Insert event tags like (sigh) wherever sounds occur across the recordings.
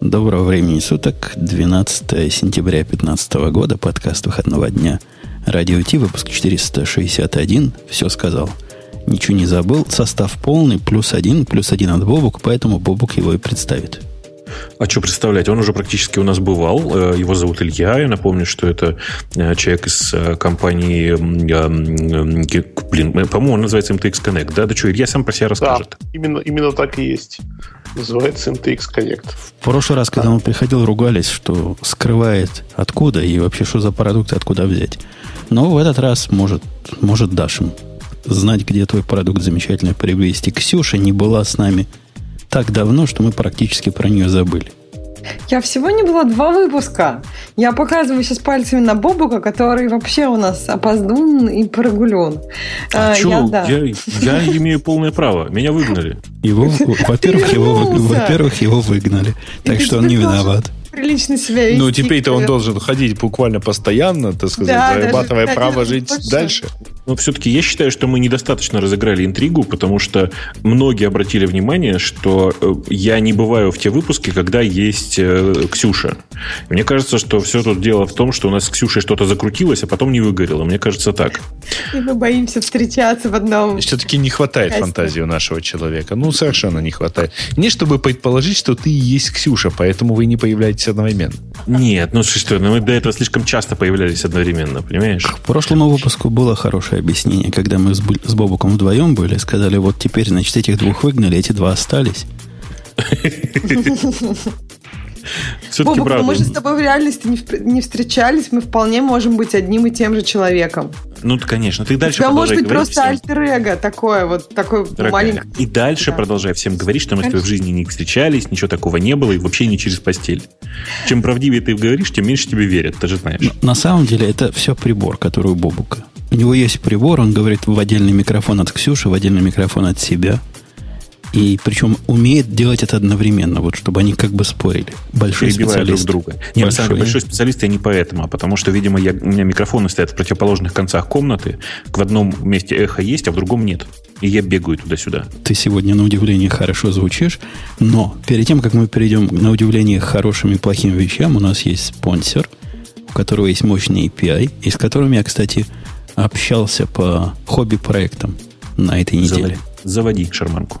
Доброго времени суток, 12 сентября 2015 года, подкаст выходного дня. Радио Ти, выпуск 461, все сказал. Ничего не забыл, состав полный, плюс один, плюс один от Бобук, поэтому Бобук его и представит. А что представлять? Он уже практически у нас бывал. Э, его зовут Илья. Я напомню, что это э, человек из э, компании... Блин, по-моему, он называется MTX Connect. Да, да что, Илья сам про себя расскажет. Да, именно, именно так и есть. Называется MTX Connect. В прошлый раз, когда он приходил, ругались, что скрывает откуда и вообще что за продукты, откуда взять. Но в этот раз может, может дашь им знать, где твой продукт замечательно приобрести. Ксюша не была с нами так давно, что мы практически про нее забыли. Я всего не была два выпуска. Я показываю сейчас пальцами на Бобука, который вообще у нас опоздун и прогулен. А, а что? Я, да. я, я имею полное право. Меня выгнали. Его, (laughs) во-первых, его, во-первых, его выгнали. Так что он не виноват прилично себя вести. Ну, теперь-то он должен ходить буквально постоянно, так сказать, да, зарабатывая право жить больше. дальше. Но все-таки я считаю, что мы недостаточно разыграли интригу, потому что многие обратили внимание, что э, я не бываю в те выпуски, когда есть э, Ксюша. Мне кажется, что все тут дело в том, что у нас с Ксюшей что-то закрутилось, а потом не выгорело. Мне кажется так. И мы боимся встречаться в одном. Все-таки не хватает фантазии у нашего человека. Ну, совершенно не хватает. Не чтобы предположить, что ты и есть Ксюша, поэтому вы не появляетесь одновременно. Нет, ну что, ну мы до этого слишком часто появлялись одновременно, понимаешь? К прошлому выпуску было хорошее объяснение, когда мы с, с Бобуком вдвоем были, сказали, вот теперь, значит, этих двух выгнали, эти два остались. Бобук, правда. мы же с тобой в реальности не, не встречались, мы вполне можем быть одним и тем же человеком. Ну, конечно. Ты дальше тебя может быть просто альтер-эго такое, вот такое маленькое. И дальше да. продолжай всем говорить, что мы конечно. с тобой в жизни не встречались, ничего такого не было, и вообще не через постель. Чем правдивее ты говоришь, тем меньше тебе верят, ты же знаешь. Но, на самом деле это все прибор, который у Бобука. У него есть прибор, он говорит в отдельный микрофон от Ксюши, в отдельный микрофон от себя. И причем умеет делать это одновременно, вот чтобы они как бы спорили. Большой Перебивая специалист. друг друга. Не, большой. на самом деле, большой специалист я не поэтому, а потому что, видимо, я, у меня микрофоны стоят в противоположных концах комнаты. В одном месте эхо есть, а в другом нет. И я бегаю туда-сюда. Ты сегодня на удивление хорошо звучишь, но перед тем, как мы перейдем на удивление хорошим и плохим вещам, у нас есть спонсор, у которого есть мощный API, и с которым я, кстати, общался по хобби-проектам на этой неделе. Заводи, шарманку.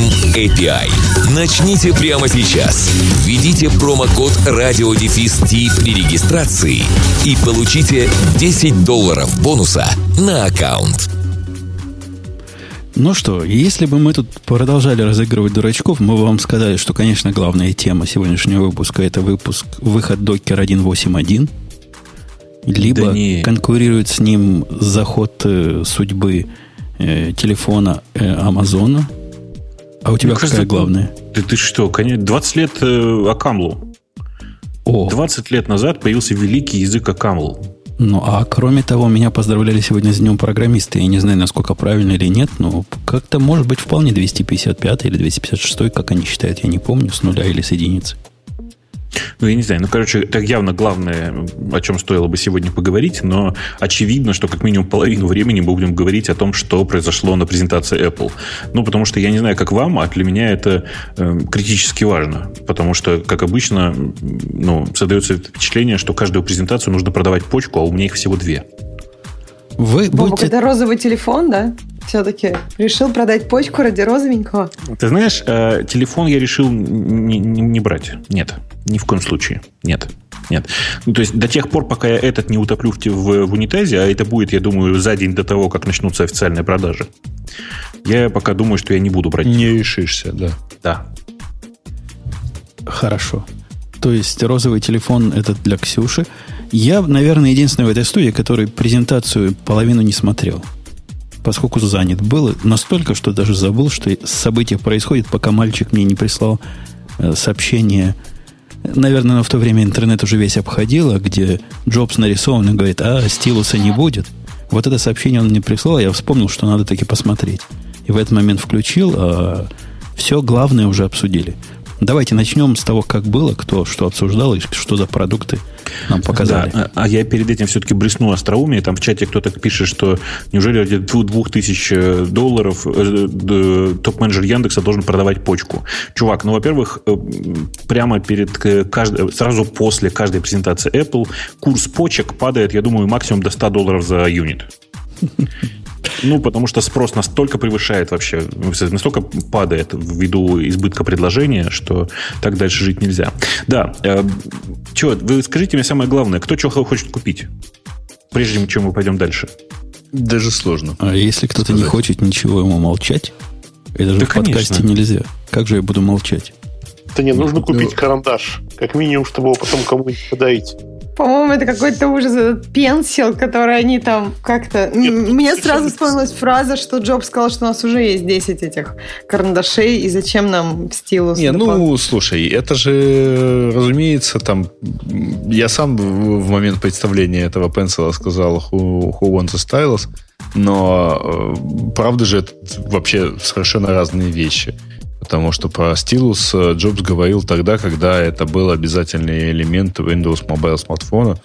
Open API. Начните прямо сейчас. Введите промокод RadioDefist при регистрации и получите 10 долларов бонуса на аккаунт. Ну что, если бы мы тут продолжали разыгрывать дурачков, мы бы вам сказали, что, конечно, главная тема сегодняшнего выпуска это выпуск выход Docker 1.8.1, либо да не... конкурирует с ним заход э, судьбы э, телефона э, Амазона, а у тебя Мне какая кажется, главная? Ты, ты что, 20 лет э, Акамлу. О. 20 лет назад появился великий язык Акамл. Ну, а кроме того, меня поздравляли сегодня с Днем программиста. Я не знаю, насколько правильно или нет, но как-то может быть вполне 255 или 256, как они считают, я не помню, с нуля или с единицы. Ну, я не знаю. Ну, короче, это явно главное, о чем стоило бы сегодня поговорить, но очевидно, что как минимум половину времени мы будем говорить о том, что произошло на презентации Apple. Ну, потому что я не знаю, как вам, а для меня это э, критически важно. Потому что, как обычно, ну, создается впечатление, что каждую презентацию нужно продавать почку, а у меня их всего две. Вы Бобок, будьте... это розовый телефон, да? Все-таки решил продать почку ради розовенького? Ты знаешь, э, телефон я решил не, не, не брать. Нет, ни в коем случае. Нет. Нет. Ну, то есть до тех пор, пока я этот не утоплю в, в, в унитазе, а это будет, я думаю, за день до того, как начнутся официальные продажи, я пока думаю, что я не буду брать. Не решишься, да. Да. Хорошо. То есть розовый телефон это для Ксюши. Я, наверное, единственный в этой студии, который презентацию половину не смотрел. Поскольку занят был настолько, что даже забыл, что событие происходит, пока мальчик мне не прислал э, сообщение, наверное, в то время интернет уже весь обходило, где Джобс нарисован и говорит, а стилуса не будет. Вот это сообщение он мне прислал, я вспомнил, что надо таки посмотреть. И в этот момент включил, а все главное уже обсудили. Давайте начнем с того, как было, кто что обсуждал и что за продукты нам показали. Да, а я перед этим все-таки блесну остроумие. Там в чате кто-то пишет, что неужели ради 2000 э, долларов э, топ-менеджер Яндекса должен продавать почку? Чувак, ну, во-первых, э, прямо перед каждой, сразу после каждой презентации Apple курс почек падает, я думаю, максимум до 100 долларов за юнит. Ну, потому что спрос настолько превышает вообще, настолько падает ввиду избытка предложения, что так дальше жить нельзя. Да, э, что, вы скажите мне самое главное, кто что хочет купить, прежде чем мы пойдем дальше? Даже сложно. А если кто-то не хочет ничего ему молчать, это же да, в подкасте конечно. нельзя. Как же я буду молчать? Да не, нужно купить карандаш. Как минимум, чтобы его потом кому-нибудь подарить. По-моему, это какой-то ужас, этот пенсил, который они там как-то... Мне сразу вспомнилась фраза, что Джобс сказал, что у нас уже есть 10 этих карандашей, и зачем нам стилус? Не, ну, слушай, это же, разумеется, там... Я сам в момент представления этого пенсила сказал who, who wants a stylus, но э, правда же это вообще совершенно разные вещи. Потому что про стилус э, Джобс говорил тогда, когда это был обязательный элемент Windows Mobile смартфона.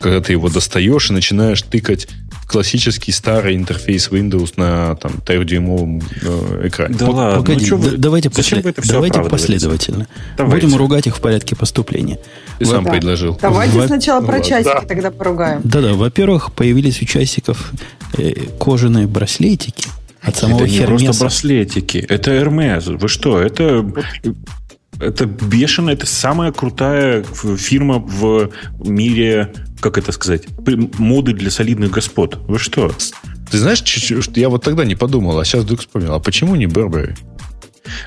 Когда ты его достаешь и начинаешь тыкать классический старый интерфейс Windows на там 3-дюймовом э, экране. Да ладно, Погоди, ну, вы... давайте, после... давайте последовательно. Давайте. Будем ругать их в порядке поступления. Ты сам да. предложил. Давайте Во... сначала про часики да. тогда поругаем. Да-да, во-первых, появились у часиков э, кожаные браслетики, от самого это не Хермеса. просто браслетики, это Hermes. Вы что, это... Это бешено, это самая крутая фирма в мире, как это сказать, моды для солидных господ. Вы что? Ты знаешь, я вот тогда не подумал, а сейчас вдруг вспомнил. А почему не Бербери?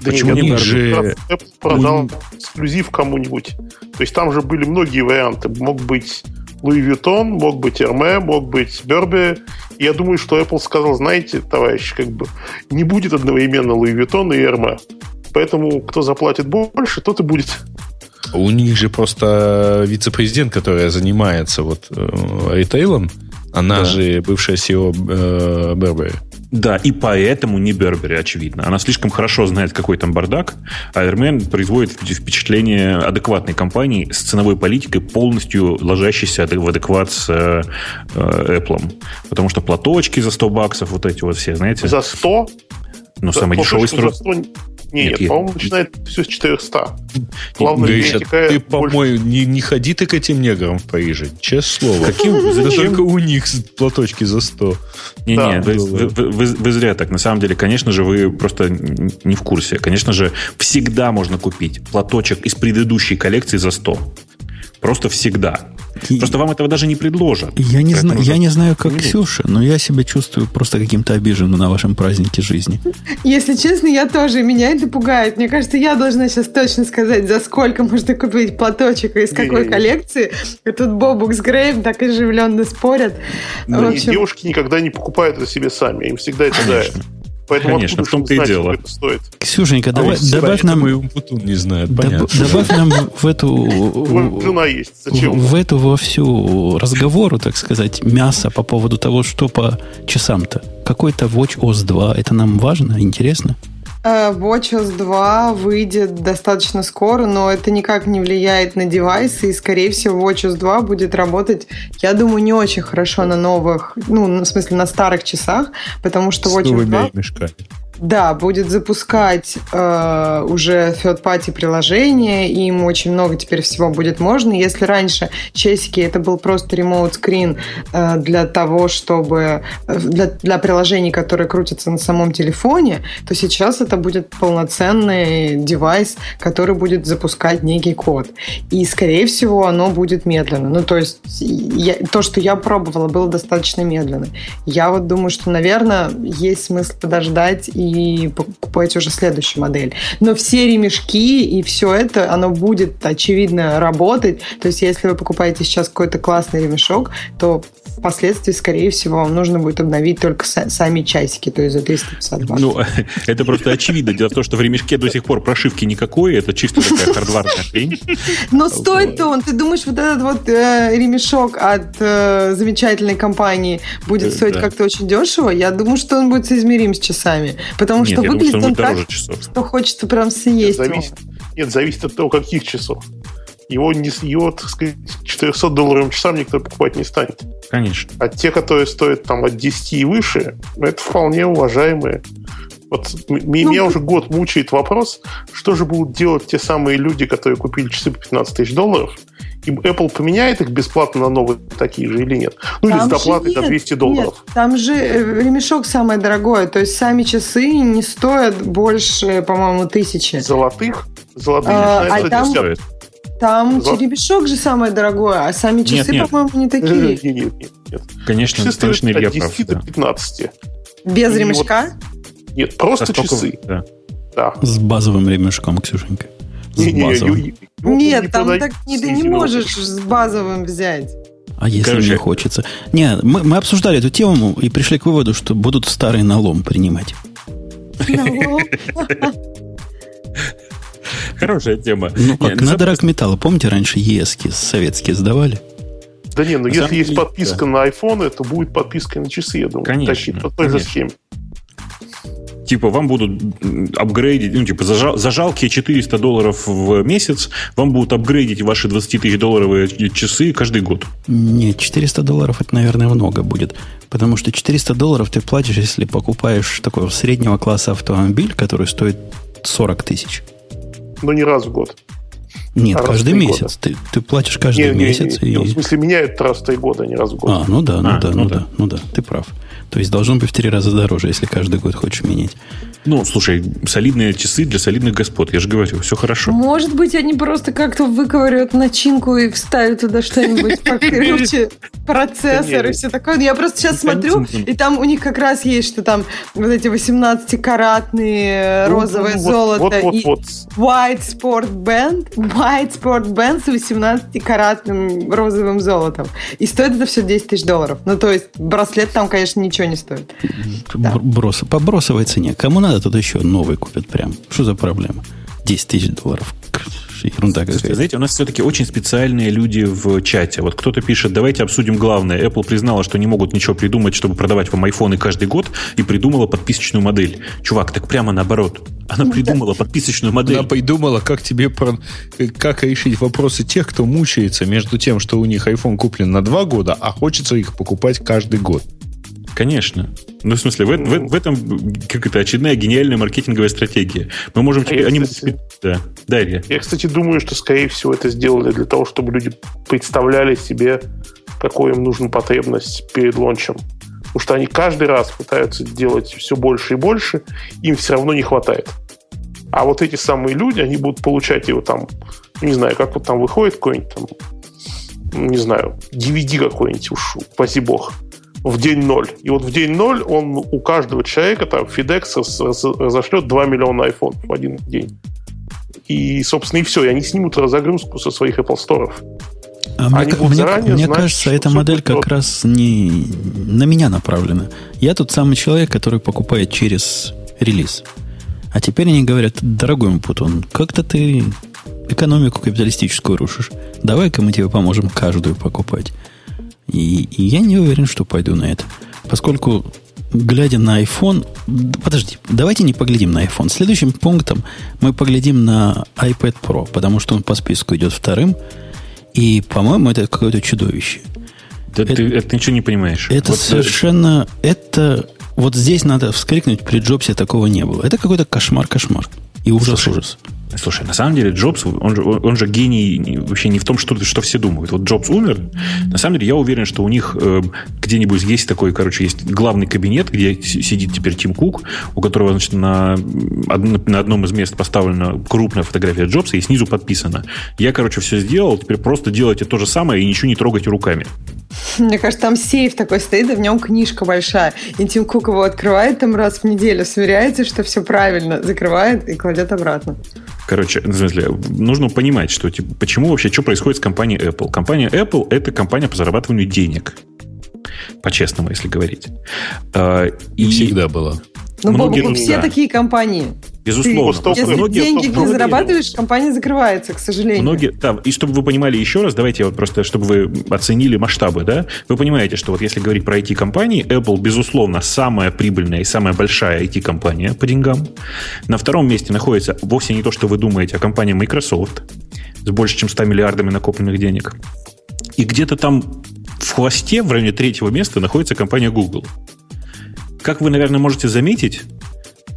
Да почему не же... продал эксклюзив кому-нибудь. То есть там же были многие варианты. Мог быть Луи Vuitton, мог быть Hermé, мог быть Берби. Я думаю, что Apple сказал, знаете, товарищ, как бы не будет одновременно Луи Vuitton и Hermé. Поэтому кто заплатит больше, тот и будет. У них же просто вице-президент, которая занимается вот э, ритейлом, она да. же бывшая CEO э. Да, и поэтому не Бербери, очевидно. Она слишком хорошо знает, какой там бардак, а Airman производит впечатление адекватной компании с ценовой политикой, полностью ложащейся в адекват с э, э, Apple. Потому что платочки за 100 баксов, вот эти вот все, знаете. За 100? Ну, самый дешевый строй. Нет, нет, по-моему, начинает все с 400. Главное, Гриша, ты, по-моему, не, не ходи ты к этим неграм в Париже. Честное слово. Каким, зачем? Только у них платочки за 100. Не-не, да, вы, вы, вы, вы зря так. На самом деле, конечно же, вы просто не в курсе. Конечно же, всегда можно купить платочек из предыдущей коллекции за 100. Просто всегда. Просто вам этого даже не предложат. Я не, знаю, я не знаю, как не Ксюша, но я себя чувствую просто каким-то обиженным на вашем празднике жизни. Если честно, я тоже. Меня это пугает. Мне кажется, я должна сейчас точно сказать, за сколько можно купить платочек и из какой коллекции. И тут Бобук с Грейм так оживленно спорят. Но общем... девушки никогда не покупают это себе сами. Им всегда это дают. Поэтому Конечно, в том-то и дело. Это стоит? Ксюшенька, а давай, добавь нам... Мой Умпутун не знает, понятно. Добавь нам в эту... Жена есть, зачем? В эту во всю разговору, так сказать, мясо по поводу того, что по часам-то. Какой-то Watch OS 2, это нам важно, интересно? Э, WatchOS 2 выйдет достаточно скоро, но это никак не влияет на девайсы, и, скорее всего, WatchOS 2 будет работать, я думаю, не очень хорошо на новых, ну, в смысле, на старых часах, потому что WatchOS 2... Мешками. Да, будет запускать э, уже third-party приложение, им очень много теперь всего будет можно. Если раньше часики это был просто remote screen э, для того, чтобы э, для, для приложений, которые крутятся на самом телефоне, то сейчас это будет полноценный девайс, который будет запускать некий код. И, скорее всего, оно будет медленно. Ну, то есть я, то, что я пробовала, было достаточно медленно. Я вот думаю, что, наверное, есть смысл подождать и и покупаете уже следующую модель. Но все ремешки и все это, оно будет, очевидно, работать. То есть, если вы покупаете сейчас какой-то классный ремешок, то впоследствии, скорее всего, вам нужно будет обновить только сами часики, то есть за 350 баксов. Ну, (laughs) это просто очевидно. Дело в том, что в ремешке до сих пор прошивки никакой, это чисто такая хардварная хрень. Но стоит-то он, ты думаешь, вот этот вот э, ремешок от э, замечательной компании будет э, стоить как-то очень дешево? Я думаю, что он будет соизмерим с часами, потому что выглядит он так, что хочется прям съесть. Нет, зависит от того, каких часов его, не, его так сказать, 400 долларовым часам никто покупать не станет. Конечно. А те, которые стоят там от 10 и выше, это вполне уважаемые. Вот ну, меня уже год мучает вопрос, что же будут делать те самые люди, которые купили часы по 15 тысяч долларов, и Apple поменяет их бесплатно на новые такие же или нет? Ну, там или с доплатой до 200 долларов. Нет, там же э, ремешок самое дорогое. То есть сами часы не стоят больше, по-моему, тысячи. Золотых? Золотые а, а там, там За... черепешок же самое дорогое, а сами часы, нет, нет. по-моему, не такие. Нет, нет, нет. нет. Конечно, часы точно Илья от 10 прав, до 15. Без И ремешка? Вот... Нет, просто Со часы. Да. да. С базовым ремешком, Ксюшенька. С не, базовым. Не, не, нет, не там так не, ты не можешь с базовым взять. А если Короче, мне хочется? Не, мы, мы обсуждали эту тему и пришли к выводу, что будут старый налом принимать. Налом? (laughs) Хорошая тема. Ну как, Нет, на дорог металла. Помните, раньше ЕСки советские сдавали? Да не, ну если есть подписка да. на айфоны, то будет подписка на часы, я думаю. Конечно. Тащить по той же схеме. Типа вам будут апгрейдить, ну, типа за, за жалкие 400 долларов в месяц вам будут апгрейдить ваши 20 тысяч долларовые часы каждый год. Нет, 400 долларов это, наверное, много будет. Потому что 400 долларов ты платишь, если покупаешь такого среднего класса автомобиль, который стоит 40 тысяч но не раз в год. Нет, а каждый месяц. Ты, ты платишь каждый не, месяц. Не, не, и... В смысле, меняют раз в три года, а не раз в год. А, ну да, ну а, да, ну, ну да. да, ну да, ты прав. То есть должно быть в три раза дороже, если каждый год хочешь менять. Ну, слушай, солидные часы для солидных господ. Я же говорю, все хорошо. Может быть, они просто как-то выковыривают начинку и вставят туда что-нибудь (laughs) покруче, процессор и все такое. Я просто сейчас смотрю, и там у них как раз есть, что там вот эти 18-каратные ну, розовое золото и White Sport Band, White Sport Band с 18-каратным розовым золотом. И стоит это все 10 тысяч долларов. Ну, то есть браслет там, конечно, ничего не стоит. Брос, по бросовой цене. Кому надо, надо, тут еще новый купят прям. Что за проблема? 10 тысяч долларов. Ерунда какая-то. Знаете, у нас все-таки очень специальные люди в чате. Вот кто-то пишет, давайте обсудим главное. Apple признала, что не могут ничего придумать, чтобы продавать вам айфоны каждый год, и придумала подписочную модель. Чувак, так прямо наоборот. Она придумала подписочную модель. Она придумала, как тебе как решить вопросы тех, кто мучается между тем, что у них iPhone куплен на два года, а хочется их покупать каждый год. Конечно. Ну, в смысле, в, в, в этом как это очередная гениальная маркетинговая стратегия. Мы можем... А они, кстати, да. Дарья. Я, кстати, думаю, что, скорее всего, это сделали для того, чтобы люди представляли себе, какой им нужна потребность перед лончем. Потому что они каждый раз пытаются делать все больше и больше, им все равно не хватает. А вот эти самые люди, они будут получать его там, не знаю, как вот там выходит какой-нибудь там, не знаю, DVD какой-нибудь уж, упаси бог в день ноль. И вот в день ноль он у каждого человека, там, FedEx разошлет 2 миллиона iPhone в один день. И, собственно, и все. И они снимут разогрузку со своих Apple Store. А мне, мне, мне знать, кажется, эта модель как раз не на меня направлена. Я тот самый человек, который покупает через релиз. А теперь они говорят, дорогой Мпутун, как-то ты экономику капиталистическую рушишь. Давай-ка мы тебе поможем каждую покупать. И, и я не уверен, что пойду на это. Поскольку, глядя на iPhone... Подожди, давайте не поглядим на iPhone. Следующим пунктом мы поглядим на iPad Pro, потому что он по списку идет вторым. И, по-моему, это какое-то чудовище. Да это, ты, это ничего не понимаешь. Это вот совершенно... Это... Вот здесь надо вскрикнуть, при Джобсе такого не было. Это какой-то кошмар-кошмар. И ужас-ужас. Слушай, на самом деле Джобс, он же, он же гений вообще не в том, что, что все думают. Вот Джобс умер. На самом деле я уверен, что у них э, где-нибудь есть такой, короче, есть главный кабинет, где сидит теперь Тим Кук, у которого, значит, на, на одном из мест поставлена крупная фотография Джобса и снизу подписано. Я, короче, все сделал, теперь просто делайте то же самое и ничего не трогайте руками. Мне кажется, там сейф такой стоит, и в нем книжка большая. И Тим Кук его открывает там раз в неделю, сверяется, что все правильно, закрывает и кладет обратно. Короче, в смысле, нужно понимать, что типа, почему вообще, что происходит с компанией Apple. Компания Apple – это компания по зарабатыванию денег. По-честному, если говорить. Э, и всегда было. Ну, многие, Бобок, все да. такие компании. Безусловно. Ты, если многие, деньги не зарабатываешь, компания закрывается, к сожалению. Многие, да, и чтобы вы понимали еще раз, давайте вот просто, чтобы вы оценили масштабы, да, вы понимаете, что вот если говорить про IT-компании, Apple, безусловно, самая прибыльная и самая большая IT-компания по деньгам. На втором месте находится вовсе не то, что вы думаете, а компания Microsoft с больше чем 100 миллиардами накопленных денег. И где-то там в хвосте, в районе третьего места, находится компания Google. Как вы, наверное, можете заметить,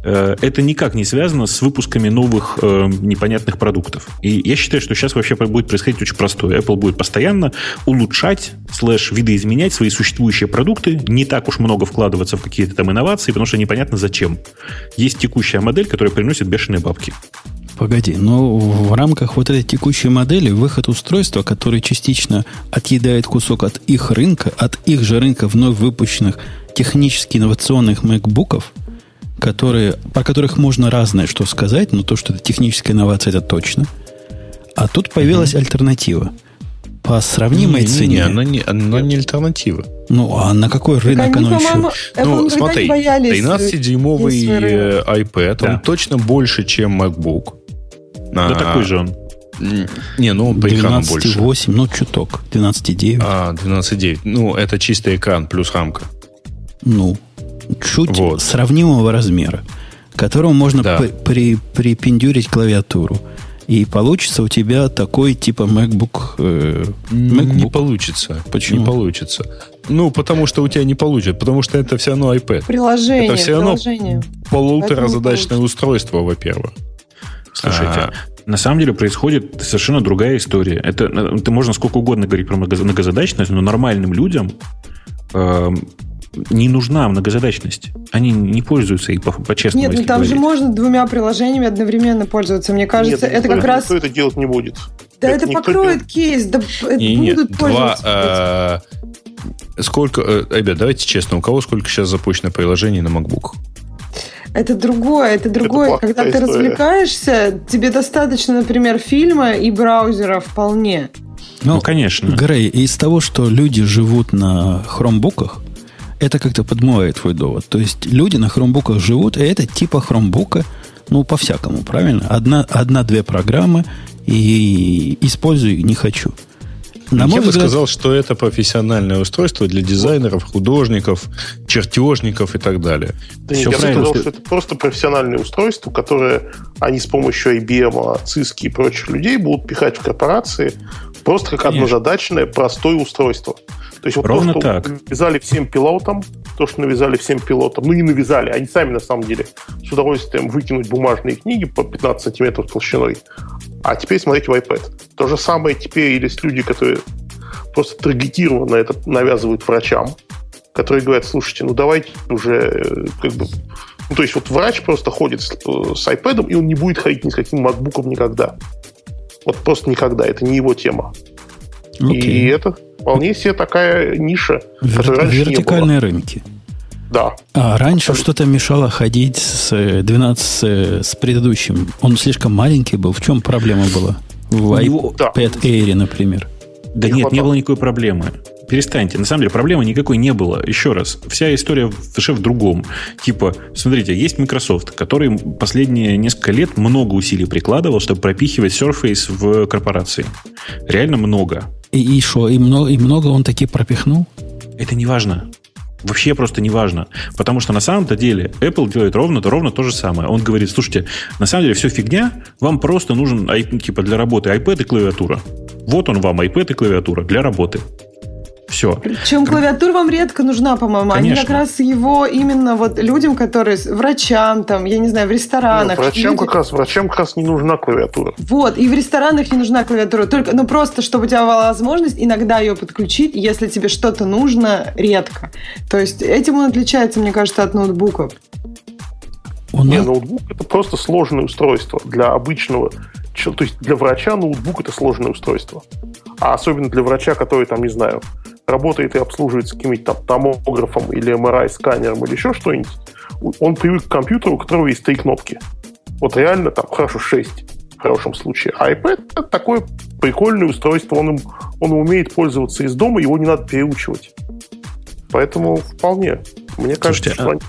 э, это никак не связано с выпусками новых э, непонятных продуктов. И я считаю, что сейчас вообще будет происходить очень простое. Apple будет постоянно улучшать, слэш, видоизменять свои существующие продукты, не так уж много вкладываться в какие-то там инновации, потому что непонятно зачем. Есть текущая модель, которая приносит бешеные бабки. Погоди, но в рамках вот этой текущей модели выход устройства, который частично отъедает кусок от их рынка, от их же рынка вновь выпущенных технически инновационных MacBook'ов, которые, про которых можно разное что сказать, но то, что это техническая инновация, это точно. А тут появилась mm-hmm. альтернатива. По сравнимой не, цене. Не, она не, она не альтернатива. Ну, а на какой рынок так оно еще? Ну, смотри, 13-дюймовый э, iPad, да. он точно больше, чем MacBook. Да а, такой же он. Не, ну по экрану больше. 12,8, ну чуток. 12,9. А, 12,9. Ну, это чистый экран плюс рамка. Ну, чуть вот. сравнимого размера, которому можно да. при, припендюрить клавиатуру. И получится у тебя такой типа MacBook. Э, MacBook. Не получится. Почему? Не получится. Ну, потому что у тебя не получится, потому что это все равно iPad. Приложение. Это все равно полуторазадачное устройство, во-первых. Слушайте, а, на самом деле происходит совершенно другая история. Это, это можно сколько угодно говорить про многозадачность, но нормальным людям э, не нужна многозадачность. Они не пользуются и по-честному. По Нет, ну там говорить. же можно двумя приложениями одновременно пользоваться. Мне кажется, Нет, это как раз... Никто это делать не будет. Да это, это покроет не... кейс, да не, будут нет, пользоваться. Два, э, сколько, э, ребят, давайте честно, у кого сколько сейчас запущено приложений на MacBook? Это другое, это другое. Это Когда ты история. развлекаешься, тебе достаточно, например, фильма и браузера вполне. Ну, ну, конечно. Грей, из того, что люди живут на хромбуках, это как-то подмывает твой довод. То есть люди на хромбуках живут, и это типа хромбука, ну, по-всякому, правильно? Одна, одна-две программы, и использую не хочу. На Я бы взгляд... сказал, что это профессиональное устройство для дизайнеров, художников, чертежников и так далее. Да нет, я бы сказал, что это просто профессиональное устройство, которое они с помощью IBM, Cisco и прочих людей будут пихать в корпорации просто как Конечно. однозадачное простое устройство. То есть вот Ровно то, что так. навязали всем пилотам, то, что навязали всем пилотам, ну не навязали, они сами на самом деле с удовольствием выкинуть бумажные книги по 15 сантиметров толщиной, а теперь смотрите в iPad. То же самое теперь есть люди, которые просто таргетированно это навязывают врачам, которые говорят, слушайте, ну давайте уже э, как бы... Ну, то есть вот врач просто ходит с, э, с iPad, и он не будет ходить ни с каким MacBook никогда. Вот просто никогда. Это не его тема. Okay. И это вполне себе такая ниша, Вер- которая раньше Вертикальные не было. рынки. Да. А раньше Абсолютно. что-то мешало ходить с 12 э, с предыдущим. Он слишком маленький был. В чем проблема была? В iPad да. Air, например. Да не нет, не было никакой проблемы. Перестаньте. На самом деле проблемы никакой не было. Еще раз, вся история вообще в другом. Типа, смотрите, есть Microsoft, который последние несколько лет много усилий прикладывал, чтобы пропихивать Surface в корпорации. Реально много. И что, и, и, много, и много он таки пропихнул? Это не важно. Вообще просто не важно. Потому что на самом-то деле Apple делает ровно то, ровно то же самое. Он говорит, слушайте, на самом деле все фигня, вам просто нужен типа для работы iPad и клавиатура. Вот он вам, iPad и клавиатура для работы. Все. Причем клавиатура вам редко нужна, по-моему. Они как раз его именно вот людям, которые врачам, там, я не знаю, в ресторанах. Нет, врачам, люди... как раз, врачам как раз не нужна клавиатура. Вот, и в ресторанах не нужна клавиатура. Только, ну, просто, чтобы у тебя была возможность иногда ее подключить, если тебе что-то нужно редко. То есть этим он отличается, мне кажется, от ноутбуков. Он... Не, ноутбук это просто сложное устройство для обычного то есть для врача ноутбук это сложное устройство. А особенно для врача, который там, не знаю, работает и обслуживает с каким-нибудь там томографом или MRI-сканером или еще что-нибудь, он привык к компьютеру, у которого есть три кнопки. Вот реально там, хорошо, шесть в хорошем случае. А iPad это такое прикольное устройство, он им, он умеет пользоваться из дома, его не надо переучивать. Поэтому вполне. Мне кажется, Слушайте, что... Они...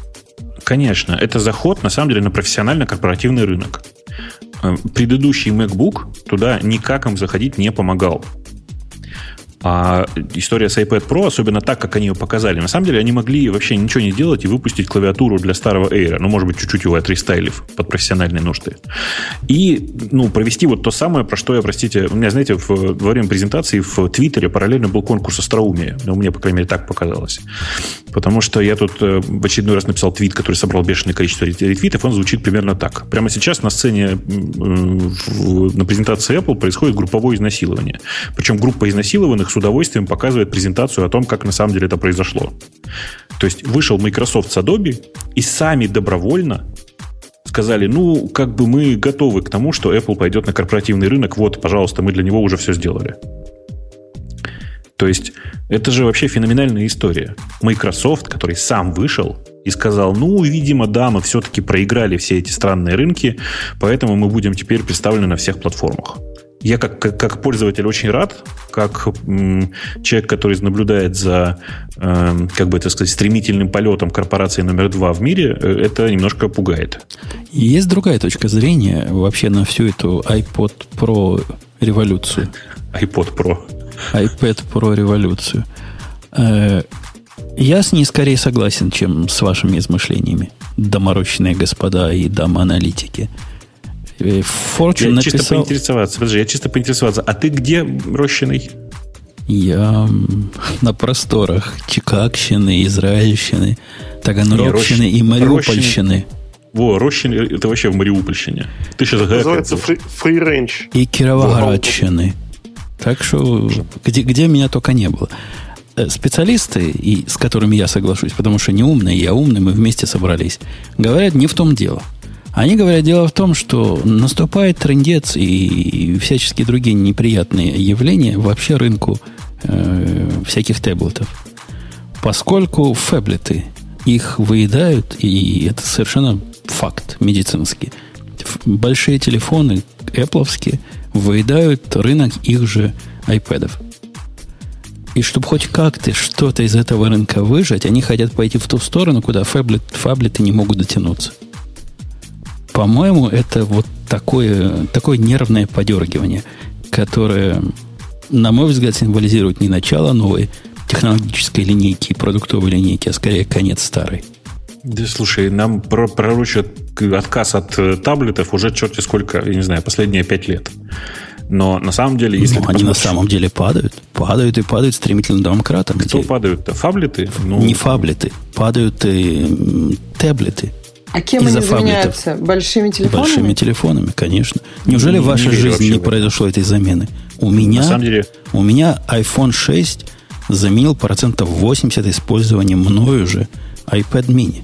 Конечно, это заход, на самом деле, на профессионально-корпоративный рынок. Э, предыдущий MacBook туда никак им заходить не помогал. А история с iPad Pro, особенно так, как они ее показали, на самом деле они могли вообще ничего не делать и выпустить клавиатуру для старого Air. Ну, может быть, чуть-чуть его отрестайлив под профессиональные нужды. И, ну, провести вот то самое, про что я, простите, у меня, знаете, в, во время презентации в Твиттере параллельно был конкурс остроумия. Ну, мне, по крайней мере, так показалось. Потому что я тут э, в очередной раз написал твит, который собрал бешеное количество ретвитов, он звучит примерно так. Прямо сейчас на сцене на презентации Apple происходит групповое изнасилование. Причем группа изнасилованных с удовольствием показывает презентацию о том, как на самом деле это произошло. То есть вышел Microsoft с Adobe и сами добровольно сказали, ну, как бы мы готовы к тому, что Apple пойдет на корпоративный рынок, вот, пожалуйста, мы для него уже все сделали. То есть это же вообще феноменальная история. Microsoft, который сам вышел и сказал, ну, видимо, да, мы все-таки проиграли все эти странные рынки, поэтому мы будем теперь представлены на всех платформах. Я как, как, как пользователь очень рад, как м, человек, который наблюдает за, э, как бы это сказать, стремительным полетом корпорации номер два в мире, э, это немножко пугает. Есть другая точка зрения вообще на всю эту iPod Pro революцию. iPod Pro. iPad Pro революцию. Э, я с ней скорее согласен, чем с вашими измышлениями, доморощенные господа и дама-аналитики. Fortune я написал... чисто поинтересоваться, подожди, я чисто поинтересоваться, а ты где рощенный? Я (laughs) на просторах Чикагщины, Израильщины, Таганрогщины и Мариупольщины. Во, Рощин, это вообще в Мариупольщине. Ты сейчас Называется фриренч. И Кировоградщины. Так что где, где меня только не было. Э, специалисты, и с которыми я соглашусь, потому что не умные, я умный, мы вместе собрались, говорят, не в том дело. Они говорят, дело в том, что наступает трендец и всяческие другие неприятные явления вообще рынку э, всяких таблетов. Поскольку фэблеты их выедают, и это совершенно факт медицинский. Большие телефоны, Apple, выедают рынок их же iPad. И чтобы хоть как-то что-то из этого рынка выжать, они хотят пойти в ту сторону, куда фаблет, фаблеты не могут дотянуться. По-моему, это вот такое, такое нервное подергивание, которое, на мой взгляд, символизирует не начало новой технологической линейки, продуктовой линейки, а скорее конец старой. Да слушай, нам пророчат отказ от э, таблетов уже черти сколько, я не знаю, последние пять лет. Но на самом деле, если... Ну, они на самом деле падают. Падают и падают стремительно домкратом. Кто падают-то? Фаблеты? Ну... Не фаблеты. Падают и таблеты. А кем они заменяются? Большими телефонами? Большими телефонами, конечно. Неужели в вашей не жизни не произошло этой замены? У меня, На самом деле... у меня iPhone 6 заменил процентов 80 использования мною же iPad mini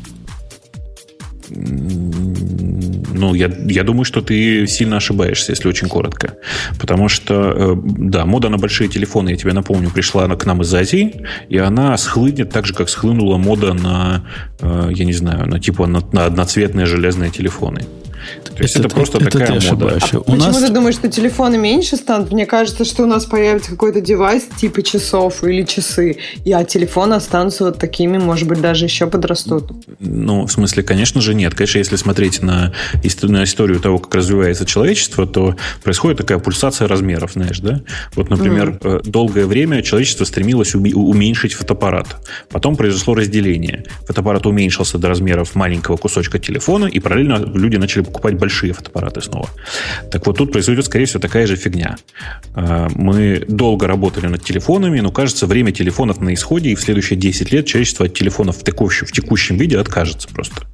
ну, я, я думаю, что ты сильно ошибаешься, если очень коротко. Потому что, э, да, мода на большие телефоны, я тебе напомню, пришла к нам из Азии, и она схлынет так же, как схлынула мода на, э, я не знаю, на типа на, на одноцветные железные телефоны. То есть это, это просто это такая ты мода. А у почему нас... ты думаешь, что телефоны меньше станут? Мне кажется, что у нас появится какой-то девайс типа часов или часы, и а телефоны останутся вот такими, может быть, даже еще подрастут. Ну, в смысле, конечно же, нет. Конечно, если смотреть на, на историю того, как развивается человечество, то происходит такая пульсация размеров, знаешь, да? Вот, например, mm. долгое время человечество стремилось уменьшить фотоаппарат. Потом произошло разделение. Фотоаппарат уменьшился до размеров маленького кусочка телефона, и параллельно люди начали покупать большие фотоаппараты снова. Так вот, тут произойдет, скорее всего, такая же фигня. А, мы долго работали над телефонами, но, кажется, время телефонов на исходе, и в следующие 10 лет человечество от телефонов в текущем, в текущем виде откажется просто.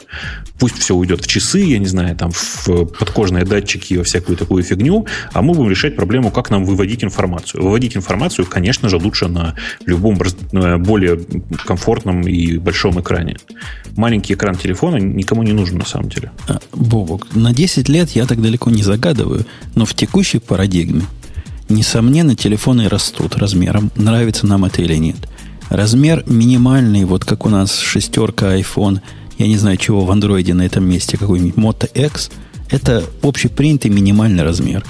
Пусть все уйдет в часы, я не знаю, там, в подкожные датчики и во всякую такую фигню, а мы будем решать проблему, как нам выводить информацию. Выводить информацию, конечно же, лучше на любом более комфортном и большом экране. Маленький экран телефона никому не нужен на самом деле. А, Бобок, на 10 лет я так далеко не загадываю, но в текущей парадигме, несомненно, телефоны растут размером, нравится нам это или нет. Размер минимальный, вот как у нас шестерка iPhone, я не знаю, чего в андроиде на этом месте, какой-нибудь Moto X, это общепринятый минимальный размер.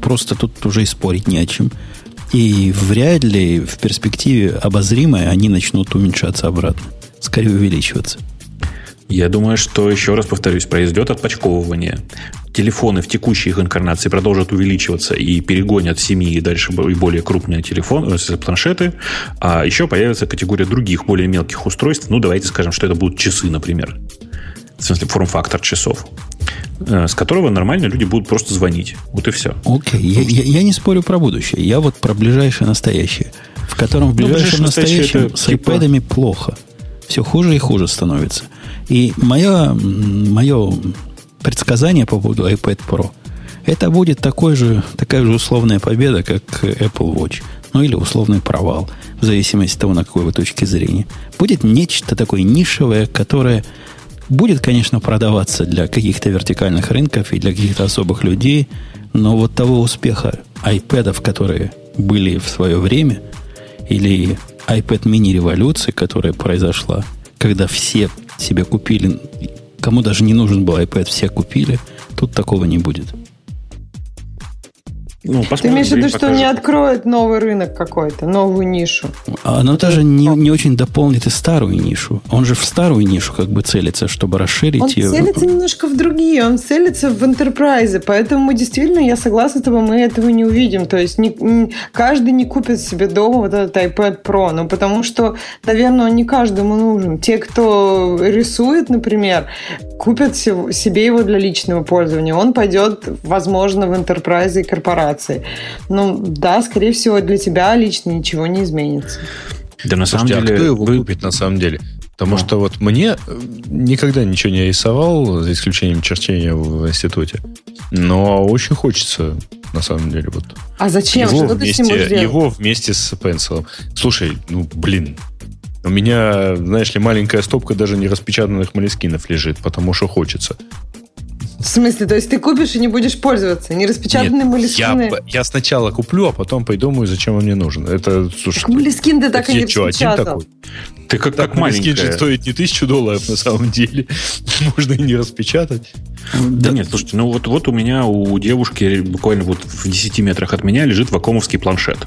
Просто тут уже и спорить не о чем. И вряд ли в перспективе обозримой они начнут уменьшаться обратно. Скорее увеличиваться. Я думаю, что, еще раз повторюсь, произойдет отпочковывание. Телефоны в текущей их инкарнации продолжат увеличиваться и перегонят семьи и дальше и более крупные телефоны, э, планшеты. А еще появится категория других, более мелких устройств. Ну, давайте скажем, что это будут часы, например. В смысле, форм-фактор часов э, с которого нормально люди будут просто звонить. Вот и все. Окей, okay. я, я, я не спорю про будущее. Я вот про ближайшее настоящее, в котором в ближайшем ну, настоящем с типа... iPad плохо. Все хуже и хуже становится. И мое, мое предсказание по поводу iPad Pro это будет такой же, такая же условная победа, как Apple Watch. Ну или условный провал, в зависимости от того, на какой вы точки зрения. Будет нечто такое нишевое, которое будет, конечно, продаваться для каких-то вертикальных рынков и для каких-то особых людей, но вот того успеха iPad, которые были в свое время, или iPad mini революции, которая произошла, когда все себе купили, кому даже не нужен был iPad, все купили, тут такого не будет. Ну, Ты имеешь в виду, что не откроет новый рынок какой-то, новую нишу? Оно даже не, не очень дополнит и старую нишу. Он же в старую нишу как бы целится, чтобы расширить он ее. Он целится немножко в другие, он целится в enterprise, поэтому действительно я согласна с тобой, мы этого не увидим. То есть не, не, каждый не купит себе дома вот этот iPad Pro, ну потому что, наверное, он не каждому нужен. Те, кто рисует, например, купят себе его для личного пользования. Он пойдет, возможно, в enterprise и корпорации операции. Ну, да, скорее всего, для тебя лично ничего не изменится. Да, на самом Слушайте, а деле... а кто его вы... купит на самом деле? Потому а. что вот мне э, никогда ничего не рисовал, за исключением черчения в институте. Но очень хочется, на самом деле. Вот. А зачем? Его, что вместе, ты его вместе с пенсилом. Слушай, ну, блин, у меня, знаешь ли, маленькая стопка даже не распечатанных молескинов лежит, потому что хочется. В смысле? То есть ты купишь и не будешь пользоваться? Не распечатанные молескины? Я, я сначала куплю, а потом придумаю, зачем он мне нужен. Это, слушай, так молескин ты так и не что, один такой? Ты как так, молескин же стоит не тысячу долларов на самом деле. (laughs) Можно и не распечатать. Да нет, слушайте, ну вот, вот у меня, у девушки буквально вот в 10 метрах от меня лежит вакуумовский планшет.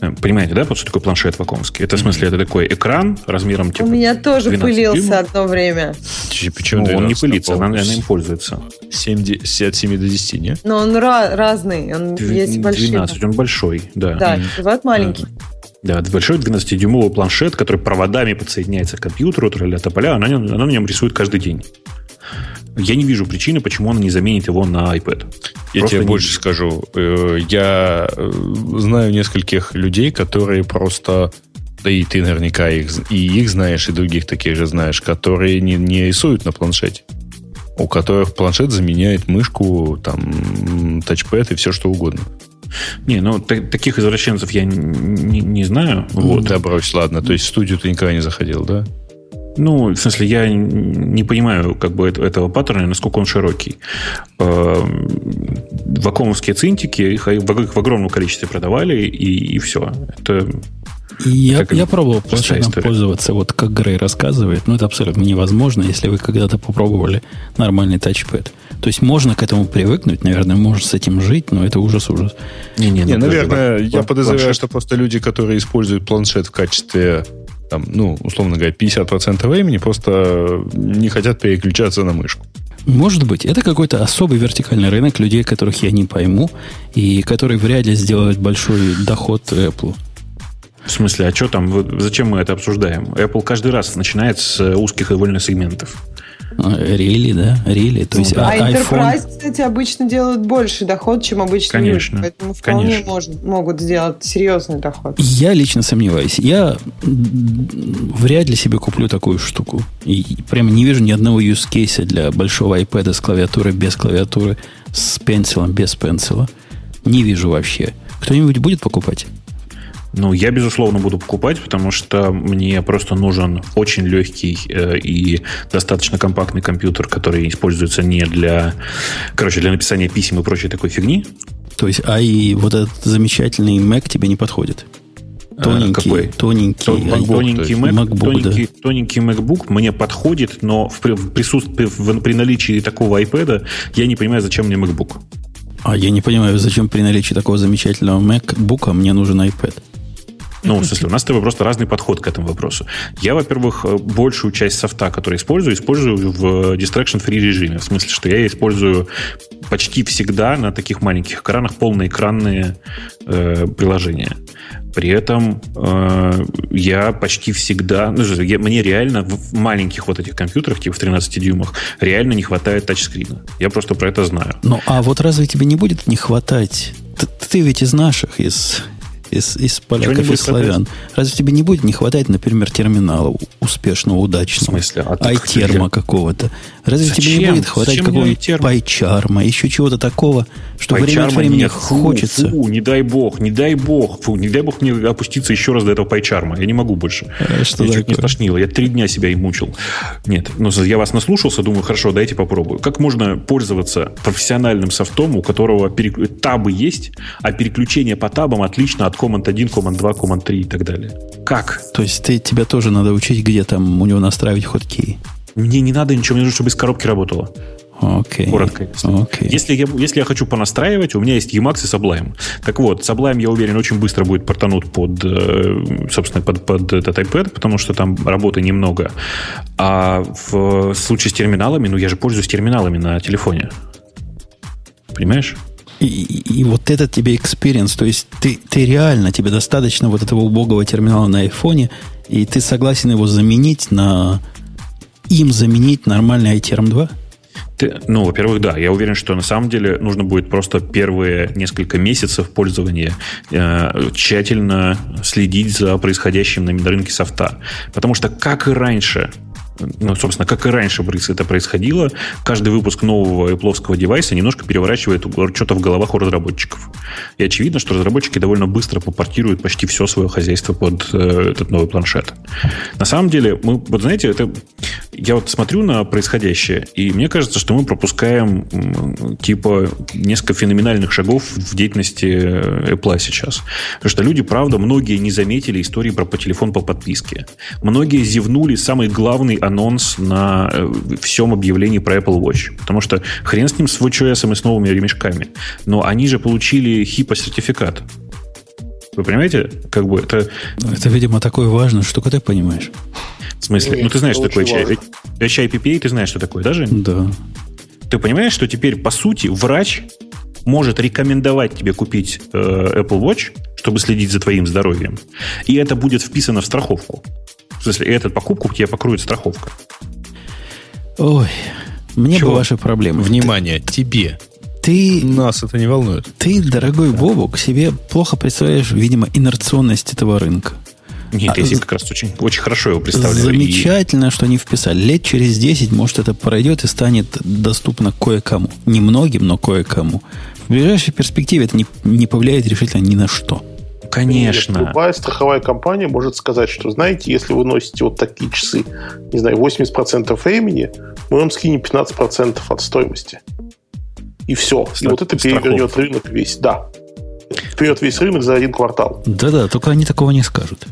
Понимаете, да, вот что такое планшет вакуумский? Это в смысле, это такой экран размером типа У меня тоже пылился дюймов. одно время. Почему ну, он не пылится, она, она им пользуется. 70, от 7 до 10, не? Но он ra- разный, он есть большой. 12, он большой, да. Да, mm. бывает маленький. Да, большой 12-дюймовый планшет, который проводами подсоединяется к компьютеру, тролля тополя, она, она на нем рисует каждый день. Я не вижу причины, почему он не заменит его на iPad. Я Просто тебе больше вижу. скажу. Э, я э, знаю нескольких людей, которые просто да и ты наверняка их, и их знаешь, и других таких же знаешь, которые не, не рисуют на планшете. У которых планшет заменяет мышку, там, тачпэд и все что угодно. Не, ну т- таких извращенцев я не, не, не знаю. Вот. Да брось, ладно. То есть в студию ты никогда не заходил, да? Ну, в смысле, я не понимаю как бы этого паттерна, насколько он широкий. Эм, вакуумовские цинтики, их в огромном количестве продавали, и, и все. Это я, я пробовал планшетом пользоваться, вот как Грей рассказывает, но это абсолютно невозможно, если вы когда-то попробовали нормальный тачпэд. То есть можно к этому привыкнуть, наверное, можно с этим жить, но это ужас-ужас. Не, не, ну, не наверное, я подозреваю, планшет. что просто люди, которые используют планшет в качестве там, ну, условно говоря, 50% времени просто не хотят переключаться на мышку. Может быть, это какой-то особый вертикальный рынок людей, которых я не пойму, и которые вряд ли сделают большой доход Apple. В смысле, а что там? Зачем мы это обсуждаем? Apple каждый раз начинает с узких и вольных сегментов. Рели, да, рели. То есть, а iPhone... Enterprise, кстати, обычно делают больше доход, чем обычно конечно, люди. Поэтому вполне конечно. Может, могут сделать серьезный доход. Я лично сомневаюсь. Я вряд ли себе куплю такую штуку. И прямо не вижу ни одного use case для большого iPad с клавиатурой, без клавиатуры, с пенсилом, без пенсила. Не вижу вообще. Кто-нибудь будет покупать? Ну, я, безусловно, буду покупать, потому что мне просто нужен очень легкий э, и достаточно компактный компьютер, который используется не для, короче, для написания писем и прочей такой фигни. То есть, а и вот этот замечательный Mac тебе не подходит? Э, тоненький, Какой? тоненький, MacBook, тоненький, Mac, MacBook, тоненький, да. тоненький MacBook мне подходит, но в, в присутствии, в, при наличии такого iPad я не понимаю, зачем мне MacBook. А я не понимаю, зачем при наличии такого замечательного MacBook мне нужен iPad? Ну, в смысле, у нас с тобой просто разный подход к этому вопросу. Я, во-первых, большую часть софта, который использую, использую в distraction-free режиме. В смысле, что я использую почти всегда на таких маленьких экранах полноэкранные э, приложения. При этом э, я почти всегда, ну, я, мне реально в маленьких вот этих компьютерах, типа в 13 дюймах, реально не хватает тачскрина. Я просто про это знаю. Ну, а вот разве тебе не будет не хватать? Ты, ты ведь из наших, из из, из поляков и славян. Разве тебе не будет не хватать, например, терминала успешного, удачного? В смысле? А Айтерма какого-то. Разве Зачем? тебе не будет хватать какого-нибудь пайчарма, еще чего-то такого, что время от времени нет, фу, хочется? Фу, не дай бог, не дай бог, фу, не дай бог мне опуститься еще раз до этого пайчарма. Я не могу больше. А, что я чуть не стошнило. Я три дня себя и мучил. Нет, ну, я вас наслушался, думаю, хорошо, дайте попробую. Как можно пользоваться профессиональным софтом, у которого перек... табы есть, а переключение по табам отлично от Command 1, Command 2, Command 3 и так далее? Как? То есть ты, тебя тоже надо учить, где там у него настраивать хоткей? Мне не надо ничего, мне нужно, чтобы из коробки работало. Окей. Okay. Коротко. Okay. Если, я, если я хочу понастраивать, у меня есть Emacs и Sublime. Так вот, Sublime, я уверен, очень быстро будет портанут под, э, собственно, под, под этот iPad, потому что там работы немного. А в случае с терминалами, ну, я же пользуюсь терминалами на телефоне. Понимаешь? И, и, вот этот тебе experience, то есть ты, ты реально, тебе достаточно вот этого убогого терминала на айфоне, и ты согласен его заменить на им заменить нормальный iTerm 2? Ты, ну, во-первых, да. Я уверен, что на самом деле нужно будет просто первые несколько месяцев пользования э, тщательно следить за происходящим на рынке софта. Потому что, как и раньше, ну, собственно, как и раньше это происходило, каждый выпуск нового Apple девайса немножко переворачивает что-то в головах у разработчиков. И очевидно, что разработчики довольно быстро попортируют почти все свое хозяйство под э, этот новый планшет. На самом деле, мы, вот знаете, это, я вот смотрю на происходящее, и мне кажется, что мы пропускаем типа несколько феноменальных шагов в деятельности э, Apple сейчас. Потому что люди, правда, многие не заметили истории про телефон по подписке. Многие зевнули самый главный анонс на э, всем объявлении про Apple Watch. Потому что хрен с ним с WatchOS и с новыми ремешками. Но они же получили HIPAA-сертификат. Вы понимаете? Как бы это... Это, видимо, такое важное, что ты понимаешь. В смысле? ну, ты знаешь, что такое HIPPA, ты знаешь, что такое, даже? Да. Ты понимаешь, что теперь, по сути, врач может рекомендовать тебе купить э, Apple Watch, чтобы следить за твоим здоровьем, и это будет вписано в страховку. В смысле, эту покупку тебе покроет страховка. Ой, мне Чего? бы ваши проблемы. Внимание, ты, тебе. Ты, Нас это не волнует. Ты, дорогой Бобук, себе плохо представляешь, видимо, инерционность этого рынка. Нет, а, я себе как раз очень, очень хорошо его представляю. Замечательно, и... что они вписали. Лет через 10, может, это пройдет и станет доступно кое-кому. Немногим, но кое-кому. В ближайшей перспективе это не, не повлияет решительно ни на что. Конечно. Любая страховая компания может сказать, что, знаете, если вы носите вот такие часы, не знаю, 80% времени, мы вам скинем 15% от стоимости. И все. Страх... И вот это перевернет рынок весь. Да. Перевернет весь рынок за один квартал. Да-да, только они такого не скажут.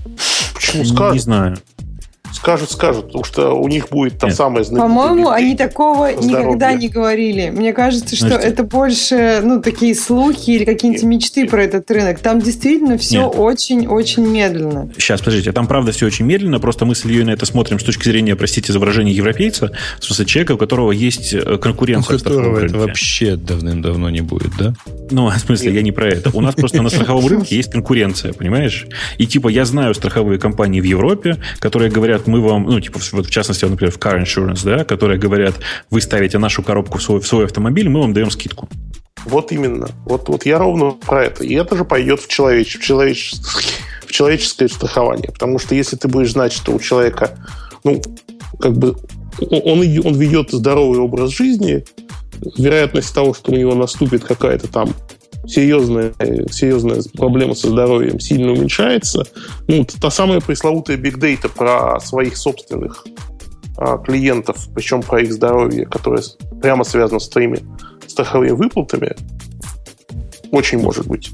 Почему скажут? Не знаю. Скажут, скажут, потому что у них будет та Нет. самая знаменитая... По-моему, они такого здоровья. никогда не говорили. Мне кажется, что Значит, это больше, ну, такие слухи или какие-нибудь мечты про этот рынок. Там действительно все очень-очень медленно. Сейчас, подождите, там правда все очень медленно, просто мы с Ильей на это смотрим с точки зрения, простите за выражение, европейца, в смысле человека, у которого есть э, конкуренция. У которого это вообще давным-давно не будет, да? Ну, в смысле, я не про это. У нас просто на страховом рынке есть конкуренция, понимаешь? И типа я знаю страховые компании в Европе, которые говорят, мы вам, ну, типа, вот в частности, например, в Car Insurance, да, которые говорят, вы ставите нашу коробку в свой, в свой автомобиль, мы вам даем скидку. Вот именно. Вот, вот я ровно про это. И это же пойдет в, человеч, в, человеч, в человеческое страхование. Потому что если ты будешь знать, что у человека, ну, как бы он, он ведет здоровый образ жизни, вероятность того, что у него наступит какая-то там серьезная, серьезная проблема со здоровьем сильно уменьшается. Ну, та самая пресловутая big data про своих собственных а, клиентов, причем про их здоровье, которое прямо связано с твоими страховыми выплатами, очень может быть.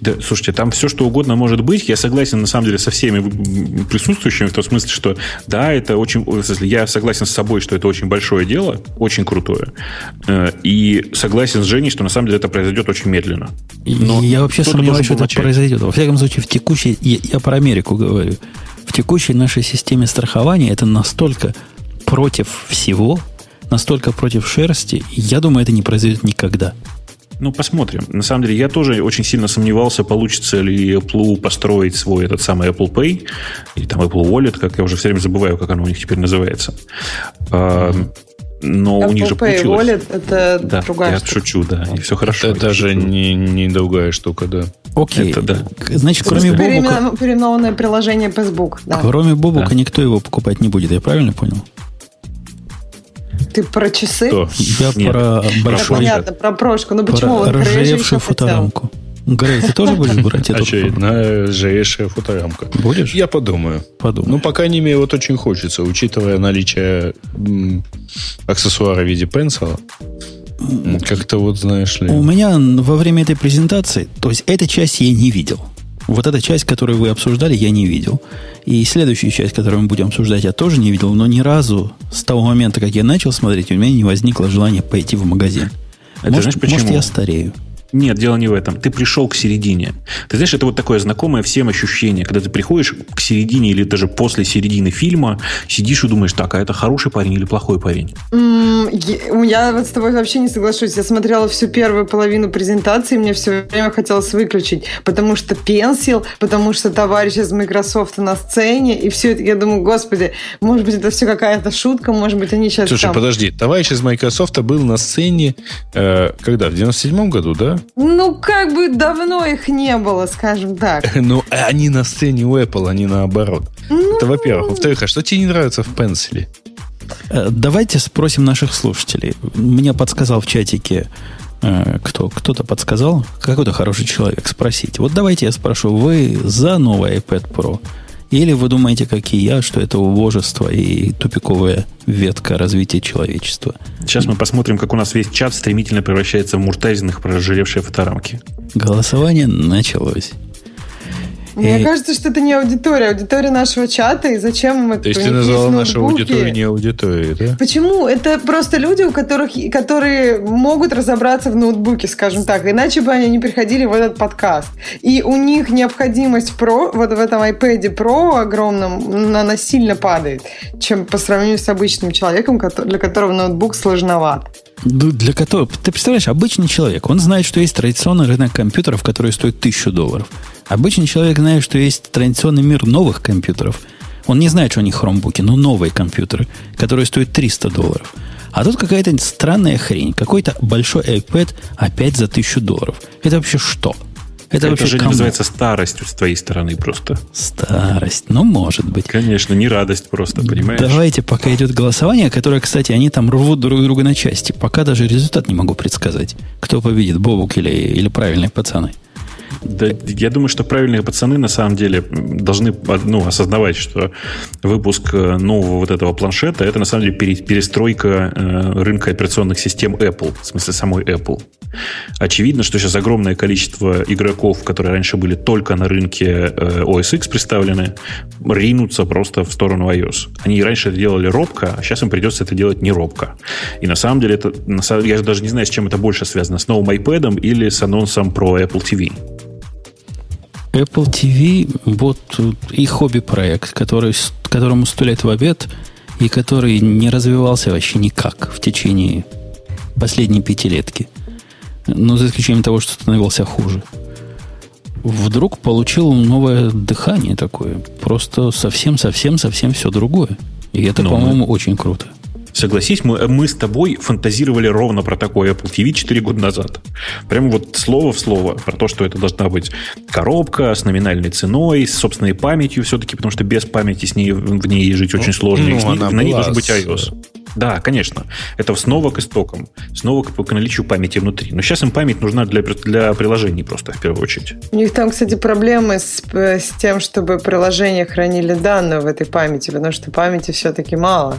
Да, слушайте, там все что угодно может быть. Я согласен, на самом деле, со всеми присутствующими в том смысле, что да, это очень... Я согласен с собой, что это очень большое дело, очень крутое. Э, и согласен с Женей, что на самом деле это произойдет очень медленно. Но я вообще сомневаюсь, что это произойдет. Во всяком случае, в текущей... Я, я про Америку говорю. В текущей нашей системе страхования это настолько против всего, настолько против шерсти, я думаю, это не произойдет никогда. Ну, посмотрим. На самом деле, я тоже очень сильно сомневался, получится ли Apple построить свой этот самый Apple Pay, или там Apple Wallet, как я уже все время забываю, как оно у них теперь называется. Mm-hmm. Но Apple у них же Pay получилось. Wallet это да, другая я штука. шучу, да, и все хорошо. Это даже не, не другая штука, да. Окей. Это, да. Значит, кроме Бобука... Переименованное приложение Facebook, да. Кроме Бобука да. никто его покупать не будет, я правильно понял? Ты про часы? Что? Я Нет. про большой... Понятно, про прошку. Ну почему? Про ржавевшую фоторамку. Грей, ты тоже будешь брать эту Очередная ржавевшая фоторамка. Будешь? Я подумаю. Подумаю. Ну, по крайней мере, вот очень хочется, учитывая наличие м, аксессуара в виде пенсила. Как-то вот, знаешь ли... У меня во время этой презентации, то есть этой части я не видел. Вот эта часть, которую вы обсуждали, я не видел. И следующую часть, которую мы будем обсуждать, я тоже не видел, но ни разу с того момента, как я начал смотреть, у меня не возникло желания пойти в магазин. Это может, знаешь, почему? может, я старею. Нет, дело не в этом. Ты пришел к середине. Ты знаешь, это вот такое знакомое всем ощущение, когда ты приходишь к середине или даже после середины фильма, сидишь и думаешь, так, а это хороший парень или плохой парень? Mm, я вот с тобой вообще не соглашусь. Я смотрела всю первую половину презентации, мне все время хотелось выключить, потому что пенсил, потому что товарищ из Microsoft на сцене, и все это, я думаю, господи, может быть, это все какая-то шутка, может быть, они сейчас Слушай, там... подожди, товарищ из Microsoft был на сцене, э, когда, в 97-м году, да? Ну, как бы давно их не было, скажем так. (laughs) Ну, они на сцене у Apple, они наоборот. Ну... Это во-первых. Во-вторых, а что тебе не нравится в пенсиле? Э, давайте спросим наших слушателей. Мне подсказал в чатике э, кто, кто-то подсказал, какой-то хороший человек, спросить. Вот давайте я спрошу, вы за новый iPad Pro или вы думаете, как и я, что это убожество и тупиковая ветка развития человечества? Сейчас мы посмотрим, как у нас весь чат стремительно превращается в муртайзенных прожиревшие фоторамки. Голосование началось. Мне и... кажется, что это не аудитория, аудитория нашего чата, и зачем мы То есть ты назвала нашу аудиторию не аудиторией, да? Почему? Это просто люди, у которых, которые могут разобраться в ноутбуке, скажем так, иначе бы они не приходили в этот подкаст. И у них необходимость про, вот в этом iPad Pro огромном, она сильно падает, чем по сравнению с обычным человеком, для которого ноутбук сложноват. Для которого, ты представляешь, обычный человек, он знает, что есть традиционный рынок компьютеров, который стоит тысячу долларов. Обычный человек знает, что есть традиционный мир новых компьютеров. Он не знает, что они хромбуки, но новые компьютеры, которые стоят 300 долларов. А тут какая-то странная хрень. Какой-то большой iPad опять за 1000 долларов. Это вообще что? Это, это вообще называется старостью с твоей стороны просто. Старость. Ну, может быть. Конечно, не радость просто, понимаешь? Давайте, пока идет голосование, которое, кстати, они там рвут друг друга на части. Пока даже результат не могу предсказать. Кто победит, Бобук или, или правильные пацаны. Да, я думаю, что правильные пацаны на самом деле должны ну, осознавать, что выпуск э, нового вот этого планшета это на самом деле перестройка э, рынка операционных систем Apple, в смысле самой Apple. Очевидно, что сейчас огромное количество игроков, которые раньше были только на рынке э, OS X представлены, ринутся просто в сторону iOS. Они раньше это делали робко, а сейчас им придется это делать не робко. И на самом деле это, я даже не знаю, с чем это больше связано, с новым iPad или с анонсом про Apple TV. Apple TV, вот и хобби-проект, который, которому сто лет в обед, и который не развивался вообще никак в течение последней пятилетки. Ну, за исключением того, что становился хуже. Вдруг получил новое дыхание такое. Просто совсем-совсем-совсем все другое. И это, Но ну, по-моему, мы... очень круто. Согласись, мы, мы с тобой фантазировали ровно про такой Apple TV 4 года назад. Прямо вот слово в слово про то, что это должна быть коробка с номинальной ценой, с собственной памятью все-таки, потому что без памяти с ней, в ней жить очень сложно. Ну, и с ней, на ней должен быть iOS. Да, конечно. Это снова к истокам, снова к, к наличию памяти внутри. Но сейчас им память нужна для, для приложений просто, в первую очередь. У них там, кстати, проблемы с, с тем, чтобы приложения хранили данные в этой памяти, потому что памяти все-таки мало.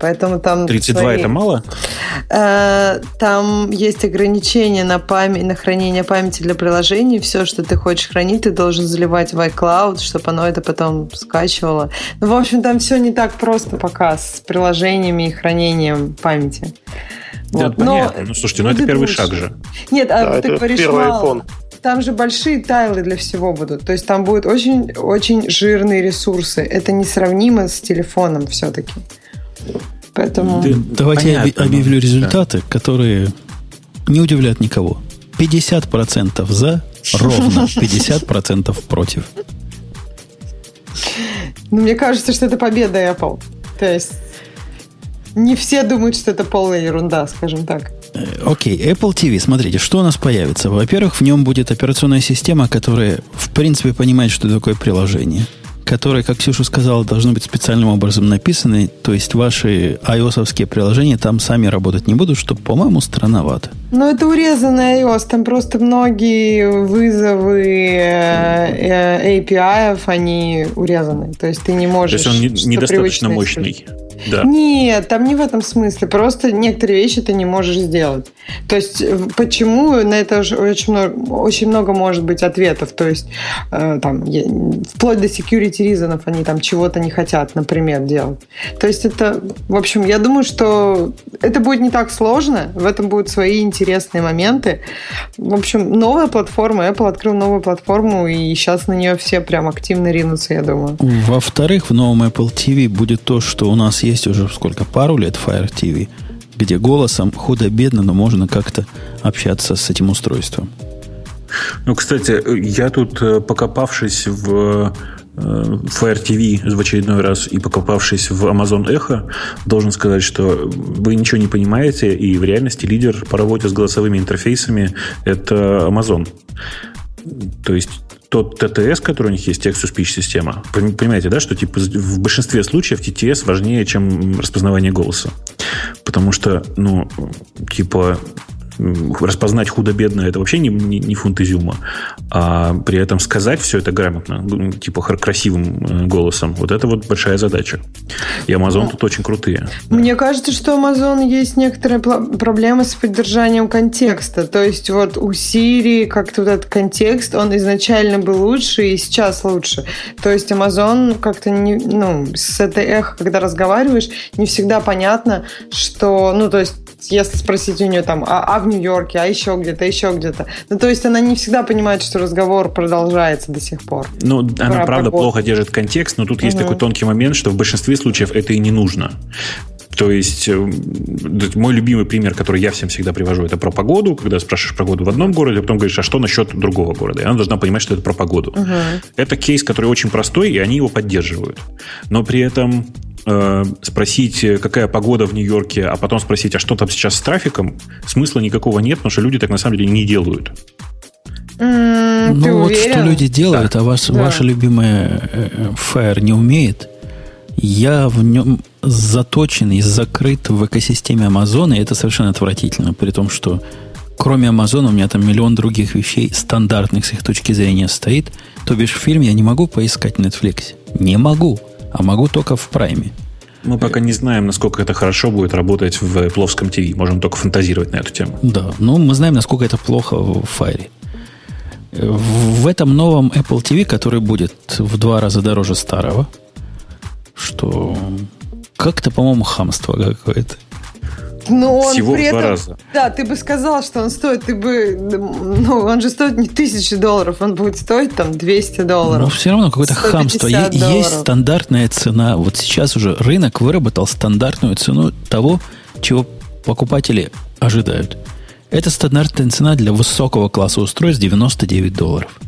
Поэтому там... 32 свои... это мало? Э, там есть ограничения на, память, на хранение памяти для приложений. Все, что ты хочешь хранить, ты должен заливать в iCloud, чтобы оно это потом скачивало. Ну, в общем, там все не так просто пока с приложениями и хранением памяти. Да, вот. понятно. Но, ну, слушайте, ну это первый шаг же. Нет, а да, ты говоришь мало. Там же большие тайлы для всего будут. То есть там будут очень, очень жирные ресурсы. Это несравнимо с телефоном все-таки. Поэтому... Да, давайте Понятно, я объявлю результаты, да. которые не удивляют никого. 50% за, ровно (laughs) 50% против. Ну, мне кажется, что это победа Apple. То есть не все думают, что это полная ерунда, скажем так. Э, окей, okay. Apple TV, смотрите, что у нас появится? Во-первых, в нем будет операционная система, которая, в принципе, понимает, что такое приложение – которые, как Ксюша сказала, должны быть специальным образом написаны. То есть ваши ios приложения там сами работать не будут, что, по-моему, странновато. Ну, это урезанный iOS. Там просто многие вызовы э, API, они урезаны. То есть ты не можешь... То есть он недостаточно мощный. Да. Нет, там не в этом смысле. Просто некоторые вещи ты не можешь сделать. То есть почему на это очень много, очень много может быть ответов. То есть э, там вплоть до security reasons они там чего-то не хотят, например, делать. То есть это, в общем, я думаю, что это будет не так сложно. В этом будут свои интересные моменты. В общем, новая платформа. Apple открыл новую платформу, и сейчас на нее все прям активно ринутся, я думаю. Во-вторых, в новом Apple TV будет то, что у нас есть уже сколько, пару лет Fire TV, где голосом худо-бедно, но можно как-то общаться с этим устройством. Ну, кстати, я тут, э, покопавшись в э, Fire TV в очередной раз и покопавшись в Amazon Echo, должен сказать, что вы ничего не понимаете, и в реальности лидер по работе с голосовыми интерфейсами – это Amazon. То есть тот TTS, который у них есть, text-to-speech система, понимаете, да, что типа в большинстве случаев TTS важнее, чем распознавание голоса. Потому что, ну, типа, распознать худо-бедно это вообще не, не, не фунт изюма, а при этом сказать все это грамотно, ну, типа красивым э, голосом, вот это вот большая задача. И Amazon тут очень крутые. Мне да. кажется, что Amazon есть некоторые проблемы с поддержанием контекста. То есть вот у Siri как-то вот этот контекст, он изначально был лучше и сейчас лучше. То есть Amazon как-то не, ну, с этой эхо, когда разговариваешь, не всегда понятно, что, ну, то есть если спросить у нее там, а, а в Нью-Йорке, а еще где-то, еще где-то. Ну, то есть она не всегда понимает, что разговор продолжается до сих пор. Ну, она правда погоду. плохо держит контекст, но тут угу. есть такой тонкий момент, что в большинстве случаев это и не нужно. То есть, э, мой любимый пример, который я всем всегда привожу, это про погоду. Когда спрашиваешь погоду в одном городе, а потом говоришь, а что насчет другого города? И она должна понимать, что это про погоду. Угу. Это кейс, который очень простой, и они его поддерживают. Но при этом э, спросить, какая погода в Нью-Йорке, а потом спросить, а что там сейчас с трафиком, смысла никакого нет, потому что люди так на самом деле не делают. Mm, ну вот уверен? что люди делают, да. а ваш, да. ваша любимая э, Fire не умеет. Я в нем заточен и закрыт в экосистеме Амазона, и это совершенно отвратительно, при том, что кроме Амазона у меня там миллион других вещей стандартных с их точки зрения стоит. То бишь фильм я не могу поискать в Netflix. Не могу а могу только в прайме. Мы пока не знаем, насколько это хорошо будет работать в пловском ТВ. Можем только фантазировать на эту тему. Да, но мы знаем, насколько это плохо в файле. В этом новом Apple TV, который будет в два раза дороже старого, что как-то, по-моему, хамство какое-то. Ну, он Всего при этом, раза. Да, ты бы сказал, что он стоит, ты бы, ну, он же стоит не тысячи долларов, он будет стоить там 200 долларов. Но все равно какое-то хамство. Долларов. Есть стандартная цена. Вот сейчас уже рынок выработал стандартную цену того, чего покупатели ожидают. Это стандартная цена для высокого класса устройств 99 долларов.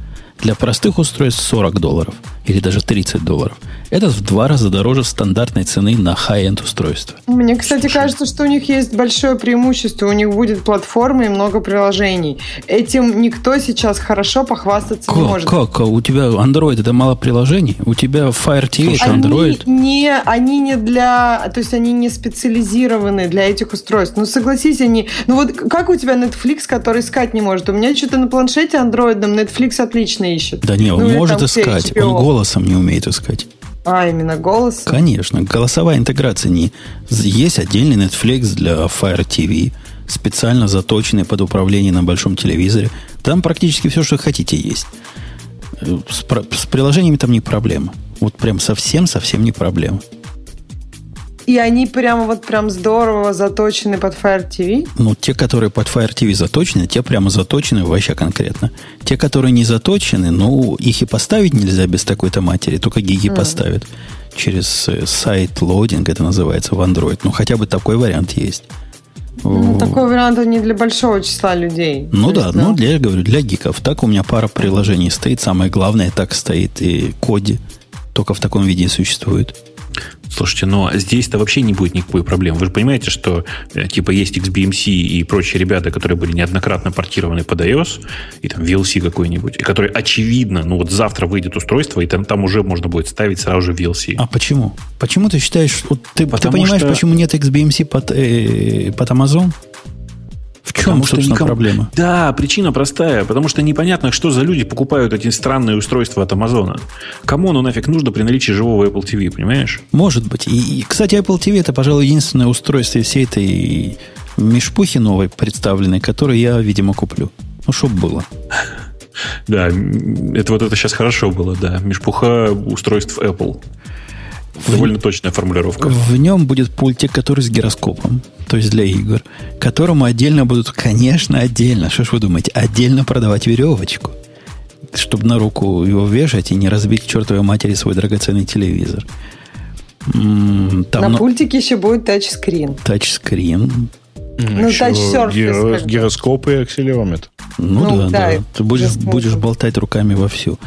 Для простых устройств 40 долларов или даже 30 долларов. Это в два раза дороже стандартной цены на high-end устройство. Мне, кстати, Слушай. кажется, что у них есть большое преимущество. У них будет платформа и много приложений. Этим никто сейчас хорошо похвастаться как, не может. Как? У тебя Android это мало приложений? У тебя Fire TV это Android? Они не, они не для... То есть они не специализированы для этих устройств. Ну, согласись, они... Ну, вот как у тебя Netflix, который искать не может? У меня что-то на планшете Android Netflix отлично ищет. Да не, он ну, может искать. Он голосом не умеет искать. А, именно голос? Конечно, голосовая интеграция не... Есть отдельный Netflix для Fire TV, специально заточенный под управление на большом телевизоре. Там практически все, что хотите, есть. С, с приложениями там не проблема. Вот прям совсем-совсем не проблема. И они прямо вот прям здорово заточены под Fire TV? Ну, те, которые под Fire TV заточены, те прямо заточены вообще конкретно. Те, которые не заточены, ну, их и поставить нельзя без такой-то матери, только гики mm. поставят через э, sideloading, это называется в Android. Ну, хотя бы такой вариант есть. Ну, такой вариант не для большого числа людей. Ну да, есть, да, ну для, я говорю, для гиков. Так у меня пара приложений стоит. Самое главное, так стоит и Kodi. Только в таком виде существует. Слушайте, но здесь-то вообще не будет никакой проблемы. Вы же понимаете, что э, типа есть XBMC и прочие ребята, которые были неоднократно портированы под iOS, и там VLC какой-нибудь, и которые очевидно, ну вот завтра выйдет устройство, и там, там уже можно будет ставить сразу же VLC. А почему? Почему ты считаешь, вот ты, ты понимаешь, что... почему нет XBMC под, э, под Amazon? В чем, потому собственно, никому... проблема? Да, причина простая. Потому что непонятно, что за люди покупают эти странные устройства от Амазона. Кому оно нафиг нужно при наличии живого Apple TV, понимаешь? Может быть. И, и кстати, Apple TV это, пожалуй, единственное устройство всей этой мешпухи новой представленной, которую я, видимо, куплю. Ну, чтоб было. Да, это вот это сейчас хорошо было, да. Мешпуха устройств Apple. Довольно точная формулировка. В нем будет пультик, который с гироскопом, то есть для игр, которому отдельно будут, конечно, отдельно, что ж вы думаете, отдельно продавать веревочку, чтобы на руку его вешать и не разбить к чертовой матери свой драгоценный телевизор. Там, на но... пультике еще будет тачскрин. Тачскрин. Ну, тач-серфис. Гироскоп и акселерометр. Ну, ну да, да, да. Ты будешь, будешь болтать руками вовсю.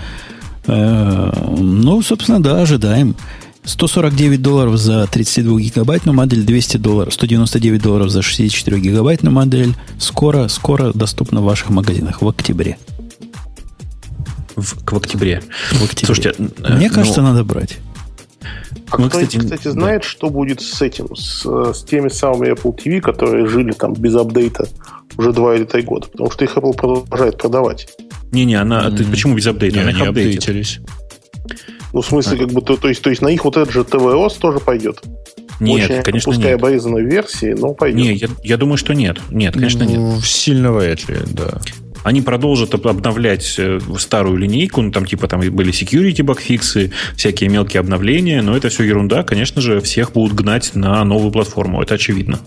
Э, ну, собственно, да, ожидаем. 149 долларов за 32-гигабайтную модель, 200 долларов, 199 долларов за 64-гигабайтную модель. Скоро, скоро доступно в ваших магазинах в октябре. В, в октябре. В октябре. Слушайте, э, мне ну, кажется, надо брать. А Мы, кстати, кстати, знает, да. что будет с этим, с, с теми самыми Apple TV, которые жили там без апдейта уже два или три года? Потому что их Apple продолжает продавать. Не-не, она. Mm-hmm. Ты почему без апдейта? Не, они апдейтились. Ну, в смысле, как бы, то, то, есть, то есть на их вот этот же ТВОС тоже пойдет. Нет, Очень, конечно, пускай нет. обрезанной версии, но пойдет. Нет, я, я думаю, что нет. Нет, конечно, нет. Ну, сильно вряд ли, да. Они продолжат обновлять э, старую линейку, ну там типа там были security багфиксы, всякие мелкие обновления, но это все ерунда. Конечно же, всех будут гнать на новую платформу, это очевидно.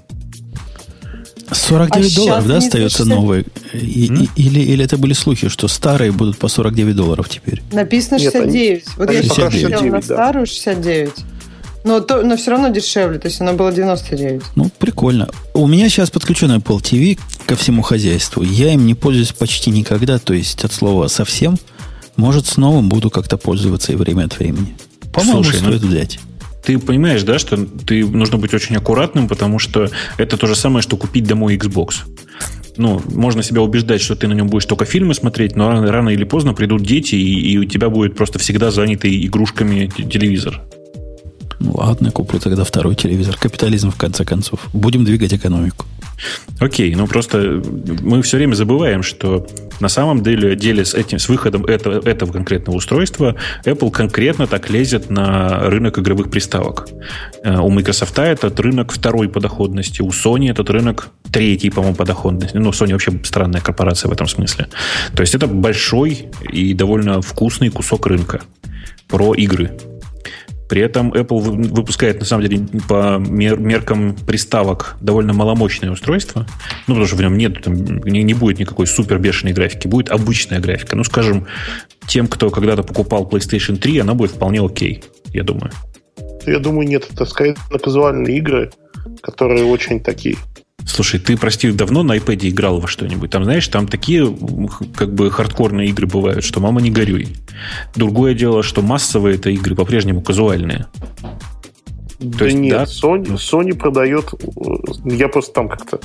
49 а долларов, да, остаются новые? И, и, или, или это были слухи, что старые будут по 49 долларов теперь? Написано 69. Нет, вот я 69, на старую 69. Но, то, но все равно дешевле, то есть оно было 99. Ну, прикольно. У меня сейчас подключен Apple TV ко всему хозяйству. Я им не пользуюсь почти никогда, то есть от слова совсем. Может, снова буду как-то пользоваться и время от времени. По-моему, Слушай, стоит ну, взять. Ты понимаешь, да, что ты нужно быть очень аккуратным, потому что это то же самое, что купить домой Xbox. Ну, можно себя убеждать, что ты на нем будешь только фильмы смотреть, но рано, рано или поздно придут дети, и, и у тебя будет просто всегда занятый игрушками телевизор. Ну ладно, куплю тогда второй телевизор. Капитализм, в конце концов. Будем двигать экономику. Окей, ну просто мы все время забываем, что на самом деле, деле с этим, с выходом этого, этого конкретного устройства Apple конкретно так лезет на рынок игровых приставок. Э, у Microsoft этот рынок второй по доходности, у Sony этот рынок третий, по-моему, по доходности. Ну, Sony вообще странная корпорация в этом смысле. То есть это большой и довольно вкусный кусок рынка про игры. При этом Apple выпускает, на самом деле, по меркам приставок довольно маломощное устройство. Ну, потому что в нем нет, там, не, не будет никакой супер бешеной графики, будет обычная графика. Ну, скажем, тем, кто когда-то покупал PlayStation 3, она будет вполне окей, я думаю. Я думаю, нет, это скорее казуальные игры, которые очень такие Слушай, ты, прости, давно на iPad играл во что-нибудь? Там, знаешь, там такие как бы хардкорные игры бывают, что мама не горюй. Другое дело, что массовые это игры по-прежнему казуальные. Да То есть, нет, да? Sony, Sony продает... Я просто там как-то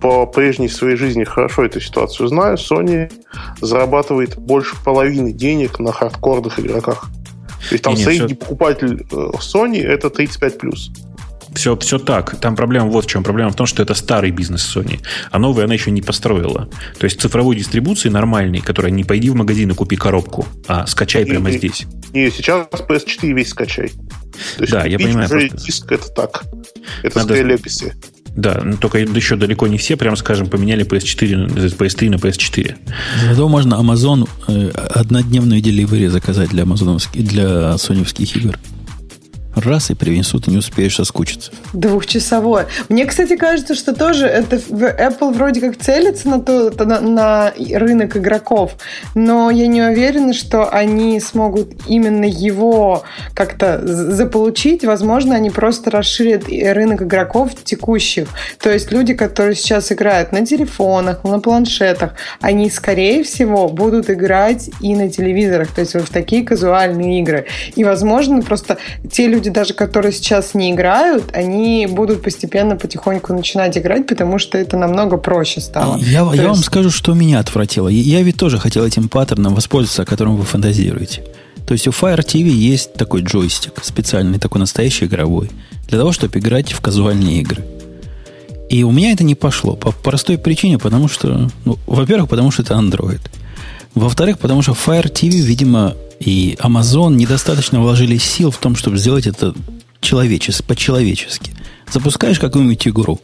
по прежней своей жизни хорошо эту ситуацию знаю. Sony зарабатывает больше половины денег на хардкорных игроках. То есть там нет, средний все... покупатель э, Sony это 35+. Все, все так. Там проблема вот в чем. Проблема в том, что это старый бизнес Sony, а новый она еще не построила. То есть цифровой дистрибуции нормальной, которая не пойди в магазин и купи коробку, а скачай не, прямо не, здесь. Не, сейчас PS4 весь скачай. То есть да, я понимаю. Просто... Диск это так. Это Надо... скорее леписи. Да, но только еще далеко не все, прям скажем, поменяли PS4, PS3 на PS4. Зато можно Amazon э, однодневную деливери заказать для амазоновских, для соневских игр раз и принесут, и не успеешь соскучиться. Двухчасовое. Мне, кстати, кажется, что тоже это Apple вроде как целится на, то, на, на рынок игроков, но я не уверена, что они смогут именно его как-то заполучить. Возможно, они просто расширят рынок игроков текущих. То есть люди, которые сейчас играют на телефонах, на планшетах, они, скорее всего, будут играть и на телевизорах, то есть вот в такие казуальные игры. И, возможно, просто те люди, люди, даже которые сейчас не играют, они будут постепенно потихоньку начинать играть, потому что это намного проще стало. Я, я есть... вам скажу, что меня отвратило. Я ведь тоже хотел этим паттерном воспользоваться, о котором вы фантазируете. То есть у Fire TV есть такой джойстик, специальный, такой настоящий игровой, для того, чтобы играть в казуальные игры. И у меня это не пошло по простой причине, потому что, ну, во-первых, потому что это Android. Во-вторых, потому что Fire TV, видимо, и Amazon недостаточно вложили сил в том, чтобы сделать это человечес, по-человечески. Запускаешь какую-нибудь игру,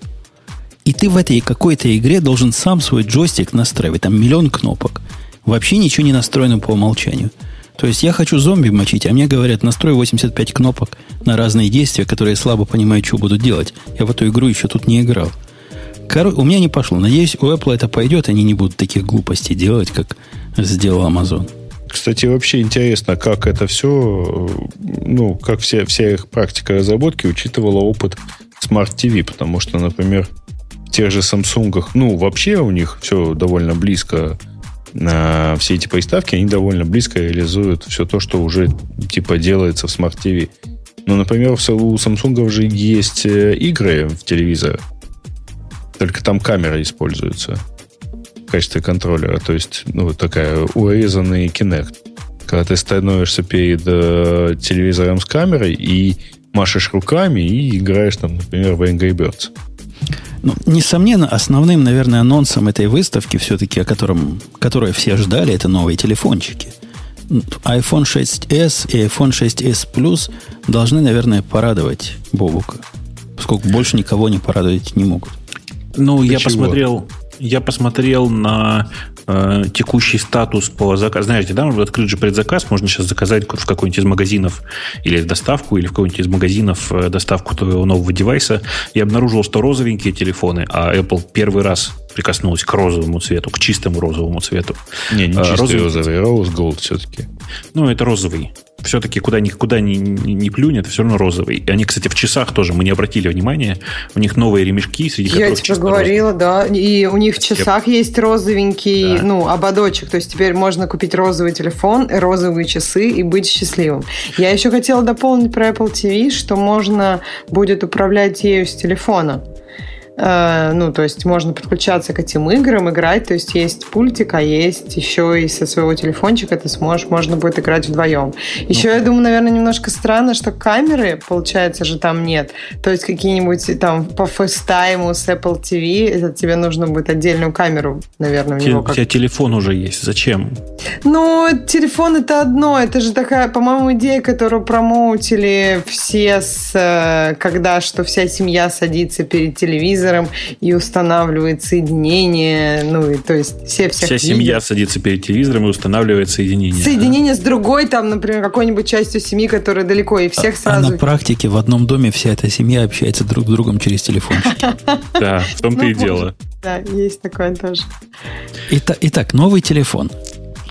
и ты в этой какой-то игре должен сам свой джойстик настраивать. Там миллион кнопок. Вообще ничего не настроено по умолчанию. То есть я хочу зомби мочить, а мне говорят, настрой 85 кнопок на разные действия, которые я слабо понимаю, что буду делать. Я в эту игру еще тут не играл. Кор... У меня не пошло. Надеюсь, у Apple это пойдет, они не будут таких глупостей делать, как сделал Amazon. Кстати, вообще интересно, как это все, ну, как вся, вся их практика разработки учитывала опыт Smart TV, потому что, например, в тех же Samsung, ну, вообще у них все довольно близко на все эти приставки, они довольно близко реализуют все то, что уже типа делается в Smart TV. Ну, например, у Samsung же есть э, игры в телевизоре, только там камера используется в качестве контроллера. То есть, ну, такая урезанный Kinect. Когда ты становишься перед э, телевизором с камерой и машешь руками и играешь там, например, в Angry Birds. Ну, несомненно, основным, наверное, анонсом этой выставки, все-таки, о котором, которое все ждали, это новые телефончики. iPhone 6s и iPhone 6s Plus должны, наверное, порадовать Бобука, поскольку больше никого не порадовать не могут. Ну, Для я чего? посмотрел, я посмотрел на э, текущий статус по заказу. Знаете, да, открыть же предзаказ, можно сейчас заказать в какой-нибудь из магазинов или доставку, или в какой-нибудь из магазинов э, доставку твоего нового девайса. Я обнаружил, что розовенькие телефоны, а Apple первый раз прикоснулась к розовому цвету, к чистому розовому цвету. Не, не а, чистый розовый, розовый, Rose Gold все-таки. Ну, это розовый все-таки куда никуда не, не, не плюнь, это все равно розовый. И они, кстати, в часах тоже, мы не обратили внимания, у них новые ремешки, среди Я которых тебе говорила, розовый. да, и у них в часах Я... есть розовенький, да. ну, ободочек, то есть теперь можно купить розовый телефон, розовые часы и быть счастливым. Я еще хотела дополнить про Apple TV, что можно будет управлять ею с телефона. Э, ну, то есть можно подключаться к этим играм, играть, то есть есть пультик, а есть еще и со своего телефончика ты сможешь, можно будет играть вдвоем. Еще, ну, я думаю, наверное, немножко странно, что камеры, получается, же там нет. То есть какие-нибудь там по фейстайму с Apple TV, это тебе нужно будет отдельную камеру, наверное, в него. Как... У тебя телефон уже есть, зачем? Ну, телефон это одно, это же такая, по-моему, идея, которую промоутили все, с, э, когда что вся семья садится перед телевизором, телевизором и устанавливает соединение. Ну, и, то есть все Вся семья видят. садится перед телевизором и устанавливает соединение. Соединение да? с другой, там, например, какой-нибудь частью семьи, которая далеко, и всех сразу... А на практике в одном доме вся эта семья общается друг с другом через телефон. (laughs) Да, в том-то и ну, дело. Да, есть такое тоже. Итак, новый телефон.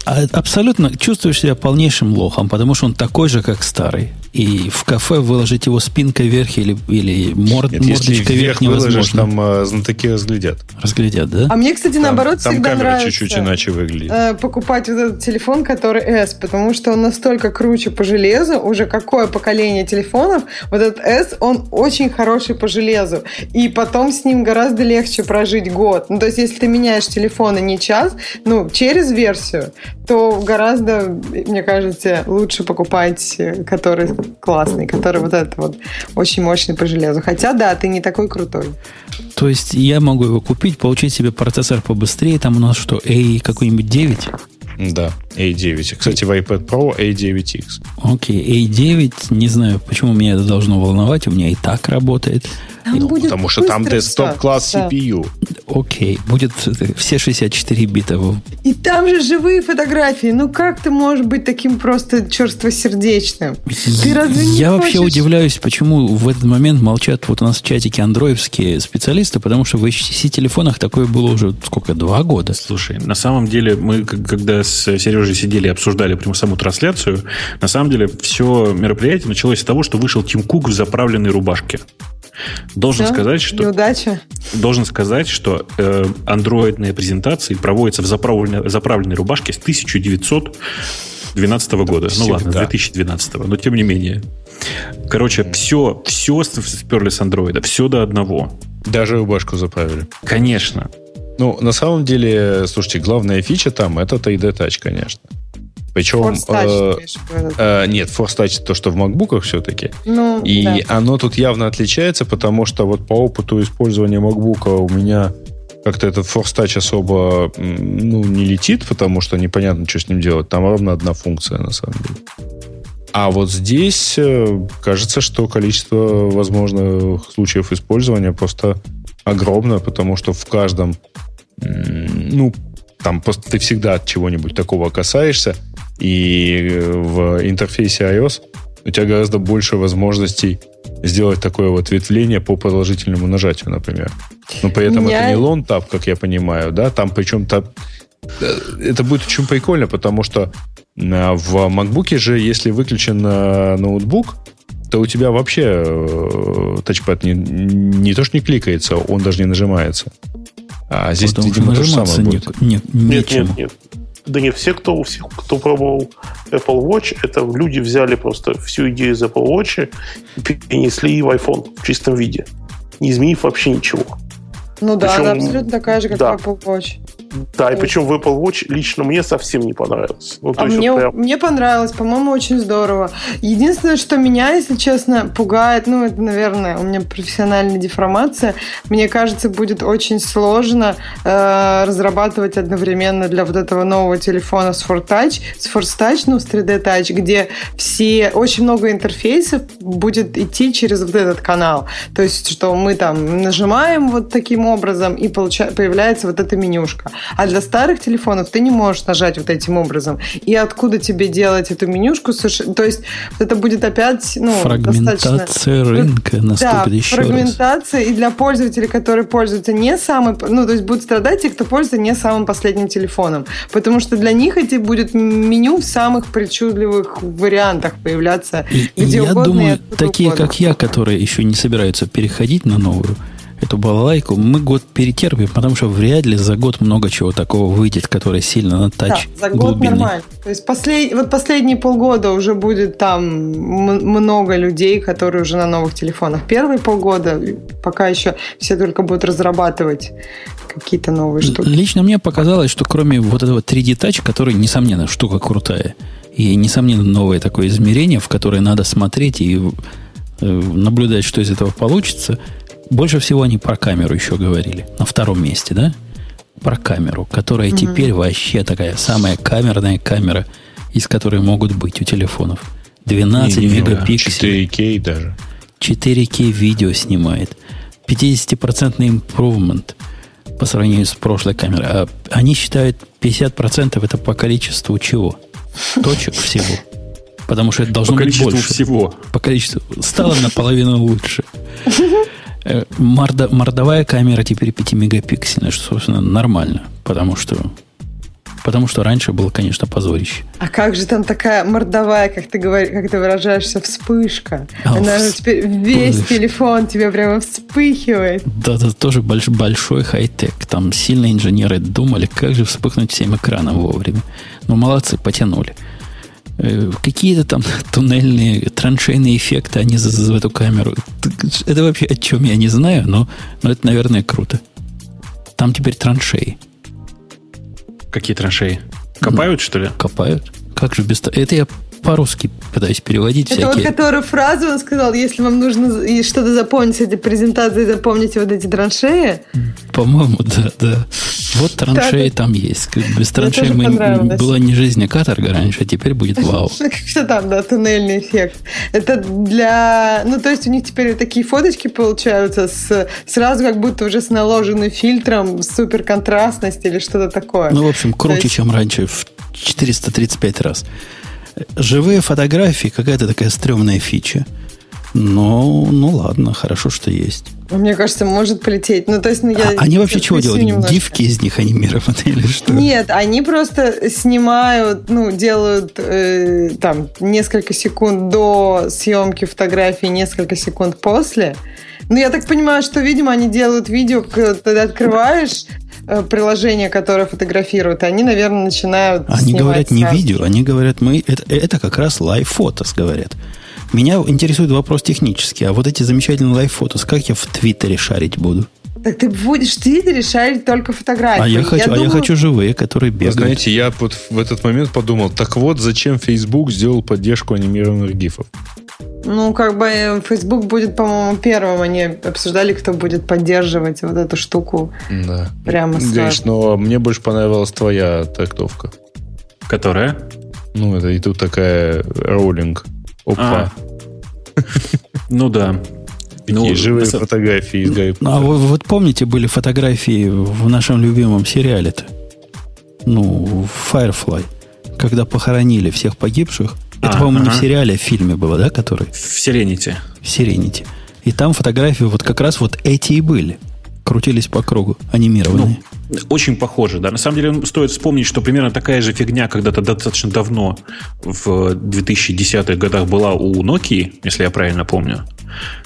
А, абсолютно чувствуешь себя полнейшим лохом, потому что он такой же, как старый. И в кафе выложить его спинкой вверх или, или морд, Нет, мордочкой вверх невозможно. там э, знатоки разглядят. Разглядят, да? А мне, кстати, там, наоборот, там всегда нравится чуть-чуть иначе выглядит. Э, покупать вот этот телефон, который S, потому что он настолько круче по железу, уже какое поколение телефонов, вот этот S, он очень хороший по железу. И потом с ним гораздо легче прожить год. Ну, то есть, если ты меняешь телефон и не час, ну, через версию, то гораздо, мне кажется, лучше покупать, э, который классный, который вот этот вот очень мощный по железу. Хотя, да, ты не такой крутой. То есть я могу его купить, получить себе процессор побыстрее. Там у нас что, A какой-нибудь 9? Да, A9. Кстати, в iPad Pro A9X. Окей, okay, A9, не знаю, почему меня это должно волновать, у меня и так работает. Там ну, будет потому что там десктоп-класс да. CPU. Окей, будет все 64 бита. И там же живые фотографии. Ну как ты можешь быть таким просто черствосердечным? Ты разве Я не вообще удивляюсь, почему в этот момент молчат вот у нас в чатике андроидские специалисты, потому что в HTC-телефонах такое было уже сколько, два года. Слушай, на самом деле мы, когда с Сережей сидели и обсуждали прямо саму трансляцию, на самом деле все мероприятие началось с того, что вышел Тим Кук в заправленной рубашке. Должен Все? сказать, что... Неудача? Должен сказать, что э, андроидные презентации проводятся в заправленной, заправленной рубашке с 1912 года. Всегда. Ну ладно, 2012, но тем не менее. Короче, все, все сперли с андроида, все до одного. Даже рубашку заправили. Конечно. Ну, на самом деле, слушайте, главная фича там это 3D Touch, конечно. Причем... Force Touch, э, э, нет, Force Touch то, что в MacBook все-таки. Ну, и да. оно тут явно отличается, потому что вот по опыту использования MacBook у меня как-то этот Force Touch особо ну, не летит, потому что непонятно, что с ним делать. Там ровно одна функция, на самом деле. А вот здесь э, кажется, что количество возможных случаев использования просто огромное, потому что в каждом, ну, там просто ты всегда от чего-нибудь такого касаешься, и э, в интерфейсе iOS у тебя гораздо больше возможностей сделать такое вот ветвление по продолжительному нажатию, например. Но при этом Меня... это не лон тап, как я понимаю, да, там причем тап... Э, это будет очень прикольно, потому что э, в MacBook же, если выключен ноутбук, то у тебя вообще тачпад не, не то, что не кликается, он даже не нажимается. А здесь, Потому видимо, то же самое будет. Не, не, нет, нет, нет. Да нет, все, кто, все, кто пробовал Apple Watch, это люди взяли просто всю идею из Apple Watch и перенесли в iPhone в чистом виде, не изменив вообще ничего. Ну да, Причем, она абсолютно такая же, как да. Apple Watch. Да, и причем в Apple Watch лично мне совсем не понравилось. Ну, а мне, вот прям... мне понравилось, по-моему, очень здорово. Единственное, что меня, если честно, пугает, ну, это, наверное, у меня профессиональная деформация, мне кажется, будет очень сложно э, разрабатывать одновременно для вот этого нового телефона с Force Touch, с Force Touch, ну, с 3D Touch, где все, очень много интерфейсов будет идти через вот этот канал. То есть, что мы там нажимаем вот таким образом, и получа- появляется вот эта менюшка. А для старых телефонов ты не можешь нажать вот этим образом. И откуда тебе делать эту менюшку? То есть это будет опять ну, фрагментация достаточно... рынка наступит да, еще фрагментация раз. и для пользователей, которые пользуются не самым, ну то есть будут страдать те, кто пользуется не самым последним телефоном, потому что для них эти будет меню в самых причудливых вариантах появляться. И, и я думаю, такие угодно. как я, которые еще не собираются переходить на новую эту балалайку, мы год перетерпим, потому что вряд ли за год много чего такого выйдет, которое сильно на тач да, за год нормально. То есть послед... вот последние полгода уже будет там много людей, которые уже на новых телефонах. Первые полгода пока еще все только будут разрабатывать какие-то новые штуки. Лично мне показалось, что кроме вот этого 3D Touch, который, несомненно, штука крутая, и, несомненно, новое такое измерение, в которое надо смотреть и э, наблюдать, что из этого получится – больше всего они про камеру еще говорили. На втором месте, да? Про камеру, которая угу. теперь вообще такая самая камерная камера, из которой могут быть у телефонов. 12 не, не, мегапикселей. 4К даже. 4К видео снимает. 50% improvement по сравнению с прошлой камерой. А они считают 50% это по количеству чего? Точек всего. Потому что это должно по быть больше. всего. По количеству. Стало наполовину лучше. (laughs) Э, морда, мордовая камера теперь 5 мегапиксельная, что, собственно, нормально, потому что Потому что раньше было, конечно, позорище. А как же там такая мордовая, как ты, говоришь, как ты выражаешься, вспышка? А, Она всп... теперь весь Вспыш... телефон тебе прямо вспыхивает. Да, это тоже больш... большой хай-тек. Там сильные инженеры думали, как же вспыхнуть всем экраном вовремя. Ну, молодцы, потянули. Э, какие-то там (laughs) туннельные, траншейные эффекты они за, за эту камеру. Это вообще о чем я не знаю, но, но это, наверное, круто. Там теперь траншеи. Какие траншеи? Копают, ну, что ли? Копают. Как же без... Это я по-русски пытаюсь переводить Это всякие... вот которую фразу он сказал, если вам нужно что-то запомнить с этой презентацией, запомните вот эти траншеи. По-моему, да, да. Вот траншеи там есть. Без траншеи мы, была не жизнь, а каторга раньше, а теперь будет (laughs) вау. Что там, да, туннельный эффект. Это для... Ну, то есть у них теперь такие фоточки получаются с, сразу как будто уже с наложенным фильтром, суперконтрастность или что-то такое. Ну, в общем, круче, чем раньше в 435 раз. Живые фотографии какая-то такая стрёмная фича. Но, ну ладно, хорошо, что есть. Мне кажется, может полететь. Ну, то есть, ну, я а, они вообще чего делают? Немножко. Гифки из них анимированы (laughs) или что? Нет, они просто снимают, ну, делают э, там несколько секунд до съемки фотографии, несколько секунд после. Ну, я так понимаю, что, видимо, они делают видео, когда ты открываешь, приложения, которое фотографируют, они, наверное, начинают Они говорят не видео, они говорят, мы это, это как раз Live Photos, говорят. Меня интересует вопрос технический. А вот эти замечательные Live Photos, как я в Твиттере шарить буду? Так ты будешь в Твиттере шарить только фотографии. А я хочу, я а думаю... я хочу живые, которые бегают. знаете, я вот в этот момент подумал, так вот, зачем Facebook сделал поддержку анимированных гифов? Ну, как бы э, Facebook будет, по-моему, первым. Они обсуждали, кто будет поддерживать вот эту штуку. Да. Прямо сразу. Гриш, но мне больше понравилась твоя трактовка. Которая? Ну, это и тут такая роллинг. Опа. А. Ну да. Такие ну, живые на... фотографии из Гарри Ну, а вы вот помните, были фотографии в нашем любимом сериале-то? Ну, Firefly. Когда похоронили всех погибших, это, а, по-моему, ага. не в сериале, а в фильме было, да, который? В Сирените. В Сирените. И там фотографии вот как раз вот эти и были. Крутились по кругу, анимированные. Ну, очень похоже, да. На самом деле стоит вспомнить, что примерно такая же фигня когда-то достаточно давно, в 2010-х годах была у Nokia, если я правильно помню.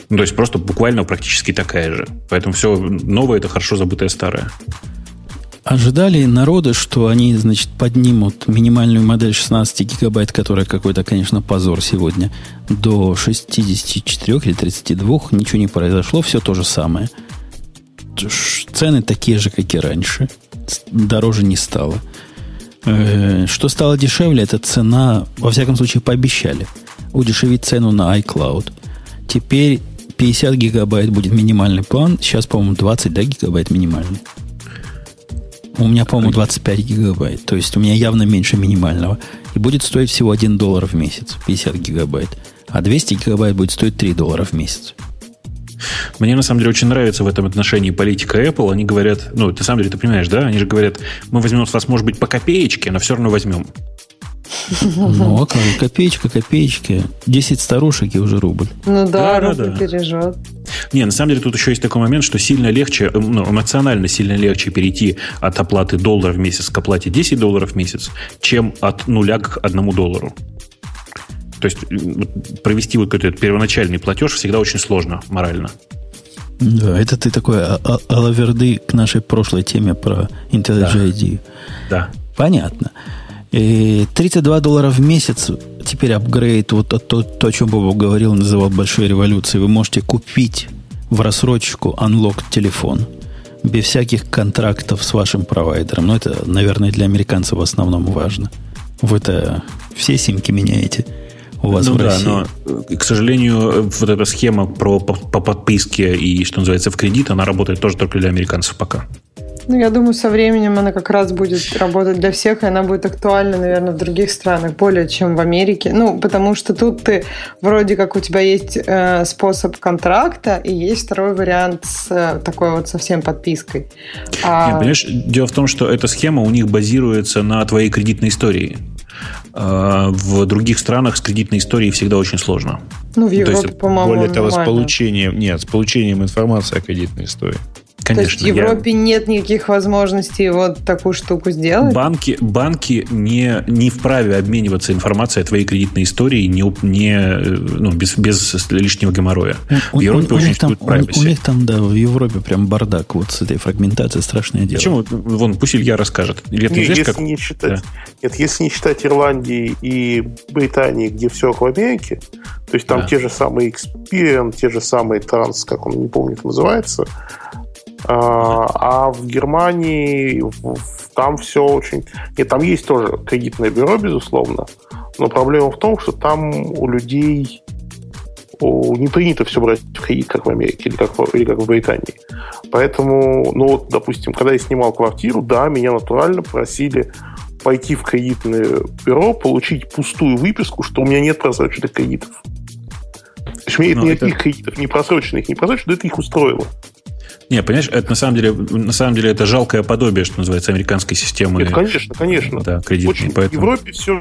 Ну, то есть просто буквально практически такая же. Поэтому все новое это хорошо забытое старое. Ожидали народы, что они, значит, поднимут минимальную модель 16 гигабайт, которая какой-то, конечно, позор сегодня, до 64 или 32. Ничего не произошло, все то же самое. Цены такие же, как и раньше. Дороже не стало. Э, что стало дешевле, это цена, во всяком случае, пообещали. Удешевить цену на iCloud. Теперь 50 гигабайт будет минимальный план. Сейчас, по-моему, 20 да, гигабайт минимальный. У меня, по-моему, 25 гигабайт. То есть у меня явно меньше минимального. И будет стоить всего 1 доллар в месяц, 50 гигабайт. А 200 гигабайт будет стоить 3 доллара в месяц. Мне на самом деле очень нравится в этом отношении политика Apple. Они говорят, ну, ты на самом деле ты понимаешь, да? Они же говорят, мы возьмем с вас, может быть, по копеечке, но все равно возьмем. Ну, а как? Копеечка, копеечки. 10 старушек и уже рубль. Ну да, да, рубль да. бережет. Не, на самом деле тут еще есть такой момент, что сильно легче, э, ну, эмоционально сильно легче перейти от оплаты доллара в месяц к оплате 10 долларов в месяц, чем от нуля к одному доллару. То есть провести вот этот первоначальный платеж всегда очень сложно морально. Да, это ты такой а, а, алаверды к нашей прошлой теме про IntelliJ Да. да. Понятно. И 32 доллара в месяц, теперь апгрейд, вот то, то, то о чем Бобок говорил, называл большой революцией. Вы можете купить в рассрочку unlock телефон без всяких контрактов с вашим провайдером. Но это, наверное, для американцев в основном важно. Вы-то все симки меняете у вас ну, в да, России. но, к сожалению, вот эта схема про по, по подписке и, что называется, в кредит, она работает тоже только для американцев пока. Ну, я думаю, со временем она как раз будет работать для всех, и она будет актуальна, наверное, в других странах более, чем в Америке. Ну, потому что тут ты вроде как у тебя есть э, способ контракта, и есть второй вариант с э, такой вот совсем подпиской. А... Нет, понимаешь, дело в том, что эта схема у них базируется на твоей кредитной истории. Э, в других странах с кредитной историей всегда очень сложно. Ну, в Европе, по-моему, Более того, с получением, нет, с получением информации о кредитной истории. Конечно, То есть в Европе я... нет никаких возможностей вот такую штуку сделать? Банки, банки не, не вправе обмениваться информацией о твоей кредитной истории не, не, ну, без, без лишнего геморроя. У, в Европе у, очень там, у, у них там, да, в Европе прям бардак вот с этой фрагментацией страшное дело. Почему? Вон, пусть Илья расскажет. Илья, ты нет, знаешь, если как... не считать, да. нет, если не считать Ирландии и Британии, где все в Америке, то есть там да. те же самые Experian, те же самые Транс, как он, не помню, как называется, а, а в Германии там все очень... Нет, там есть тоже кредитное бюро, безусловно, но проблема в том, что там у людей не принято все брать в кредит, как в Америке или как, в, или как в Британии. Поэтому, ну вот, допустим, когда я снимал квартиру, да, меня натурально просили пойти в кредитное бюро, получить пустую выписку, что у меня нет просроченных кредитов. То есть у меня нет ну, никаких это... кредитов, не просроченных, не просроченных, это их устроило. Не, понимаешь, это на самом деле, на самом деле это жалкое подобие, что называется, американской системы. Нет, конечно, конечно. Да, кредитной. Очень, поэтому... В Европе все.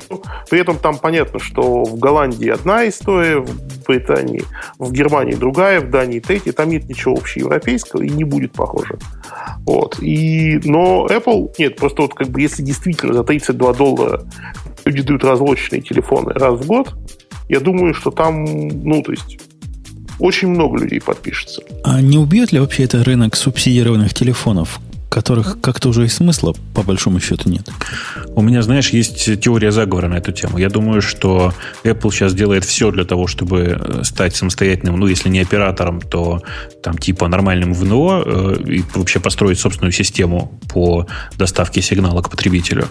При этом там понятно, что в Голландии одна история, в Британии, в Германии другая, в Дании третья. Там нет ничего общеевропейского и не будет похоже. Вот. И, но Apple, нет, просто вот как бы если действительно за 32 доллара люди дают разлоченные телефоны раз в год, я думаю, что там, ну, то есть очень много людей подпишется. А не убьет ли вообще это рынок субсидированных телефонов, которых как-то уже и смысла, по большому счету, нет. У меня, знаешь, есть теория заговора на эту тему. Я думаю, что Apple сейчас делает все для того, чтобы э, стать самостоятельным, ну, если не оператором, то там типа нормальным ВНО э, и вообще построить собственную систему по доставке сигнала к потребителю.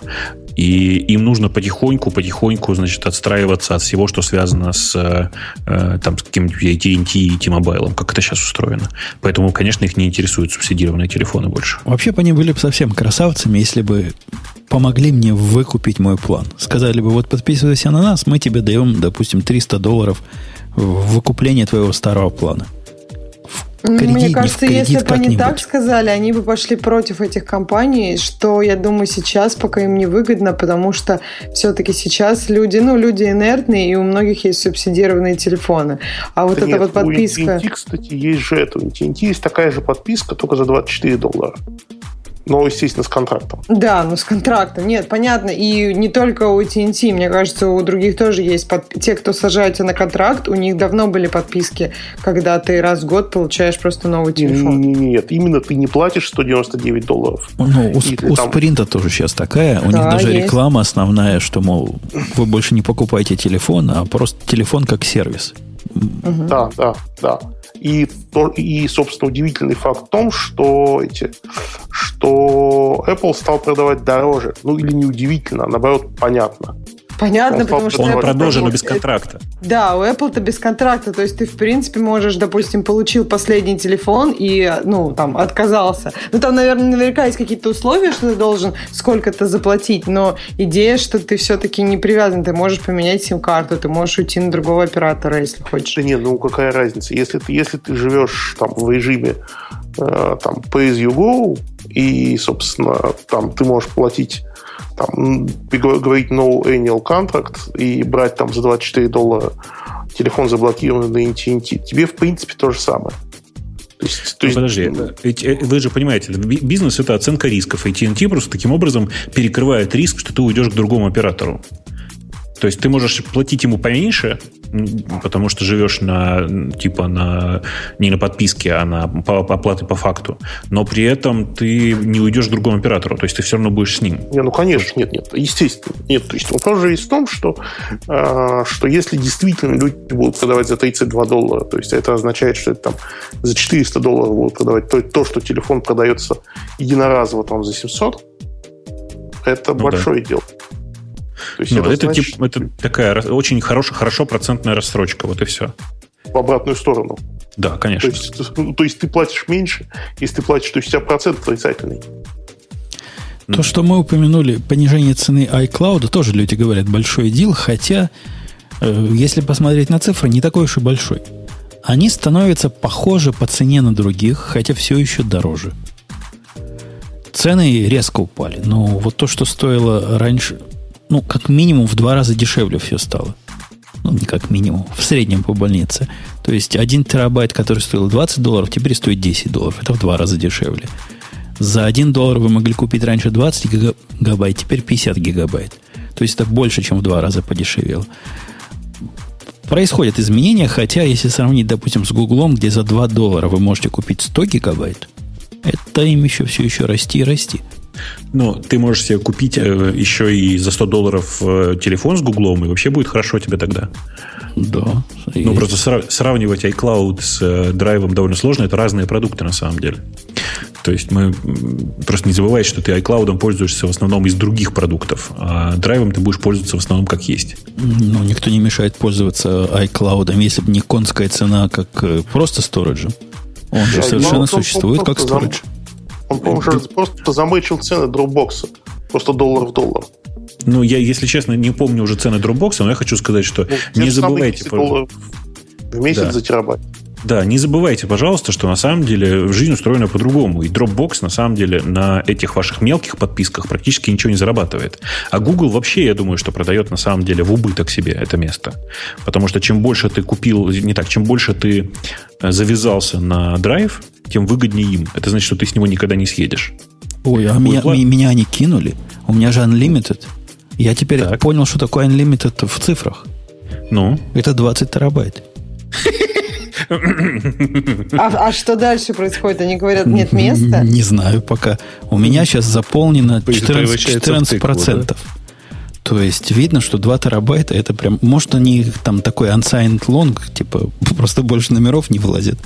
И им нужно потихоньку, потихоньку, значит, отстраиваться от всего, что связано с, э, там, с каким-нибудь AT&T и T-Mobile, как это сейчас устроено. Поэтому, конечно, их не интересуют субсидированные телефоны больше. Вообще, бы они были бы совсем красавцами, если бы помогли мне выкупить мой план. Сказали бы, вот подписывайся на нас, мы тебе даем, допустим, 300 долларов в выкупление твоего старого плана. Кредит, Мне кажется, если бы они так сказали, они бы пошли против этих компаний, что, я думаю, сейчас пока им не выгодно, потому что все-таки сейчас люди, ну, люди инертные, и у многих есть субсидированные телефоны. А вот да эта нет, вот подписка... У AT&T, кстати, есть же это. У AT&T есть такая же подписка, только за 24 доллара. Но, естественно, с контрактом. Да, ну с контрактом. Нет, понятно. И не только у AT&T, мне кажется, у других тоже есть. Под... Те, кто сажаются на контракт, у них давно были подписки, когда ты раз в год получаешь просто новый телефон. Нет, именно ты не платишь 199 долларов. Ну, у, у там... Спринта тоже сейчас такая. У да, них даже есть. реклама основная, что, мол, вы больше не покупаете телефон, а просто телефон как сервис. Угу. Да, да, да. И, и, собственно, удивительный факт в том, что, эти, что Apple стал продавать дороже. Ну, или неудивительно, а наоборот, понятно. Понятно, он потому что... Он продолжен, но без контракта. Да, у Apple-то без контракта. То есть ты, в принципе, можешь, допустим, получил последний телефон и, ну, там, отказался. Ну, там, наверное, наверняка есть какие-то условия, что ты должен сколько-то заплатить, но идея, что ты все-таки не привязан, ты можешь поменять сим-карту, ты можешь уйти на другого оператора, если хочешь. Да нет, ну какая разница? Если ты, если ты живешь там в режиме э, там pay as you go, и, собственно, там ты можешь платить там, говорить no annual contract и брать там за 24 доллара телефон заблокированный на AT&T, тебе в принципе то же самое. То есть, то есть... Подожди, ведь э, вы же понимаете, бизнес это оценка рисков. AT&T просто таким образом перекрывает риск, что ты уйдешь к другому оператору. То есть ты можешь платить ему поменьше, потому что живешь на типа на не на подписке, а на по, оплаты по факту. Но при этом ты не уйдешь к другому оператору, то есть ты все равно будешь с ним. Не, ну конечно, нет, нет, естественно, нет. То есть вопрос же есть в том, что э, что если действительно люди будут продавать за 32 доллара, то есть это означает, что это там за 400 долларов будут продавать то, то что телефон продается единоразово там за 700, это ну, большое да. дело. То есть ну, это, это, значит, тип, это такая очень хорошая, хорошо процентная рассрочка, вот и все. В обратную сторону. Да, конечно. То есть, ну, то есть ты платишь меньше, если ты платишь, то есть у тебя процент отрицательный. То, что мы упомянули, понижение цены iCloud, тоже люди говорят большой дел, хотя, э, если посмотреть на цифры, не такой уж и большой. Они становятся похожи по цене на других, хотя все еще дороже. Цены резко упали. Но вот то, что стоило раньше, ну, как минимум в два раза дешевле все стало. Ну, не как минимум. В среднем по больнице. То есть 1 терабайт, который стоил 20 долларов, теперь стоит 10 долларов. Это в два раза дешевле. За 1 доллар вы могли купить раньше 20 гигабайт, теперь 50 гигабайт. То есть это больше, чем в два раза подешевело. Происходят изменения, хотя если сравнить, допустим, с Гуглом, где за 2 доллара вы можете купить 100 гигабайт, это им еще все еще расти и расти. Ну, ты можешь себе купить э, еще и за 100 долларов э, телефон с Гуглом, и вообще будет хорошо тебе тогда. Да. Ну, просто сра- сравнивать iCloud с э, драйвом довольно сложно. Это разные продукты на самом деле. То есть мы просто не забывай, что ты iCloud пользуешься в основном из других продуктов, а драйвом ты будешь пользоваться в основном как есть. Ну, никто не мешает пользоваться iCloud, если бы не конская цена, как просто сториджем. Он же совершенно он, существует как сторидж. Он, по-моему, просто замычил цены Dropbox. Просто доллар в доллар. Ну, я, если честно, не помню уже цены Dropbox, но я хочу сказать, что ну, не забывайте... В месяц да. за терабайт. Да, не забывайте, пожалуйста, что на самом деле жизнь устроена по-другому. И Dropbox на самом деле на этих ваших мелких подписках практически ничего не зарабатывает. А Google вообще, я думаю, что продает на самом деле в убыток себе это место. Потому что чем больше ты купил, не так, чем больше ты э, завязался на драйв, тем выгоднее им. Это значит, что ты с него никогда не съедешь. Ой, а меня, меня они кинули. У меня же Unlimited. Я теперь так. понял, что такое Unlimited в цифрах. Ну? Это 20 терабайт. (laughs) (laughs) А, а что дальше происходит? Они говорят, нет места? Не знаю пока. У меня сейчас заполнено 14%. 14 процентов. То есть видно, что 2 терабайта это прям... Может, они там такой unsigned long, типа (laughs) просто больше номеров не вылазит.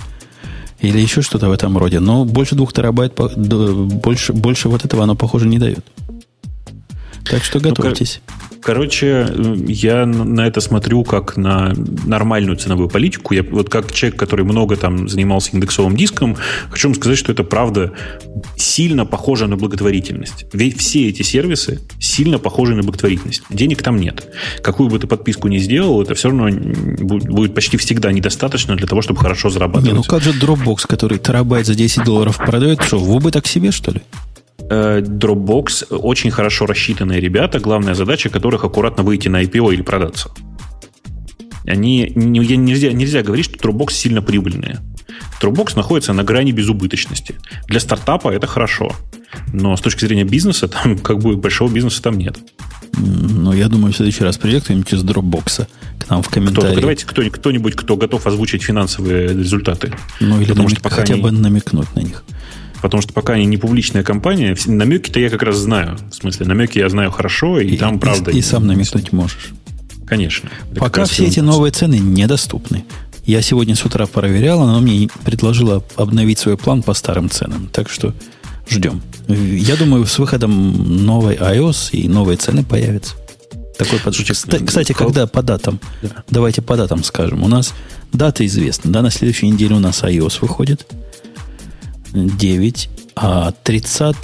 Или еще что-то в этом роде. Но больше 2 терабайт, больше, больше вот этого оно, похоже, не дает. Так что готовьтесь. Ну, Короче, я на это смотрю как на нормальную ценовую политику. Я вот как человек, который много там занимался индексовым диском, хочу вам сказать, что это правда сильно похоже на благотворительность. Ведь все эти сервисы сильно похожи на благотворительность. Денег там нет. Какую бы ты подписку ни сделал, это все равно будет почти всегда недостаточно для того, чтобы хорошо зарабатывать. Не, ну как же Dropbox, который терабайт за 10 долларов продает, что, в убыток себе, что ли? Э, Dropbox очень хорошо рассчитанные ребята, главная задача которых аккуратно выйти на IPO или продаться. Они, нельзя, нельзя говорить, что Dropbox сильно прибыльные. Dropbox находится на грани безубыточности. Для стартапа это хорошо. Но с точки зрения бизнеса, там (laughs) как бы большого бизнеса там нет. Ну, я думаю, в следующий раз придет кто-нибудь из Dropbox к нам в комментарии. Кто, давайте кто, кто-нибудь, кто готов озвучить финансовые результаты. Ну, или Потому намек, что пока хотя они... бы намекнуть на них. Потому что пока они не публичная компания, намеки-то я как раз знаю. В смысле, намеки я знаю хорошо, и, и там правда. И, и сам намекнуть можешь. Конечно. Пока все эти новые цены недоступны. Я сегодня с утра проверял, она мне предложила обновить свой план по старым ценам. Так что ждем. Я думаю, с выходом новой iOS и новые цены появятся. Такой подшучек. Кстати, когда по датам? Да. Давайте по датам скажем. У нас дата известна. Да, на следующей неделе у нас iOS выходит. 9, а 30,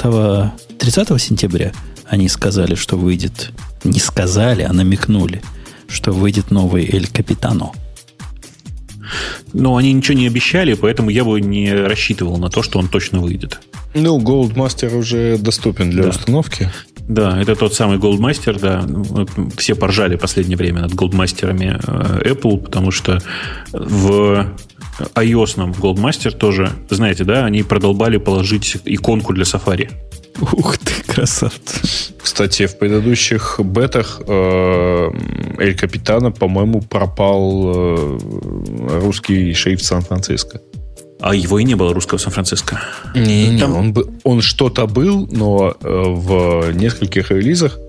30 сентября они сказали, что выйдет, не сказали, а намекнули, что выйдет новый Эль Капитано. Но они ничего не обещали, поэтому я бы не рассчитывал на то, что он точно выйдет. Ну, Goldmaster уже доступен для да. установки. Да, это тот самый Goldmaster, да. Все поржали в последнее время над Goldmasterами э, Apple, потому что в iOS Goldmaster тоже, знаете, да, они продолбали положить иконку для Safari. Ух ты, красавцы. Кстати, в предыдущих бетах э, Эль Капитана, по-моему, пропал э, русский шрифт Сан-Франциско. А его и не было русского Сан-Франциско. Не, не, Там... он, он что-то был, но э, в нескольких релизах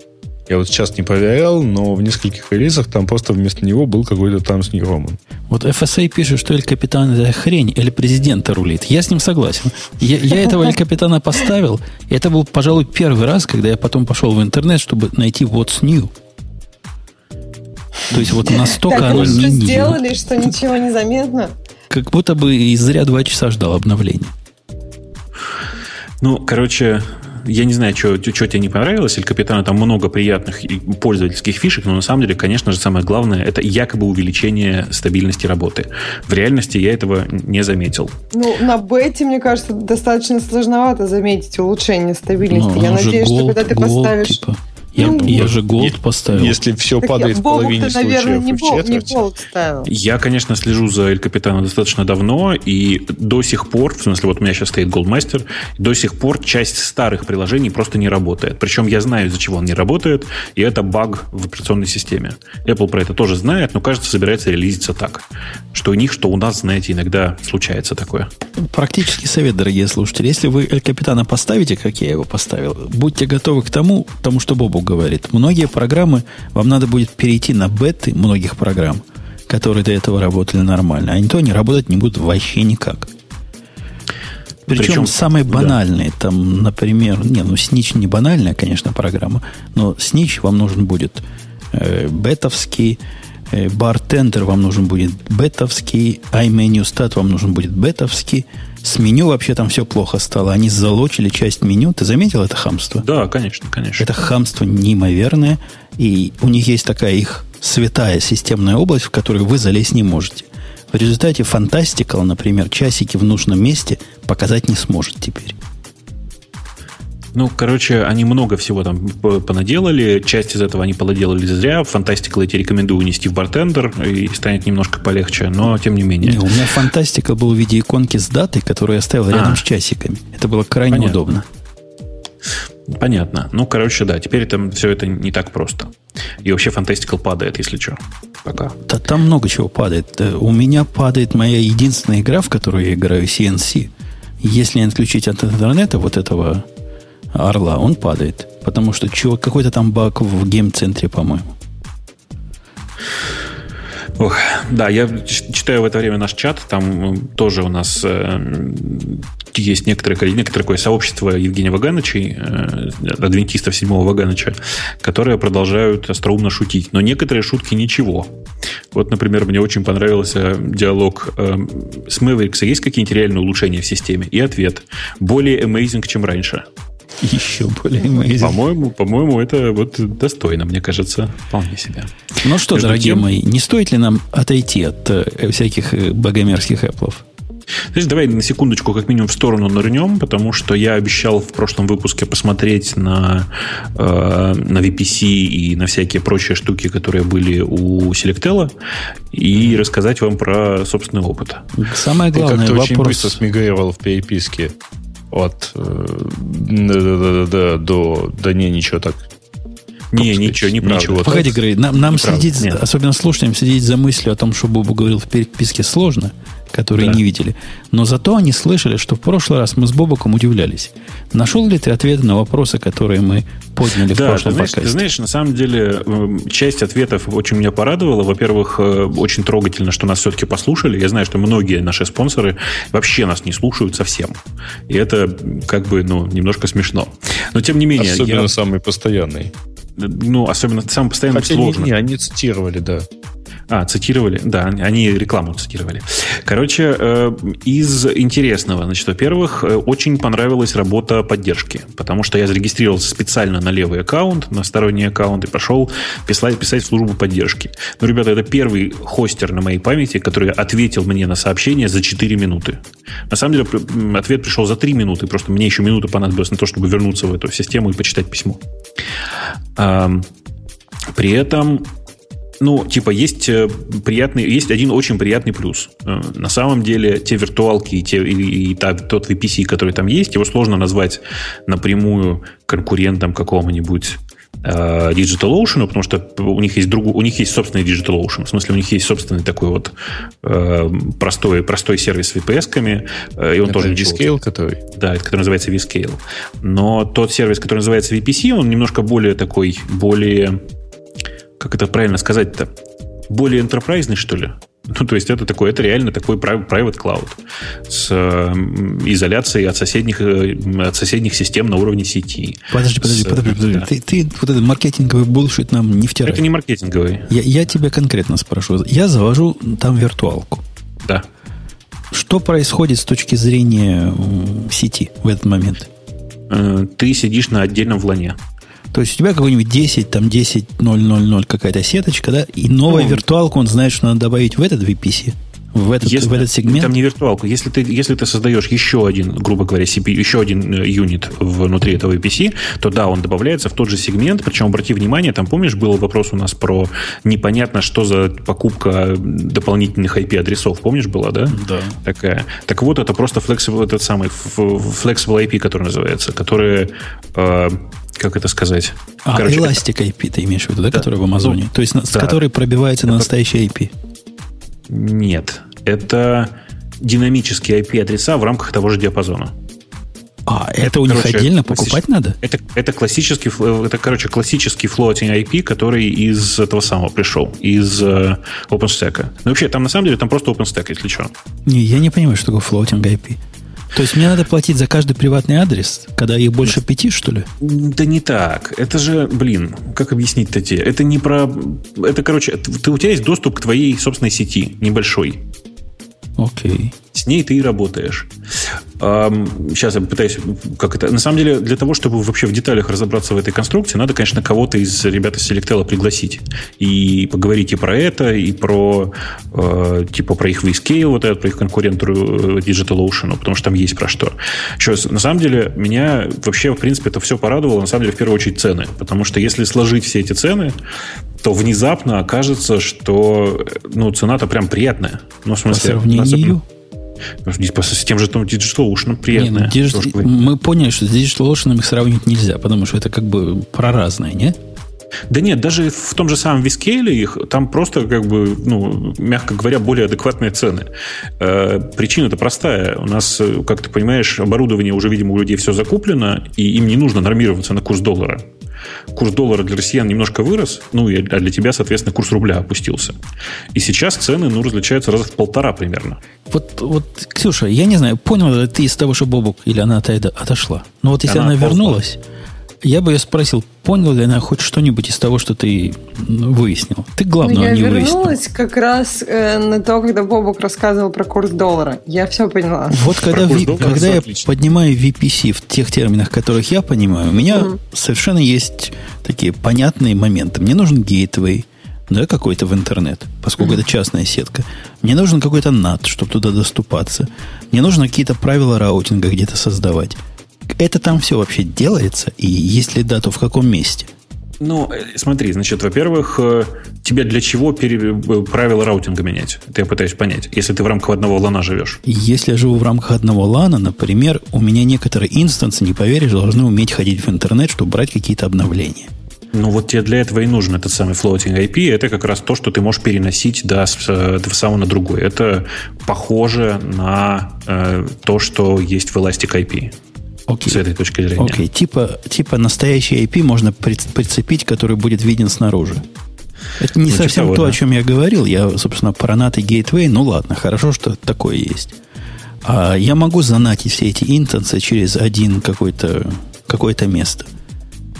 я вот сейчас не проверял, но в нескольких релизах там просто вместо него был какой-то там с Роман. Вот FSA пишет, что Эль Капитан это хрень, или президента рулит. Я с ним согласен. Я, я этого Эль Капитана поставил, и это был, пожалуй, первый раз, когда я потом пошел в интернет, чтобы найти What's New. То есть вот настолько так оно не сделали, что ничего не заметно. Как будто бы из зря два часа ждал обновления. Ну, короче, я не знаю, что, что тебе не понравилось, или Капитана там много приятных пользовательских фишек, но на самом деле, конечно же, самое главное, это якобы увеличение стабильности работы. В реальности я этого не заметил. Ну, на бете, мне кажется, достаточно сложновато заметить улучшение стабильности. Ну, я надеюсь, gold, что когда ты gold, поставишь... Типа. Я, ну, я же голд поставил. Если все так падает я, в половине случаев наверное, не, бол, не голд ставил. Я, конечно, слежу за Эль Капитаном достаточно давно, и до сих пор, в смысле, вот у меня сейчас стоит Goldmaster, до сих пор часть старых приложений просто не работает. Причем я знаю, из-за чего он не работает, и это баг в операционной системе. Apple про это тоже знает, но, кажется, собирается релизиться так. Что у них, что у нас, знаете, иногда случается такое. Практический совет, дорогие слушатели. Если вы Эль Капитана поставите, как я его поставил, будьте готовы к тому, тому что Бобу говорит. Многие программы, вам надо будет перейти на беты многих программ, которые до этого работали нормально. А не то они работать не будут вообще никак. Причем, Причем самые банальные, да. там, например, не, ну, Снич не банальная, конечно, программа, но Снич вам нужен будет э, бетовский, бартендер вам нужен будет бетовский, iMenu вам нужен будет бетовский, с меню вообще там все плохо стало. Они залочили часть меню. Ты заметил это хамство? Да, конечно, конечно. Это хамство неимоверное. И у них есть такая их святая системная область, в которую вы залезть не можете. В результате Fantastical, например, часики в нужном месте показать не сможет теперь. Ну, короче, они много всего там понаделали. Часть из этого они понаделали зря. Фантастикал я тебе рекомендую унести в бартендер, и станет немножко полегче, но тем не менее. Не, у меня фантастика был в виде иконки с датой, которую я оставил а. рядом с часиками. Это было крайне Понятно. удобно. Понятно. Ну, короче, да, теперь там все это не так просто. И вообще фантастикал падает, если что. Пока. Да, там много чего падает. У меня падает моя единственная игра, в которую я играю, CNC. Если не отключить от интернета вот этого орла, он падает. Потому что чего, какой-то там баг в гейм-центре, по-моему. Ох, да, я читаю в это время наш чат, там тоже у нас э, есть некоторое, некоторое такое сообщество Евгения Вагановичей, э, адвентистов седьмого Вагановича, которые продолжают остроумно шутить. Но некоторые шутки ничего. Вот, например, мне очень понравился диалог э, с Mavericks. Есть какие-нибудь реальные улучшения в системе? И ответ. Более amazing, чем раньше. (laughs) Еще более amazing. По-моему, по-моему, это вот достойно, мне кажется, вполне себе. Ну что, Между дорогие тем... мои, не стоит ли нам отойти от э, всяких э, богомерзких эплов? Знаешь, давай на секундочку как минимум в сторону нырнем, потому что я обещал в прошлом выпуске посмотреть на, э, на VPC и на всякие прочие штуки, которые были у Selectel, и рассказать вам про собственный опыт. Самое главное, Ты как-то вопрос... очень быстро смигрировал в переписке от э, да, да, до да не ничего так не, ничего, не правда. Ничего. Погоди, Грей, нам, нам следить, Нет. особенно слушателям, следить за мыслью о том, что Бобу говорил в переписке сложно, которые да. не видели. Но зато они слышали, что в прошлый раз мы с Бобоком удивлялись. Нашел ли ты ответы на вопросы, которые мы подняли да, в прошлом ты знаешь, подкасте? Ты знаешь, на самом деле, эм, часть ответов очень меня порадовала. Во-первых, э, очень трогательно, что нас все-таки послушали. Я знаю, что многие наши спонсоры вообще нас не слушают совсем. И это как бы, ну, немножко смешно. Но тем не менее... Особенно я... самый постоянный ну, особенно самым постоянным Хотя сложно. Не, не, они цитировали, да. А, цитировали, да, они рекламу цитировали. Короче, э, из интересного, значит, во-первых, э, очень понравилась работа поддержки, потому что я зарегистрировался специально на левый аккаунт, на сторонний аккаунт и пошел писать, писать в службу поддержки. Ну, ребята, это первый хостер на моей памяти, который ответил мне на сообщение за 4 минуты. На самом деле, ответ пришел за 3 минуты, просто мне еще минуты понадобилось на то, чтобы вернуться в эту систему и почитать письмо. При этом ну, типа, есть э, приятный, есть один очень приятный плюс. Э, на самом деле, те виртуалки и, те, и, и та, тот VPC, который там есть, его сложно назвать напрямую конкурентом какому-нибудь э, DigitalOcean, потому что у них есть друг, у них есть собственный DigitalOcean. В смысле, у них есть собственный такой вот э, простой, простой сервис с VPS-ками. Э, и он это тоже Vscale, который? Да, это, который называется Vscale. Но тот сервис, который называется VPC, он немножко более такой, более как это правильно сказать-то, более enterprise, что ли? Ну, то есть это такой, это реально такой private cloud с э, изоляцией от соседних, э, от соседних систем на уровне сети. Подожди, подожди, с, подожди, подожди. Да. Ты, ты вот этот маркетинговый булшит нам не втирай. Это не маркетинговый. Я, я тебя конкретно спрошу. Я завожу там виртуалку. Да. Что происходит с точки зрения сети в этот момент? Э, ты сидишь на отдельном влане. То есть у тебя какой-нибудь 10, там 10, 0, 0, 0 какая-то сеточка, да, и новая ну, виртуалка, он знает, что надо добавить в этот VPC, в этот, если, в этот сегмент? Там не виртуалку. Если ты, если ты создаешь еще один, грубо говоря, CPU, еще один э, юнит внутри этого VPC, то да, он добавляется в тот же сегмент. Причем, обрати внимание, там, помнишь, был вопрос у нас про непонятно, что за покупка дополнительных IP-адресов. Помнишь, была, да? Да. Такая. Так вот, это просто flexible, этот самый flexible IP, который называется, который э, как это сказать? А, Короче, Elastic IP ты имеешь в виду, да, да. который в Амазоне? Ну, То есть, да. с которой пробивается это... на настоящий IP? Нет. Это динамические IP-адреса в рамках того же диапазона. А, это, у них короче, отдельно покупать классич... надо? Это, это классический, это, короче, классический floating IP, который из этого самого пришел, из uh, OpenStack. Ну, вообще, там на самом деле там просто OpenStack, если что. Не, я не понимаю, что такое floating IP. То есть мне надо платить за каждый приватный адрес, когда их больше пяти, что ли? Да не так. Это же, блин, как объяснить-то тебе? Это не про... Это, короче, ты, у тебя есть доступ к твоей собственной сети, небольшой. Окей. С ней ты и работаешь. Сейчас я пытаюсь, как это... На самом деле, для того, чтобы вообще в деталях разобраться в этой конструкции, надо, конечно, кого-то из ребят из Selectel пригласить. И поговорить и про это, и про э, типа про их Vscale, вот этот, про их конкуренту э, DigitalOcean, потому что там есть про что. Сейчас, на самом деле, меня вообще, в принципе, это все порадовало, на самом деле, в первую очередь, цены. Потому что если сложить все эти цены, то внезапно окажется, что ну, цена-то прям приятная. Ну, в смысле, По сравнению? С тем же там DigitalOcean приятно. Не, ну, Digital, мы поняли, что с DigitalOcean их сравнить нельзя, потому что это как бы про разные, не? Да нет, даже в том же самом Вискейле их там просто, как бы, ну, мягко говоря, более адекватные цены. Э, Причина-то простая. У нас, э, как ты понимаешь, оборудование уже, видимо, у людей все закуплено, и им не нужно нормироваться на курс доллара курс доллара для россиян немножко вырос, ну, и для тебя, соответственно, курс рубля опустился. И сейчас цены, ну, различаются раза в полтора примерно. Вот, вот, Ксюша, я не знаю, понял ли ты из того, что Бобук или она отошла? Но вот если она, она вернулась, я бы ее спросил, понял ли она хоть что-нибудь из того, что ты выяснил? Ты главного ну, не выяснил. Я вернулась как раз э, на то, когда Бобок рассказывал про курс доллара. Я все поняла. Вот когда, ви, когда я отлично. поднимаю VPC в тех терминах, которых я понимаю, у меня угу. совершенно есть такие понятные моменты. Мне нужен гейтвей, да, какой-то в интернет, поскольку mm это частная сетка. Мне нужен какой-то NAT, чтобы туда доступаться. Мне нужно какие-то правила раутинга где-то создавать это там все вообще делается? И есть ли да, то в каком месте? Ну, э, смотри, значит, во-первых, э, тебе для чего пере... Э, правила раутинга менять? Это я пытаюсь понять. Если ты в рамках одного лана живешь. Если я живу в рамках одного лана, например, у меня некоторые инстансы, не поверишь, должны уметь ходить в интернет, чтобы брать какие-то обновления. Ну, вот тебе для этого и нужен этот самый floating IP. Это как раз то, что ты можешь переносить да, с самого на другой. Это похоже на э, то, что есть в Elastic IP. Окей. С этой точки зрения. Окей, типа, типа настоящий IP можно прицепить, который будет виден снаружи. Это не ну, совсем типа то, да. о чем я говорил. Я, собственно, про Gateway. Ну ладно, хорошо, что такое есть. А я могу занатить все эти инстансы через один какой-то какое-то место.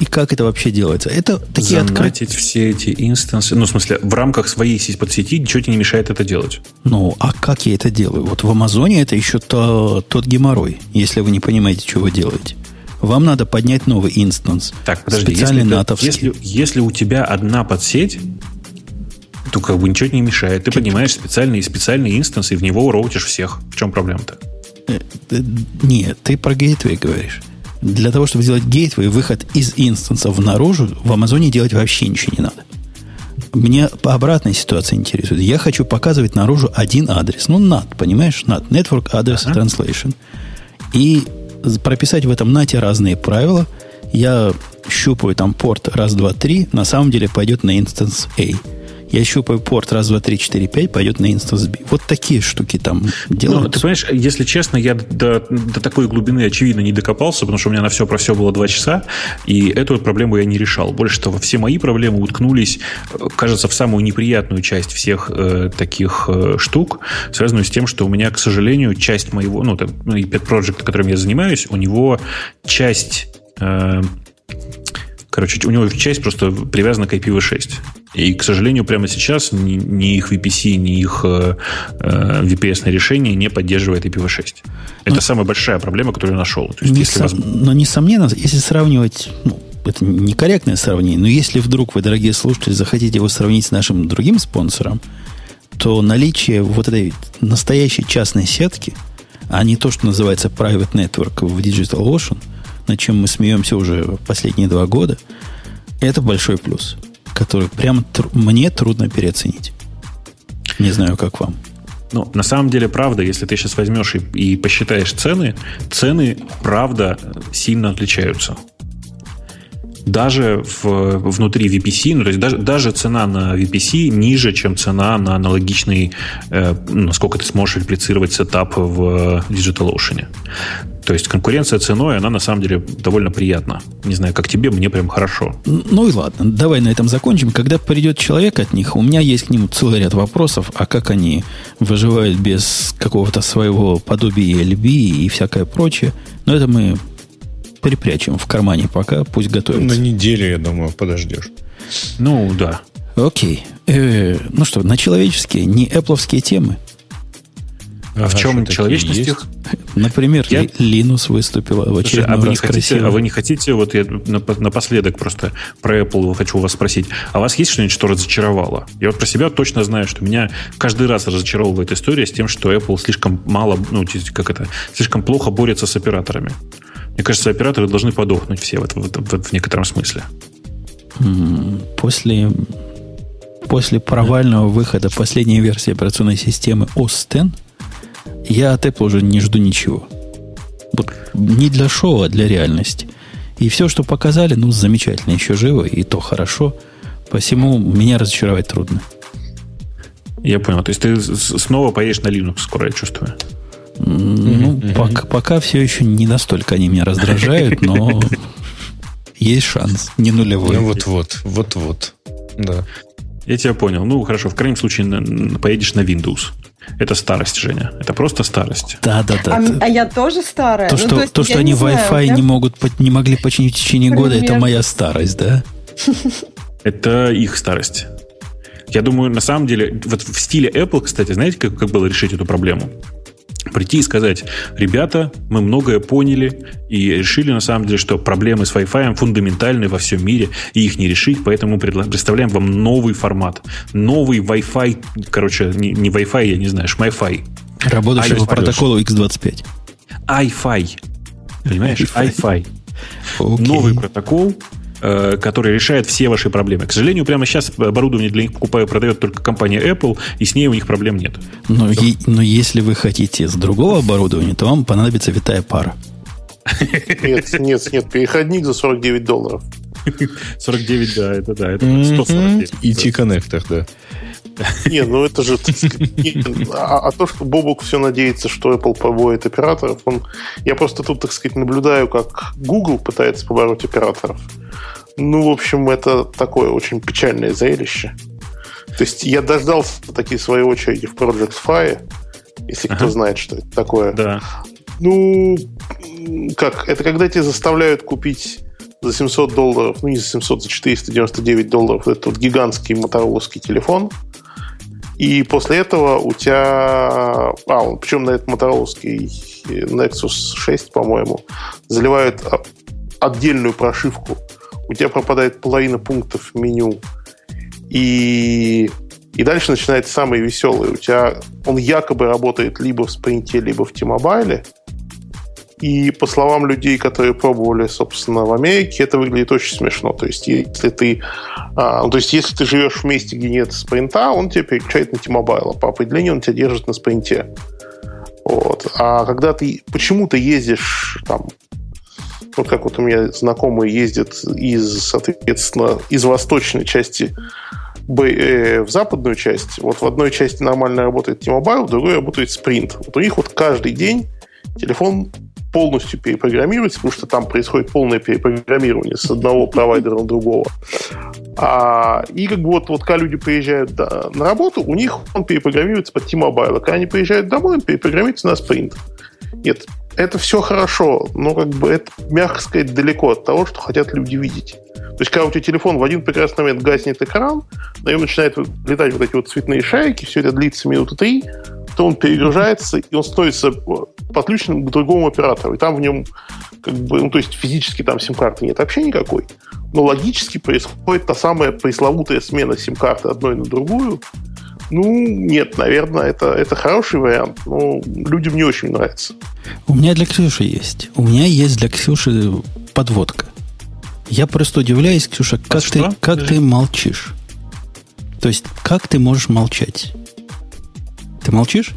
И как это вообще делается? Это такие открытия. все эти инстансы. Ну, в смысле, в рамках своей подсети ничего тебе не мешает это делать. Ну, а как я это делаю? Вот в Амазоне это еще то, тот геморрой, если вы не понимаете, что вы делаете. Вам надо поднять новый инстанс. Так, подожди, специальный если, натовский. Если, если у тебя одна подсеть, то как бы ничего не мешает. Ты, ты поднимаешь специальный специальный инстанс и в него роутишь всех. В чем проблема-то? Э, э, нет, ты про gateway говоришь. Для того, чтобы сделать gateway, выход из инстансов наружу, в Амазоне делать вообще ничего не надо. Мне по обратной ситуации интересует. Я хочу показывать наружу один адрес. Ну, NAT, понимаешь? NAT, Network Address uh-huh. Translation. И прописать в этом NAT разные правила. Я щупаю там порт раз, два, три. На самом деле пойдет на инстанс A я щупаю порт раз, два, три, четыре, пять, пойдет на инстанс. Вот такие штуки там делают. Ну, ты понимаешь, если честно, я до, до такой глубины, очевидно, не докопался, потому что у меня на все про все было два часа, и эту проблему я не решал. Больше того, все мои проблемы уткнулись, кажется, в самую неприятную часть всех э, таких э, штук, связанную с тем, что у меня, к сожалению, часть моего, ну, там, ну Project, которым я занимаюсь, у него часть э, Короче, у него часть просто привязана к IPv6. И, к сожалению, прямо сейчас ни, ни их VPC, ни их э, э VPS решение не поддерживает IPv6. Это но, самая большая проблема, которую я нашел. То есть, не если со, вас... Но, несомненно, если сравнивать, ну, это некорректное сравнение, но если вдруг вы, дорогие слушатели, захотите его сравнить с нашим другим спонсором, то наличие вот этой настоящей частной сетки, а не то, что называется private network в Digital Ocean, над чем мы смеемся уже последние два года, это большой плюс, который прямо тр- мне трудно переоценить. Не знаю, как вам. Ну, на самом деле, правда, если ты сейчас возьмешь и, и посчитаешь цены, цены, правда, сильно отличаются даже в, внутри VPC, ну, то есть даже, даже цена на VPC ниже, чем цена на аналогичный, э, насколько ты сможешь реплицировать сетап в DigitalOcean. То есть конкуренция ценой, она на самом деле довольно приятна. Не знаю, как тебе, мне прям хорошо. Ну и ладно, давай на этом закончим. Когда придет человек от них, у меня есть к нему целый ряд вопросов, а как они выживают без какого-то своего подобия LB и всякое прочее. Но это мы припрячем в кармане пока, пусть готовится. На неделю, я думаю, подождешь. Ну, да. Окей. Э, ну что, на человеческие, не эпловские темы. А в чем человечность их? Например, я... Linux выступила в очередной а вы, не хотите, а вы не хотите, вот я напоследок просто про Apple хочу вас спросить, а у вас есть что-нибудь, что разочаровало? Я вот про себя точно знаю, что меня каждый раз разочаровывает история с тем, что Apple слишком мало, ну, как это, слишком плохо борется с операторами. Мне кажется, операторы должны подохнуть все в, в, в, в некотором смысле. После, после провального выхода последней версии операционной системы OS X я от Apple уже не жду ничего. Вот не для шоу, а для реальности. И все, что показали, ну, замечательно, еще живо, и то хорошо. Посему меня разочаровать трудно. Я понял. То есть ты снова поедешь на Linux скоро, я чувствую. Ну, пока, пока все еще не настолько они меня раздражают, но есть шанс, не нулевой. Ну, вот-вот, вот-вот. Да. Я тебя понял. Ну, хорошо, в крайнем случае на, поедешь на Windows. Это старость, Женя. Это просто старость. Да, да, да. А, а я тоже старая. То, ну, что, то, есть, то, что они Wi-Fi не могут, не могли починить в течение Пример. года, это моя старость, да? (laughs) Это их старость. Я думаю, на самом деле, вот в стиле Apple, кстати, знаете, как, как было решить эту проблему? Прийти и сказать, ребята, мы многое поняли и решили на самом деле, что проблемы с Wi-Fi фундаментальны во всем мире, и их не решить, поэтому представляем вам новый формат. Новый Wi-Fi, короче, не, не Wi-Fi, я не знаю, Wi-Fi. Работающий по протоколу X25. i-Fi. Понимаешь? i-Fi. Okay. Новый протокол, который решает все ваши проблемы. К сожалению, прямо сейчас оборудование для них покупаю, продает только компания Apple, и с ней у них проблем нет. Но, е- но если вы хотите с другого оборудования, то вам понадобится витая пара. Нет, нет, нет, переходник за 49 долларов. (laughs) 49, да, это да, это 149. И T-коннектор, да. (laughs) Не, ну это же... А, а то, что Бобук все надеется, что Apple побоит операторов, он... Я просто тут, так сказать, наблюдаю, как Google пытается побороть операторов. Ну, в общем, это такое очень печальное зрелище. То есть я дождался такие своей очереди в Project Fire, если ага. кто знает, что это такое. Да. Ну, как? Это когда тебя заставляют купить за 700 долларов, ну не за 700, за 499 долларов этот вот гигантский мотороловский телефон. И после этого у тебя... А, причем на этот мотороловский Nexus 6, по-моему, заливают отдельную прошивку. У тебя пропадает половина пунктов меню. И, и дальше начинается самое веселое. У тебя он якобы работает либо в спринте, либо в T-Mobile. И по словам людей, которые пробовали, собственно, в Америке, это выглядит очень смешно. То есть, если ты, а, то есть, если ты живешь в месте, где нет спринта, он тебя переключает на T-Mobile. А по определению он тебя держит на спринте. Вот. А когда ты почему-то ездишь там вот как вот у меня знакомые ездят из, соответственно, из восточной части э, в западную часть. Вот в одной части нормально работает T-Mobile, в другой работает Sprint. Вот у них вот каждый день телефон полностью перепрограммируется, потому что там происходит полное перепрограммирование с одного провайдера на другого. А, и как бы вот, вот когда люди приезжают да, на работу, у них он перепрограммируется под T-Mobile. А когда они приезжают домой, он перепрограммируется на Sprint. Нет, это все хорошо, но как бы это, мягко сказать, далеко от того, что хотят люди видеть. То есть, когда у тебя телефон в один прекрасный момент гаснет экран, на нем начинают летать вот эти вот цветные шарики, все это длится минуты три, то он перегружается, и он становится подключенным к другому оператору. И там в нем, как бы, ну, то есть физически там сим-карты нет вообще никакой, но логически происходит та самая пресловутая смена сим-карты одной на другую, Ну, нет, наверное, это, это хороший вариант, но людям не очень нравится. У меня для Ксюши есть. У меня есть для Ксюши подводка. Я просто удивляюсь, Ксюша, как, а ты, как ты молчишь. То есть, как ты можешь молчать? Ты молчишь?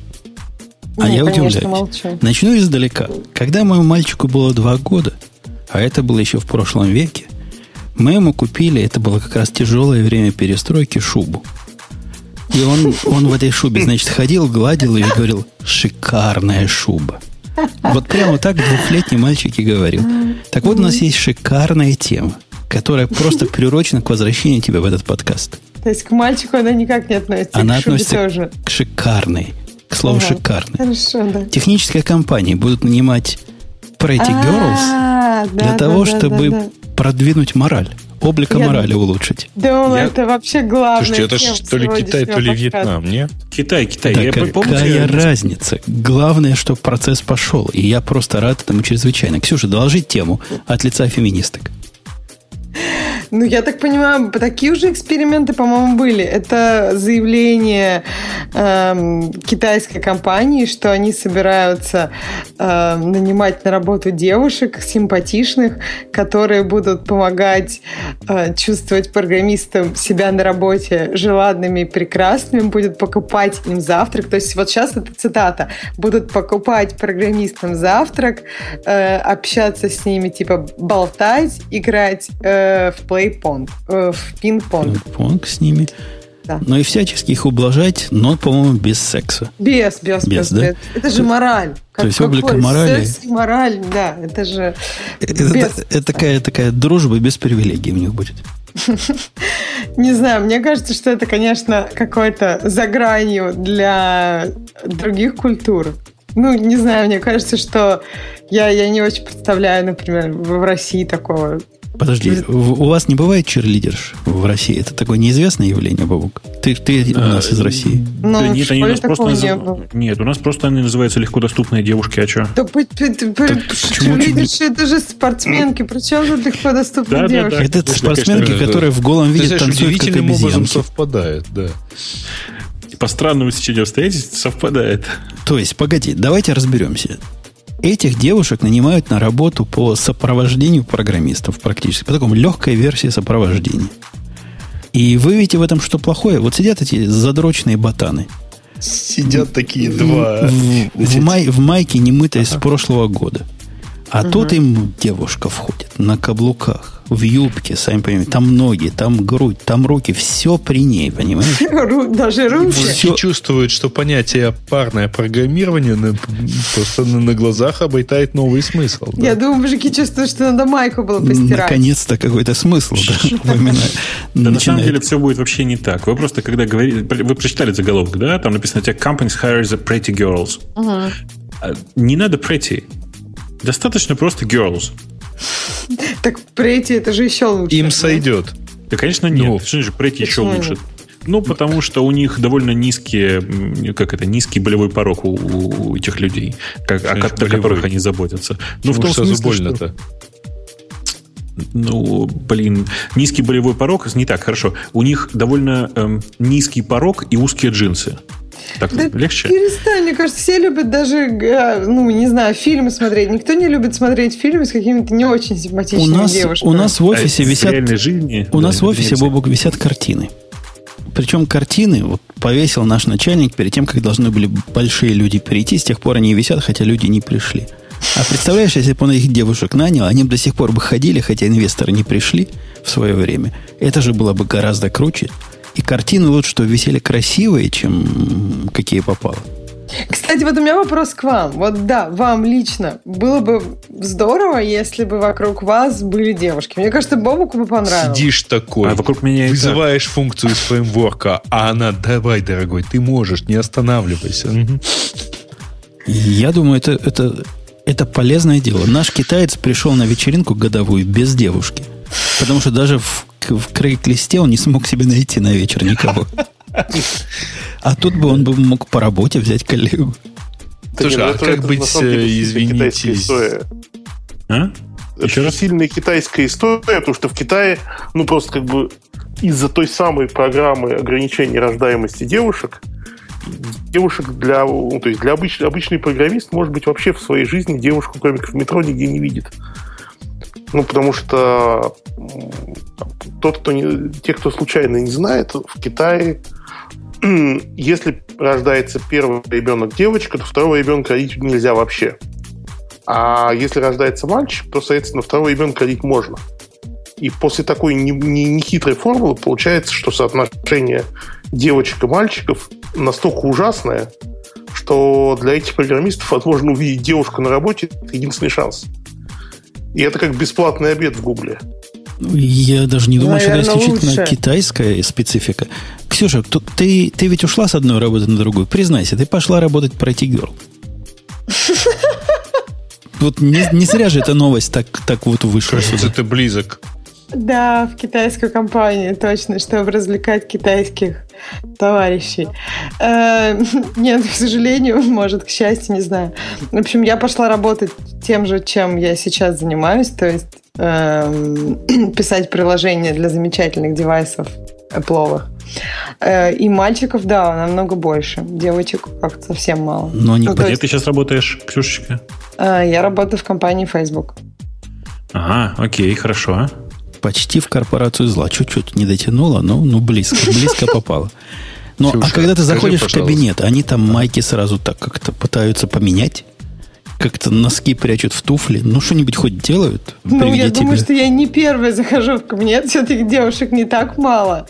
А я удивляюсь. Молчу. Начну издалека. Когда моему мальчику было два года, а это было еще в прошлом веке, мы ему купили, это было как раз тяжелое время перестройки, шубу. И он, он в этой шубе, значит, ходил, гладил ее и говорил, шикарная шуба. Вот прямо так двухлетний мальчик и говорил. Так вот, у нас есть шикарная тема, которая просто приурочена к возвращению тебя в этот подкаст. То есть к мальчику она никак не относится. Она к относится тоже. к шикарной. К слову ага, шикарный. Хорошо, да. Технические компании будут нанимать Pretty а, Girls для того, чтобы продвинуть мораль облика я морали улучшить. Думала, я... это вообще главное. Слушайте, это же то ли Китай, то ли Вьетнам, не? Китай, Китай. Да, я какая помню, разница? Главное, что процесс пошел. И я просто рад этому чрезвычайно. Ксюша, доложить тему от лица феминисток. Ну, я так понимаю, такие уже эксперименты, по-моему, были. Это заявление э, китайской компании, что они собираются э, нанимать на работу девушек симпатичных, которые будут помогать э, чувствовать программистам себя на работе желанными и прекрасными, будут покупать им завтрак. То есть вот сейчас это цитата. Будут покупать программистам завтрак, э, общаться с ними, типа болтать, играть э, в плей-понг, э, в пинг-понг. Пинг-понг с ними. Да. Но и всячески их ублажать, но, по-моему, без секса. Без, без, без, без да? Без. Это же мораль. Как, То есть облика морали. Секс и мораль, да, это же. Это, без... это, это такая, такая дружба без привилегий у них будет. (laughs) Не знаю, мне кажется, что это, конечно, какой-то за гранью для других культур. Ну, не знаю, мне кажется, что я, я не очень представляю, например, в России такого Подожди, у вас не бывает черлидерш в России? Это такое неизвестное явление, Бабук? Ты, ты у нас из России. Ну, да нет, они у нас просто назыв... Нет, у нас просто они называются легкодоступные девушки, а что? Да, черлидерши это же спортсменки, причем тут легкодоступные девушки? Это спортсменки, которые в голом виде танцуют как обезьянки. совпадает, да по странному стечению обстоятельств совпадает. То есть, погоди, давайте разберемся. Этих девушек нанимают на работу по сопровождению программистов практически, по такому легкой версии сопровождения. И вы видите в этом что плохое? Вот сидят эти задрочные ботаны. Сидят такие два. В, в, май, в майке немытой ага. с прошлого года. А угу. тут им девушка входит на каблуках в юбке, сами понимаете, там ноги, там грудь, там руки, все при ней, понимаете? (laughs) Даже руки. Все чувствуют, что понятие парное программирование на, просто на, на глазах обретает новый смысл. Да? Я думаю, мужики чувствуют, что надо майку было постирать. Наконец-то какой-то смысл. Да, да на самом деле все будет вообще не так. Вы просто, когда говорите, вы прочитали заголовок, да, там написано, тебя companies hire the pretty girls. А, не надо pretty. Достаточно просто girls. Так прейти это же еще лучше. Им сойдет. Да, конечно, нет. Ну, Что же прейти еще лучше? Ну, потому что у них довольно низкие, как это, низкий болевой порог у, у этих людей, как, о, о которых они заботятся. Ну, в том смысле, больно-то? Ну, блин, низкий болевой порог, не так, хорошо. У них довольно эм, низкий порог и узкие джинсы. Так да легче? Перестань, мне кажется, все любят даже, э, ну, не знаю, фильмы смотреть. Никто не любит смотреть фильмы с какими-то не очень симпатичными у нас, девушками. У нас в офисе а висят... В жизни, у да, нас в офисе, Бобок, висят картины. Причем картины вот повесил наш начальник перед тем, как должны были большие люди прийти. С тех пор они висят, хотя люди не пришли. А представляешь, если бы он их девушек нанял, они бы до сих пор бы ходили, хотя инвесторы не пришли в свое время. Это же было бы гораздо круче. И картины лучше, что висели красивые, чем какие попало. Кстати, вот у меня вопрос к вам. Вот да, вам лично было бы здорово, если бы вокруг вас были девушки. Мне кажется, Бобуку бы понравилось. Сидишь такой, а вокруг меня вызываешь так. функцию из фреймворка, а она, давай, дорогой, ты можешь, не останавливайся. Я думаю, это, это, это полезное дело. Наш китаец пришел на вечеринку годовую без девушки. Потому что даже в, в крейг-листе он не смог себе найти на вечер никого. А тут бы он бы мог по работе взять коллегу. Слушай, а как быть, извините... А? Еще раз? сильная китайская история, потому что в Китае, ну, просто как бы из-за той самой программы ограничения рождаемости девушек, девушек для, ну, то есть для обычный, обычный программист, может быть, вообще в своей жизни девушку, кроме как в метро, нигде не видит. Ну, потому что тот, кто не, те, кто случайно не знает, в Китае, (clears throat) если рождается первый ребенок девочка, то второго ребенка родить нельзя вообще. А если рождается мальчик, то, соответственно, второго ребенка родить можно. И после такой нехитрой формулы получается, что соотношение девочек и мальчиков настолько ужасное, что для этих программистов возможно увидеть девушку на работе – единственный шанс. И это как бесплатный обед в Гугле. Я даже не думаю, Наверное, что это исключительно лучше. китайская специфика. Ксюша, ты, ты ведь ушла с одной работы на другую. Признайся, ты пошла работать про Girl. (laughs) Вот не, не зря же эта новость так, так вот вышла. Кажется, ты близок. Да, в китайскую компанию, точно, чтобы развлекать китайских товарищей. Э, (laughs) нет, к сожалению, (laughs) может, к счастью, не знаю. В общем, я пошла работать тем же, чем я сейчас занимаюсь, то есть эм, (clears throat) писать приложения для замечательных девайсов Apple. Э, и мальчиков, да, намного больше. Девочек как-то совсем мало. Но не... Ну, Где есть... ты сейчас работаешь, Ксюшечка? Э, я работаю в компании Facebook. Ага, окей, хорошо почти в корпорацию зла. Чуть-чуть не дотянула, но ну, близко, близко попала. Ну, а когда ты заходишь скажи, в кабинет, они там майки сразу так как-то пытаются поменять, как-то носки прячут в туфли. Ну, что-нибудь хоть делают? Ну, я думаю, что я не первая захожу в кабинет. Все-таки девушек не так мало.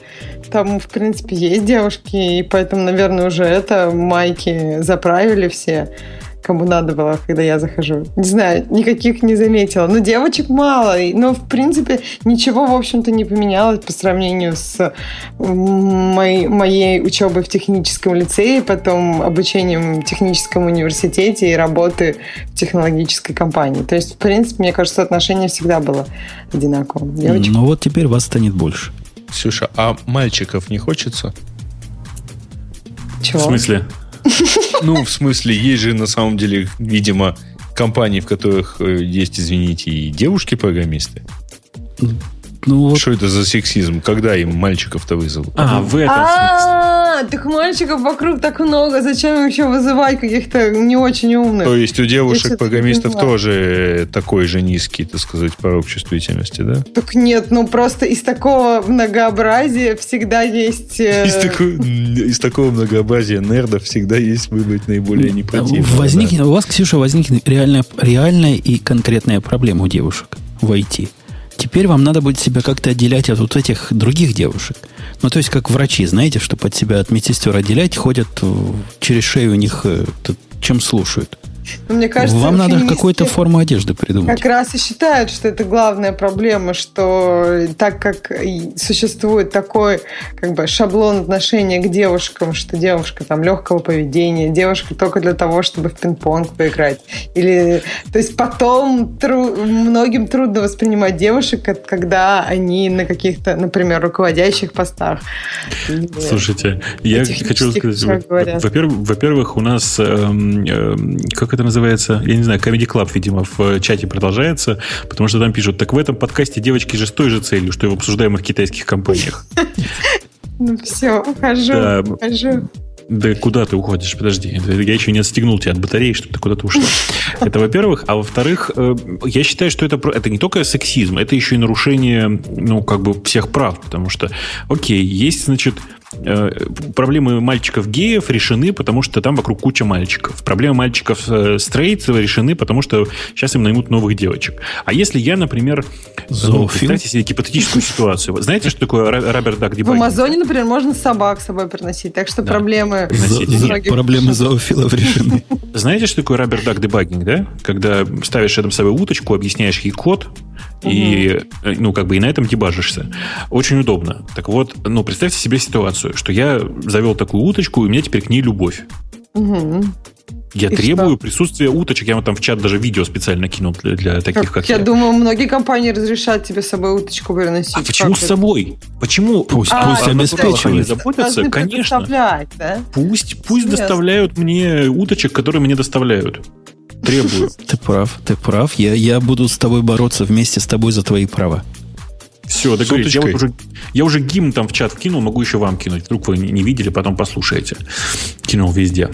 Там, в принципе, есть девушки, и поэтому, наверное, уже это майки заправили все кому надо было, когда я захожу. Не знаю, никаких не заметила. Но девочек мало. Но, в принципе, ничего, в общем-то, не поменялось по сравнению с моей, моей учебой в техническом лицее, потом обучением в техническом университете и работы в технологической компании. То есть, в принципе, мне кажется, отношение всегда было одинаковым. Девочек... Ну вот теперь вас станет больше. Ксюша, а мальчиков не хочется? Чего? В смысле? (laughs) Ну, в смысле, есть же на самом деле, видимо, компании, в которых э, есть, извините, и девушки-программисты. Ну, вот. Что это за сексизм? Когда им мальчиков-то вызовут? А, в этом а, так мальчиков вокруг так много. Зачем еще вызывать каких-то не очень умных? То есть у девушек-программистов тоже такой же низкий, так сказать, порог чувствительности, да? Так нет, ну просто из такого многообразия всегда есть... Э, из, такого, из такого многообразия нердов всегда есть выбрать наиболее непротивного. Возникнет, да. У вас, Ксюша, возникнет реальная, реальная и конкретная проблема у девушек в IT – Теперь вам надо будет себя как-то отделять от вот этих других девушек. Ну, то есть, как врачи, знаете, чтобы от себя от медсестер отделять, ходят через шею у них, э, чем слушают. Но мне кажется, Вам надо какую-то форму одежды придумать. Как раз и считают, что это главная проблема, что так как существует такой как бы шаблон отношения к девушкам, что девушка там легкого поведения, девушка только для того, чтобы в пинг-понг поиграть. Или, то есть потом тру, многим трудно воспринимать девушек, когда они на каких-то, например, руководящих постах. Слушайте, я хочу сказать, во-первых, во-первых, у нас э, э, как это это называется, я не знаю, Comedy Club, видимо, в чате продолжается, потому что там пишут, так в этом подкасте девочки же с той же целью, что и в обсуждаемых китайских компаниях. (laughs) Ну все, ухожу, да. ухожу. Да куда ты уходишь? Подожди. Я еще не отстегнул тебя от батареи, чтобы ты куда-то ушла. (laughs) Это во-первых. А во-вторых, э, я считаю, что это, это не только сексизм, это еще и нарушение, ну, как бы всех прав. Потому что, окей, есть, значит, Э, проблемы мальчиков-геев решены, потому что там вокруг куча мальчиков. Проблемы мальчиков э, стрейтов решены, потому что сейчас им наймут новых девочек. А если я, например, ну, представьте себе гипотетическую ситуацию. Знаете, что такое Роберт Дак В Амазоне, например, можно собак с собой приносить, так что да. проблемы... Проблемы зоофилов решены. (laughs) Знаете, что такое Роберт Дак дебагинг, да? Когда ставишь рядом с собой уточку, объясняешь ей код, и, э, ну, как бы и на этом дебажишься. Очень удобно. Так вот, ну, представьте себе ситуацию, что я завел такую уточку, и у меня теперь к ней любовь. Угу. Я и требую что? присутствия уточек. Я вам там в чат даже видео специально кинул для, для таких, как, как я. Я думаю, многие компании разрешают тебе с собой уточку переносить. А почему как с собой? Почему? Пусть, а, пусть обеспечивают. заботятся, конечно. Да? Пусть, пусть доставляют мне уточек, которые мне доставляют требую. Ты прав, ты прав. Я, я буду с тобой бороться вместе с тобой за твои права. Все, договорились. Я, вот уже, я уже гимн там в чат вкинул, могу еще вам кинуть. Вдруг вы не видели, потом послушаете. Кинул везде.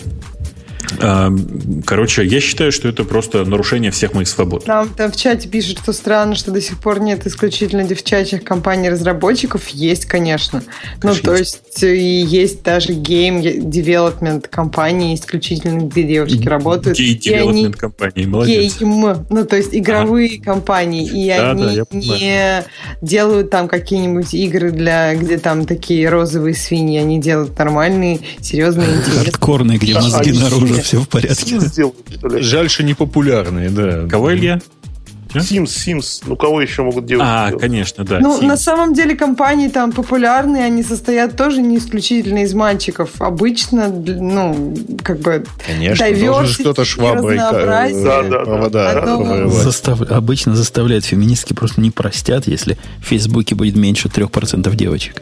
Короче, я считаю, что это просто нарушение всех моих свобод. Нам там в чате пишут, что странно, что до сих пор нет исключительно девчачьих компаний-разработчиков. Есть, конечно. Ну, то есть, и есть даже development компании исключительно, где девушки работают. Development компании, молодец. Game, ну, то есть, игровые а. компании. И да, они да, не делают там какие-нибудь игры для, где там такие розовые свиньи. Они делают нормальные, серьезные, (laughs) интересные. Хардкорные, где мозги наружу все в порядке. Жаль, что не популярные, да. Кого, Илья? Sims, Sims. Ну, кого еще могут делать? А, конечно, да. Ну, Sims. на самом деле компании там популярные, они состоят тоже не исключительно из мальчиков. Обычно, ну, как бы... Конечно, должен что-то шваброй да, да, провода да. Застав... Обычно заставляют феминистки просто не простят, если в Фейсбуке будет меньше 3% девочек.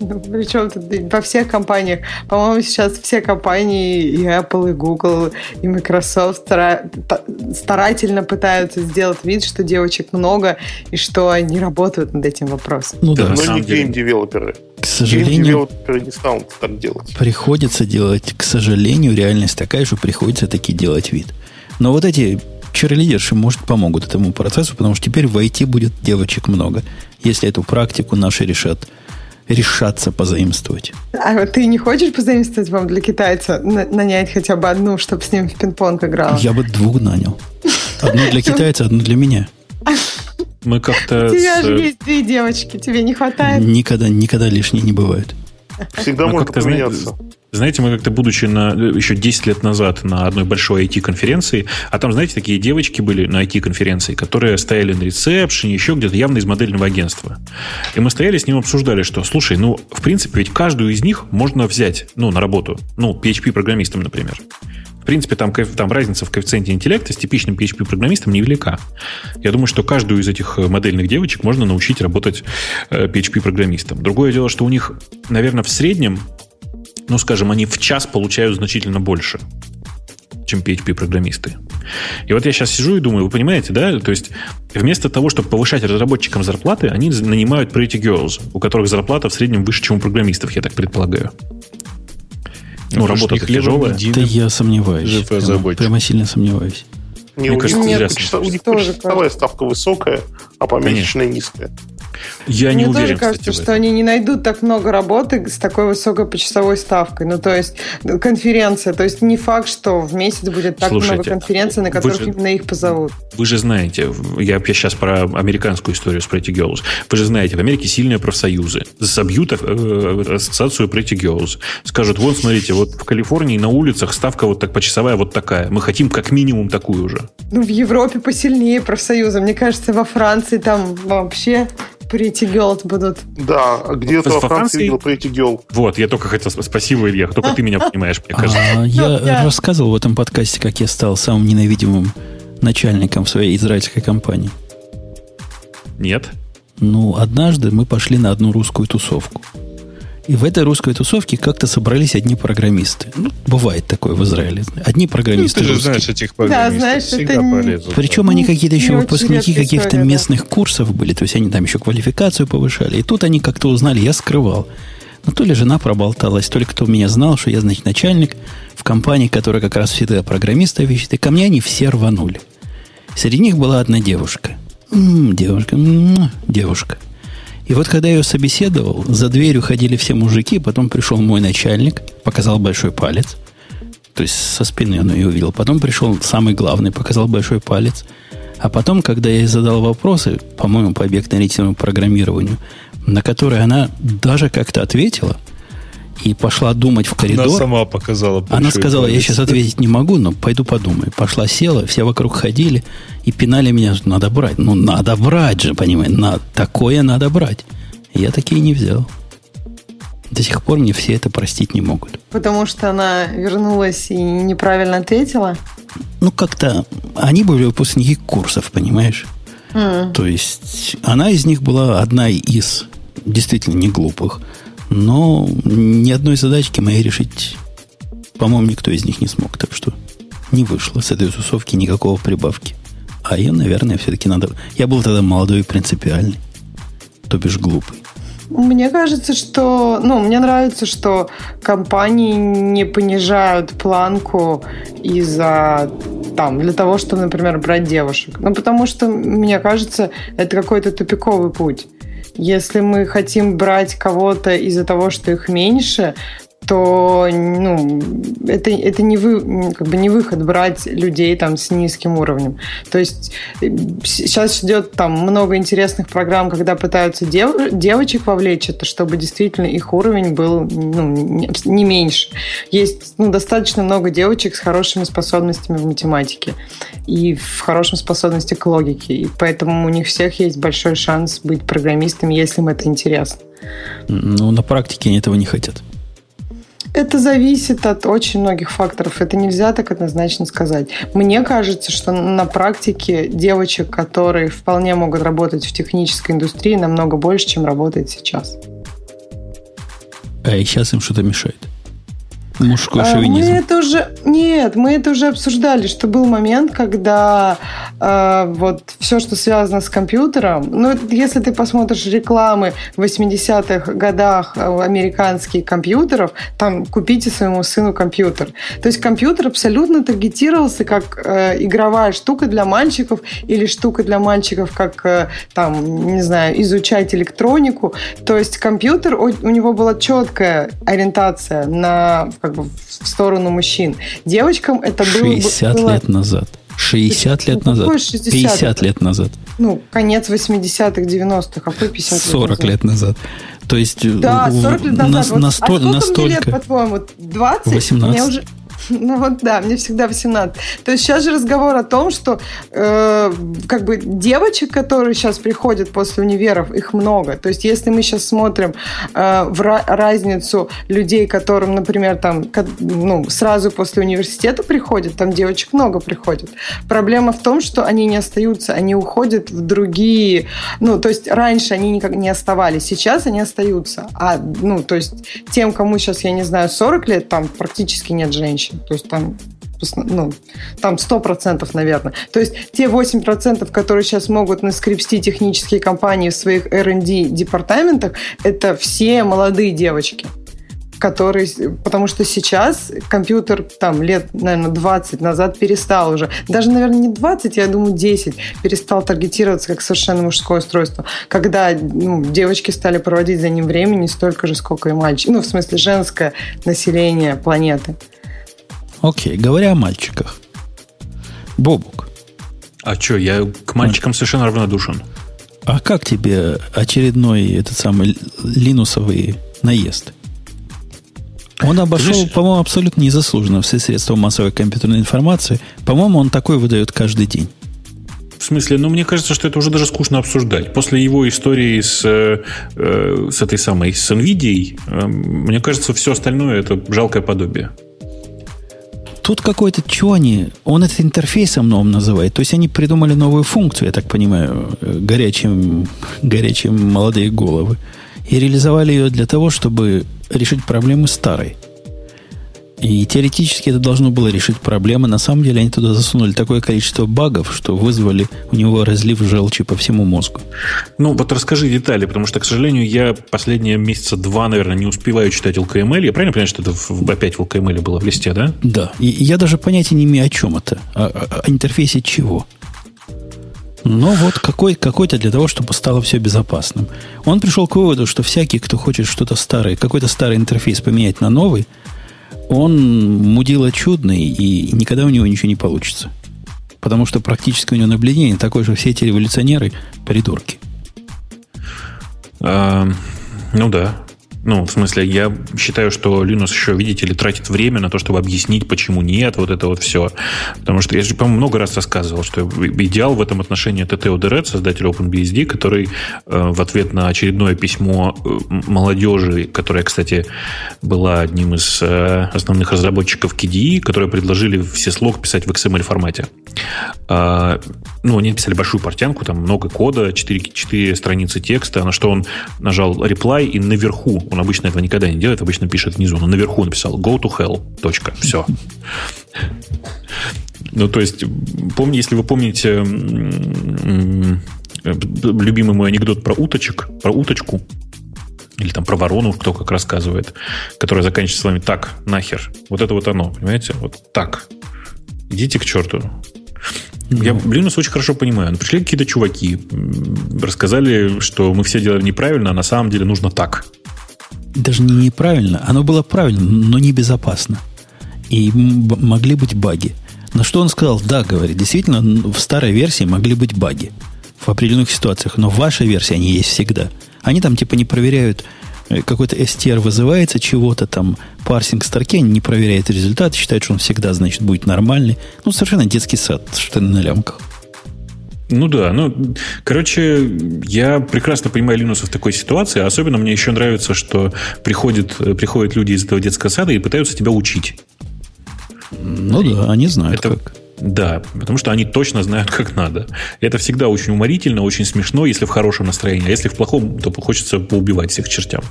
(laughs) Ну, причем тут во всех компаниях. По-моему, сейчас все компании, и Apple, и Google, и Microsoft старательно пытаются сделать вид, что девочек много, и что они работают над этим вопросом. Ну да, но не гейм-девелоперы. К сожалению, не станут так делать. Приходится делать, к сожалению, реальность такая, что приходится таки делать вид. Но вот эти черлидерши, может, помогут этому процессу, потому что теперь в IT будет девочек много. Если эту практику наши решат решаться позаимствовать. А вот ты не хочешь позаимствовать вам для китайца, нанять хотя бы одну, чтобы с ним в пинг-понг играл? Я бы двух нанял. Одну для китайца, одну для меня. Мы как-то... У тебя же есть две девочки, тебе не хватает? Никогда, никогда лишние не бывает. Всегда может поменяться. Знаете, мы как-то, будучи на, еще 10 лет назад на одной большой IT-конференции, а там, знаете, такие девочки были на IT-конференции, которые стояли на ресепшене, еще где-то явно из модельного агентства. И мы стояли с ним обсуждали, что, слушай, ну, в принципе, ведь каждую из них можно взять, ну, на работу. Ну, PHP-программистом, например. В принципе, там, там разница в коэффициенте интеллекта с типичным PHP-программистом невелика. Я думаю, что каждую из этих э, модельных девочек можно научить работать PHP-программистом. Э, Другое дело, что у них, наверное, в среднем ну, скажем, они в час получают значительно больше, чем PHP-программисты. И вот я сейчас сижу и думаю, вы понимаете, да? То есть вместо того, чтобы повышать разработчикам зарплаты, они нанимают pretty girls, у которых зарплата в среднем выше, чем у программистов, я так предполагаю. Ну, ну работа тяжелая. Да я сомневаюсь. Прямо, прямо сильно сомневаюсь. Не, Мне у, кажется, них, нет, у них часовая ставка высокая, а помесячная низкая. Я Мне не уверен, тоже кажется, кстати, что они не найдут так много работы с такой высокой почасовой ставкой. Ну, то есть конференция. То есть не факт, что в месяц будет так Слушайте, много конференций, на которых же, именно их позовут. Вы же знаете, я, сейчас про американскую историю с Pretty Girls. Вы же знаете, в Америке сильные профсоюзы. Забьют э, ассоциацию Pretty Girls. Скажут, вот, смотрите, вот в Калифорнии на улицах ставка вот так почасовая вот такая. Мы хотим как минимум такую же. Ну, в Европе посильнее профсоюзы. Мне кажется, во Франции там вообще Pretty Girls будут. Да, а где-то во Франции видел Pretty Girl. Вот, я только хотел... Спасибо, Илья, только ты меня понимаешь, мне кажется. А, я рассказывал в этом подкасте, как я стал самым ненавидимым начальником в своей израильской компании. Нет. Ну, однажды мы пошли на одну русскую тусовку. И в этой русской тусовке как-то собрались одни программисты. Ну, бывает такое в Израиле. Одни программисты. Ну, ты же знаешь этих программистов. Да, знаешь, Всегда это полезут. Причем они какие-то еще выпускники каких-то местных да. курсов были. То есть они там еще квалификацию повышали. И тут они как-то узнали, я скрывал. Ну, то ли жена проболталась, то ли кто меня знал, что я, значит, начальник в компании, которая как раз всегда программиста ищет. И ко мне они все рванули. Среди них была одна девушка. М-м, девушка, м-м, девушка. И вот когда я ее собеседовал, за дверью ходили все мужики, потом пришел мой начальник, показал большой палец. То есть со спины он ее увидел. Потом пришел самый главный, показал большой палец. А потом, когда я ей задал вопросы, по-моему, по объектно-ориентированному программированию, на которые она даже как-то ответила – и пошла думать в коридор. Она сама показала. Она сказала, я сейчас ответить не могу, но пойду подумаю. Пошла, села, все вокруг ходили и пинали меня, что надо брать. Ну, надо брать же, понимаете, на, такое надо брать. Я такие не взял. До сих пор мне все это простить не могут. Потому что она вернулась и неправильно ответила? Ну, как-то они были выпускники курсов, понимаешь? Mm. То есть она из них была одна из действительно не глупых. Но ни одной задачки моей решить, по-моему, никто из них не смог. Так что не вышло с этой тусовки никакого прибавки. А ее, наверное, все-таки надо... Я был тогда молодой и принципиальный. то бишь глупый. Мне кажется, что... Ну, мне нравится, что компании не понижают планку из-за... Там, для того, чтобы, например, брать девушек. Ну, потому что, мне кажется, это какой-то тупиковый путь. Если мы хотим брать кого-то из-за того, что их меньше, то ну, это, это не, вы, как бы не выход брать людей там с низким уровнем. То есть э, сейчас идет там много интересных программ, когда пытаются дев, девочек вовлечь это, чтобы действительно их уровень был ну, не меньше. Есть ну, достаточно много девочек с хорошими способностями в математике и в хорошем способности к логике. И поэтому у них всех есть большой шанс быть программистами, если им это интересно. Ну, на практике они этого не хотят. Это зависит от очень многих факторов. Это нельзя так однозначно сказать. Мне кажется, что на практике девочек, которые вполне могут работать в технической индустрии, намного больше, чем работает сейчас. А сейчас им что-то мешает? Мужской а, шовинизм. Мы это уже... Нет, мы это уже обсуждали, что был момент, когда э, вот все, что связано с компьютером, ну, если ты посмотришь рекламы в 80-х годах э, американских компьютеров, там купите своему сыну компьютер. То есть компьютер абсолютно таргетировался как э, игровая штука для мальчиков или штука для мальчиков, как э, там, не знаю, изучать электронику. То есть компьютер, у, у него была четкая ориентация на как бы в сторону мужчин. Девочкам это 60 было... лет назад. 60 лет ну, назад. 60? 50 лет назад. Ну, конец 80-х, 90-х, а какой 50 40 лет назад? лет назад. То есть да, 40 лет назад. На, вот, насто, а сколько настолько... мне лет, по-твоему? 20? 18. Мне уже... (laughs) Ну вот да, мне всегда 18. То есть сейчас же разговор о том, что э, как бы девочек, которые сейчас приходят после универов, их много. То есть если мы сейчас смотрим э, в разницу людей, которым, например, там ну, сразу после университета приходят, там девочек много приходит. Проблема в том, что они не остаются, они уходят в другие... Ну, то есть раньше они никак не оставались, сейчас они остаются. А, ну, то есть тем, кому сейчас, я не знаю, 40 лет, там практически нет женщин. То есть там ну, там 100%, наверное. То есть те 8%, которые сейчас могут наскрепсти технические компании в своих R&D департаментах, это все молодые девочки которые, потому что сейчас компьютер там лет, наверное, 20 назад перестал уже, даже, наверное, не 20, я думаю, 10, перестал таргетироваться как совершенно мужское устройство, когда ну, девочки стали проводить за ним времени столько же, сколько и мальчики, ну, в смысле, женское население планеты. Окей, говоря о мальчиках. Бобук. А что, я к мальчикам совершенно равнодушен. А как тебе очередной этот самый линусовый наезд? Он обошел, Знаешь, по-моему, абсолютно незаслуженно все средства массовой компьютерной информации. По-моему, он такой выдает каждый день. В смысле, ну, мне кажется, что это уже даже скучно обсуждать. После его истории с, э, э с этой самой, с NVIDIA, э, мне кажется, все остальное это жалкое подобие. Тут какой-то, что они, он это интерфейсом новым называет. То есть они придумали новую функцию, я так понимаю, горячим, горячим молодые головы. И реализовали ее для того, чтобы решить проблемы старой. И теоретически это должно было решить проблемы. На самом деле они туда засунули такое количество багов, что вызвали у него разлив желчи по всему мозгу. Ну, вот расскажи детали, потому что, к сожалению, я последние месяца два, наверное, не успеваю читать LKML. Я правильно понимаю, что это опять в LKML было в листе, да? Да. И я даже понятия не имею, о чем это. О, о, о интерфейсе чего. Но вот какой, какой-то для того, чтобы стало все безопасным. Он пришел к выводу, что всякий, кто хочет что-то старое, какой-то старый интерфейс поменять на новый, он мудила чудный, и никогда у него ничего не получится. Потому что практически у него наблюдение такое же, все эти революционеры придурки. А, ну да. Ну, в смысле, я считаю, что Linux еще, видите ли, тратит время на то, чтобы объяснить, почему нет, вот это вот все. Потому что я же, по-моему, много раз рассказывал, что идеал в этом отношении это Тео создатель OpenBSD, который э, в ответ на очередное письмо э, молодежи, которая, кстати, была одним из э, основных разработчиков KDE, которые предложили все слог писать в XML формате. Э, ну, они написали большую портянку, там много кода, 4, 4 страницы текста, на что он нажал reply, и наверху он обычно этого никогда не делает, обычно пишет внизу. Но наверху написал go to hell. Точка. Все. Ну, то есть, помни, если вы помните любимый мой анекдот про уточек, про уточку, или там про ворону, кто как рассказывает, которая заканчивается словами «так, нахер». Вот это вот оно, понимаете? Вот так. Идите к черту. Ну. Я Linux очень хорошо понимаю. Ну, пришли какие-то чуваки, рассказали, что мы все делаем неправильно, а на самом деле нужно так. Даже не неправильно. Оно было правильно, но небезопасно. И могли быть баги. На что он сказал? Да, говорит, действительно, в старой версии могли быть баги в определенных ситуациях, но в вашей версии они есть всегда. Они там типа не проверяют, э, какой-то STR вызывается чего-то, там парсинг строки, они не проверяют результат, считают, что он всегда, значит, будет нормальный. Ну, совершенно детский сад, что на лямках. Ну да, ну, короче, я прекрасно понимаю Linux в такой ситуации, особенно мне еще нравится, что приходят, э, приходят люди из этого детского сада и пытаются тебя учить. Ну да, они знают это, как. Да, потому что они точно знают, как надо. Это всегда очень уморительно, очень смешно, если в хорошем настроении. А если в плохом, то хочется поубивать всех чертям.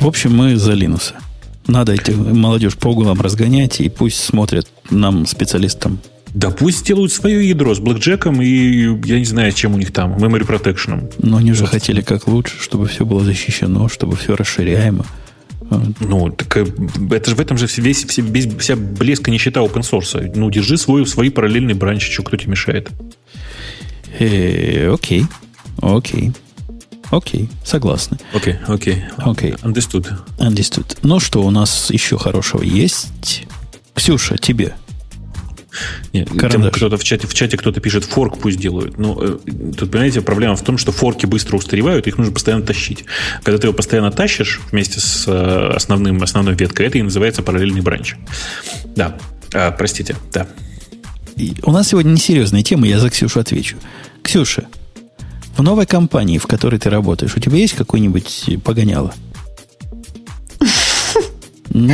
В общем, мы за Линуса. Надо эти молодежь по углам разгонять, и пусть смотрят нам, специалистам. Да пусть делают свое ядро с блэкджеком и, я не знаю, чем у них там, memory protection. Но они же хотели как лучше, чтобы все было защищено, чтобы все расширяемо. Ну, так э, это же в этом же весь, весь, вся блеска нищета open source. Ну, держи свой, свой параллельный бранчичек, кто тебе мешает. Э, окей, окей. Окей, согласны. Окей, окей. Окей. Understood. Understood. Ну что, у нас еще хорошего есть? Ксюша, тебе. Нет, кто-то в чате, в чате кто-то пишет, форк пусть делают. Ну, э, тут, понимаете, проблема в том, что форки быстро устаревают, их нужно постоянно тащить. Когда ты его постоянно тащишь вместе с э, основным, основной веткой, это и называется параллельный бранч. Да, а, простите, да. И у нас сегодня несерьезная тема, я за Ксюшу отвечу. Ксюша, в новой компании, в которой ты работаешь, у тебя есть какой-нибудь погоняло? Ну,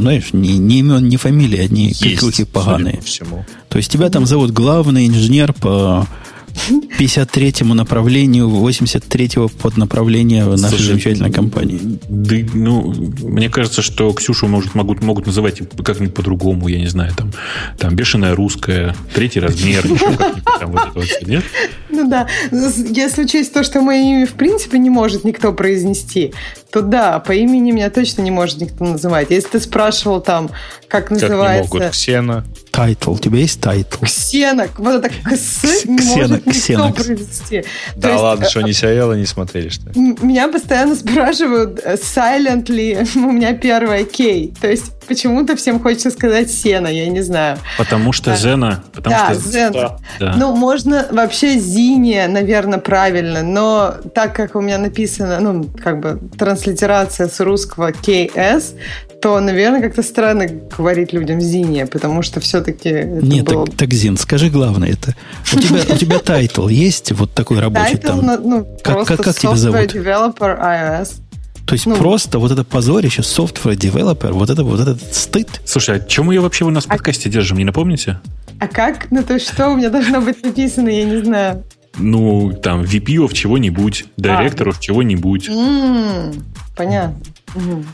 знаешь, ни, ни имен, ни фамилии, одни какие поганые. Всему. То есть тебя там зовут главный инженер по 53-му направлению, 83-го под направление нашей Слушай, замечательной компании. Да, ну, мне кажется, что Ксюшу может, могут, могут называть как-нибудь по-другому, я не знаю, там, там бешеная русская, третий размер, еще как-нибудь там вот это вот все, нет? Ну да, если учесть то, что мое имя в принципе не может никто произнести, то да, по имени меня точно не может никто называть. Если ты спрашивал там, как называется... Как не могут? Ксена. Title. У тебя есть title? Ксена. Вот это кс не может (laughs) произнести. Да ладно, что не сериалы не смотрели, что ли? Меня постоянно (laughs) спрашивают э, silent ли. (laughs) У меня первая K. То есть почему-то всем хочется сказать Сена, я не знаю. Потому что Зена. Потому да, что... Зен. Да. Ну, можно вообще Зине, наверное, правильно, но так как у меня написано, ну, как бы транслитерация с русского КС, то, наверное, как-то странно говорить людям Зине, потому что все-таки... Нет, было... так, так, Зин, скажи главное это. У тебя, у тебя title есть вот такой рабочий title, там? Ну, как, как, как тебя зовут? Developer iOS. То есть ну, просто вот это позорище, software developer, вот это вот этот стыд. Слушай, а чем мы ее вообще у нас в а подкасте а... держим, не напомните? А как? Ну то что у меня должно быть написано, я не знаю. Ну, там, VP of чего-нибудь, директоров а. чего-нибудь. понятно. Угу.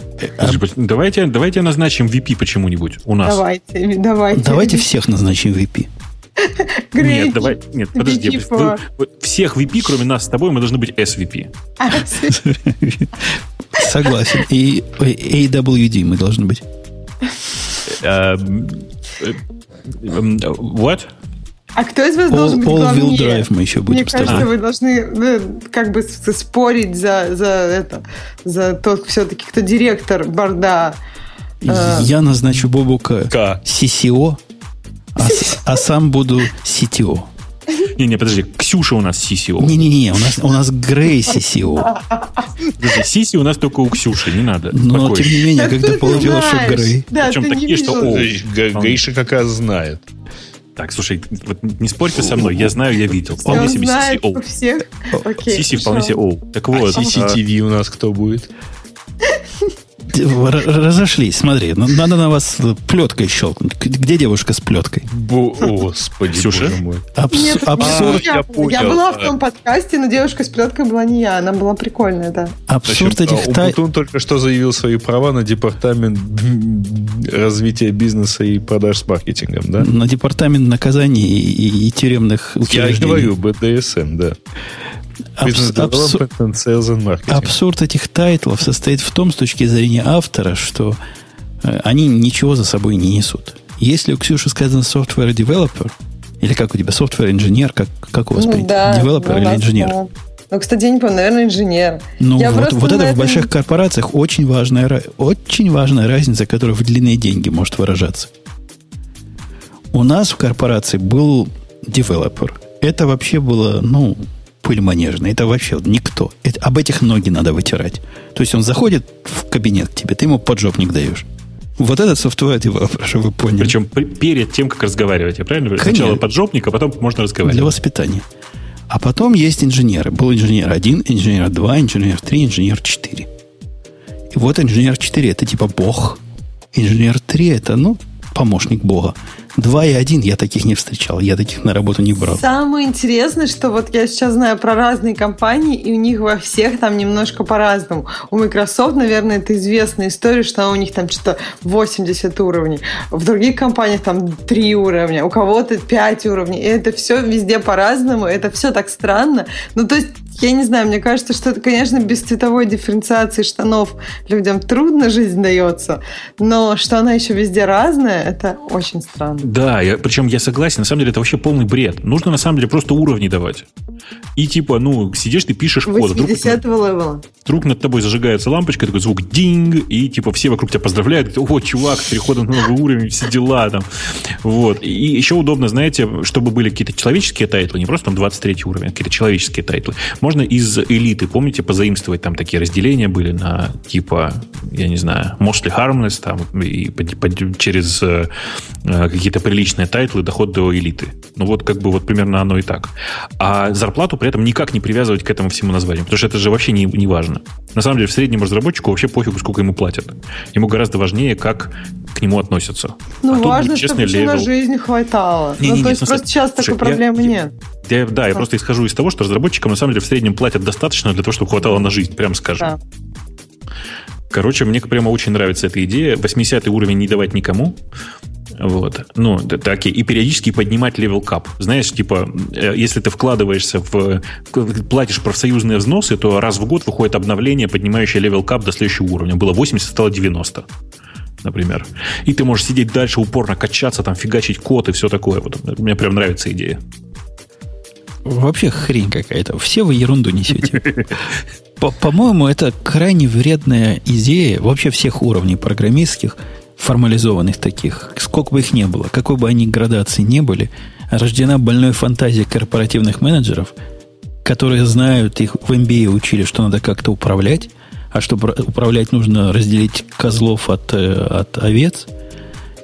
Давайте, давайте назначим VP почему-нибудь у нас. Давайте, давайте. Давайте всех назначим VP. (laughs) Нет, давай, нет, подожди. Вы, всех VP, кроме нас с тобой, мы должны быть SVP. (laughs) (laughs) Согласен. И AWD мы должны быть. Эм, эм, what? А кто из вас all, должен быть all главнее? Drive мы еще будем Мне кажется, вы должны ну, как бы спорить за, за это, за тот все-таки, кто директор борда. Э, Я назначу Бобука CCO, а, (laughs) а сам буду CTO. Не-не, подожди, Ксюша у нас CCO. Не-не-не, у нас, у нас Грей CCO. Подожди, Сиси у нас только у Ксюши, не надо. Но, тем не менее, когда получилось, что Грей. Причем такие, что О. Гейша какая знает. Так, слушай, вот не спорьте со мной, я знаю, я видел. Вполне себе CCO. Всех? Окей, CC вполне себе О. Так вот. А CCTV у нас кто будет? Разошлись, смотри. Ну, надо на вас плеткой щелкнуть. Где девушка с плеткой? Господи, Ксюша? боже мой. Абс- Нет, абсурд. Я, я, я была в том подкасте, но девушка с плеткой была не я. Она была прикольная, да. Абсурд Значит, этих... А Убутун только что заявил свои права на департамент развития бизнеса и продаж с маркетингом, да? На департамент наказаний и, и, и тюремных учреждений. Я говорю, БДСМ, да. Абс- абсурд, абсурд этих тайтлов состоит в том, с точки зрения автора, что э, они ничего за собой не несут. Если у Ксюши сказано software developer, или как у тебя, software инженер, как, как у вас ну, принято? Да, Девелопер или инженер? Да. Ну, кстати, я не помню, наверное, инженер. Ну, я вот, вот это этом... в больших корпорациях очень важная, очень важная разница, которая в длинные деньги может выражаться. У нас в корпорации был девелопер. Это вообще было, ну, пыль манежная. Это вообще никто. Это, об этих ноги надо вытирать. То есть он заходит в кабинет к тебе, ты ему поджопник даешь. Вот этот software developer, чтобы вы поняли. Причем перед тем, как разговаривать, я правильно говорю? Сначала поджопник, а потом можно разговаривать. Для воспитания. А потом есть инженеры. Был инженер 1, инженер 2, инженер 3, инженер 4. И вот инженер 4 это типа бог. Инженер 3 это, ну, помощник бога. Два и один я таких не встречал, я таких на работу не брал. Самое интересное, что вот я сейчас знаю про разные компании, и у них во всех там немножко по-разному. У Microsoft, наверное, это известная история, что у них там что-то 80 уровней. В других компаниях там 3 уровня, у кого-то 5 уровней. И это все везде по-разному, это все так странно. Ну, то есть я не знаю, мне кажется, что это, конечно, без цветовой дифференциации штанов людям трудно жизнь дается, но что она еще везде разная, это очень странно. Да, я, причем я согласен, на самом деле это вообще полный бред. Нужно на самом деле просто уровни давать. И типа, ну, сидишь, ты пишешь код. 80 вдруг, левела. Вдруг над тобой зажигается лампочка, такой звук динг, и типа все вокруг тебя поздравляют, о, чувак, с переходом на новый уровень, все дела там. Вот. И еще удобно, знаете, чтобы были какие-то человеческие тайтлы, не просто там 23 уровень, а какие-то человеческие тайтлы. Можно из элиты, помните, позаимствовать там такие разделения были на типа, я не знаю, mostly harmless там, и по, по, через э, какие-то какие-то приличные тайтлы, доход до элиты. Ну вот как бы вот примерно оно и так. А зарплату при этом никак не привязывать к этому всему названию, потому что это же вообще не, не важно. На самом деле в среднем разработчику вообще пофигу, сколько ему платят. Ему гораздо важнее, как к нему относятся. Ну, а важно, чтобы на жизнь хватало. Не, ну, не, то не, есть просто сейчас такой проблемы нет. Я, да, я просто исхожу из того, что разработчикам на самом деле в среднем платят достаточно для того, чтобы хватало на жизнь, прям скажем. Да. Короче, мне прямо очень нравится эта идея. 80 уровень не давать никому. Вот. Ну, так и периодически поднимать level cap. Знаешь, типа, э, если ты вкладываешься в... платишь профсоюзные взносы, то раз в год выходит обновление, поднимающее level cap до следующего уровня. Было 80, стало 90 например. И ты можешь сидеть дальше упорно, качаться, там, фигачить код и все такое. Вот, мне прям нравится идея. Вообще хрень какая-то. Все вы ерунду несете. (laughs) По-моему, это крайне вредная идея вообще всех уровней программистских – формализованных таких, сколько бы их не было, какой бы они градации не были, рождена больной фантазия корпоративных менеджеров, которые знают, их в MBA учили, что надо как-то управлять, а чтобы управлять, нужно разделить козлов от, э, от овец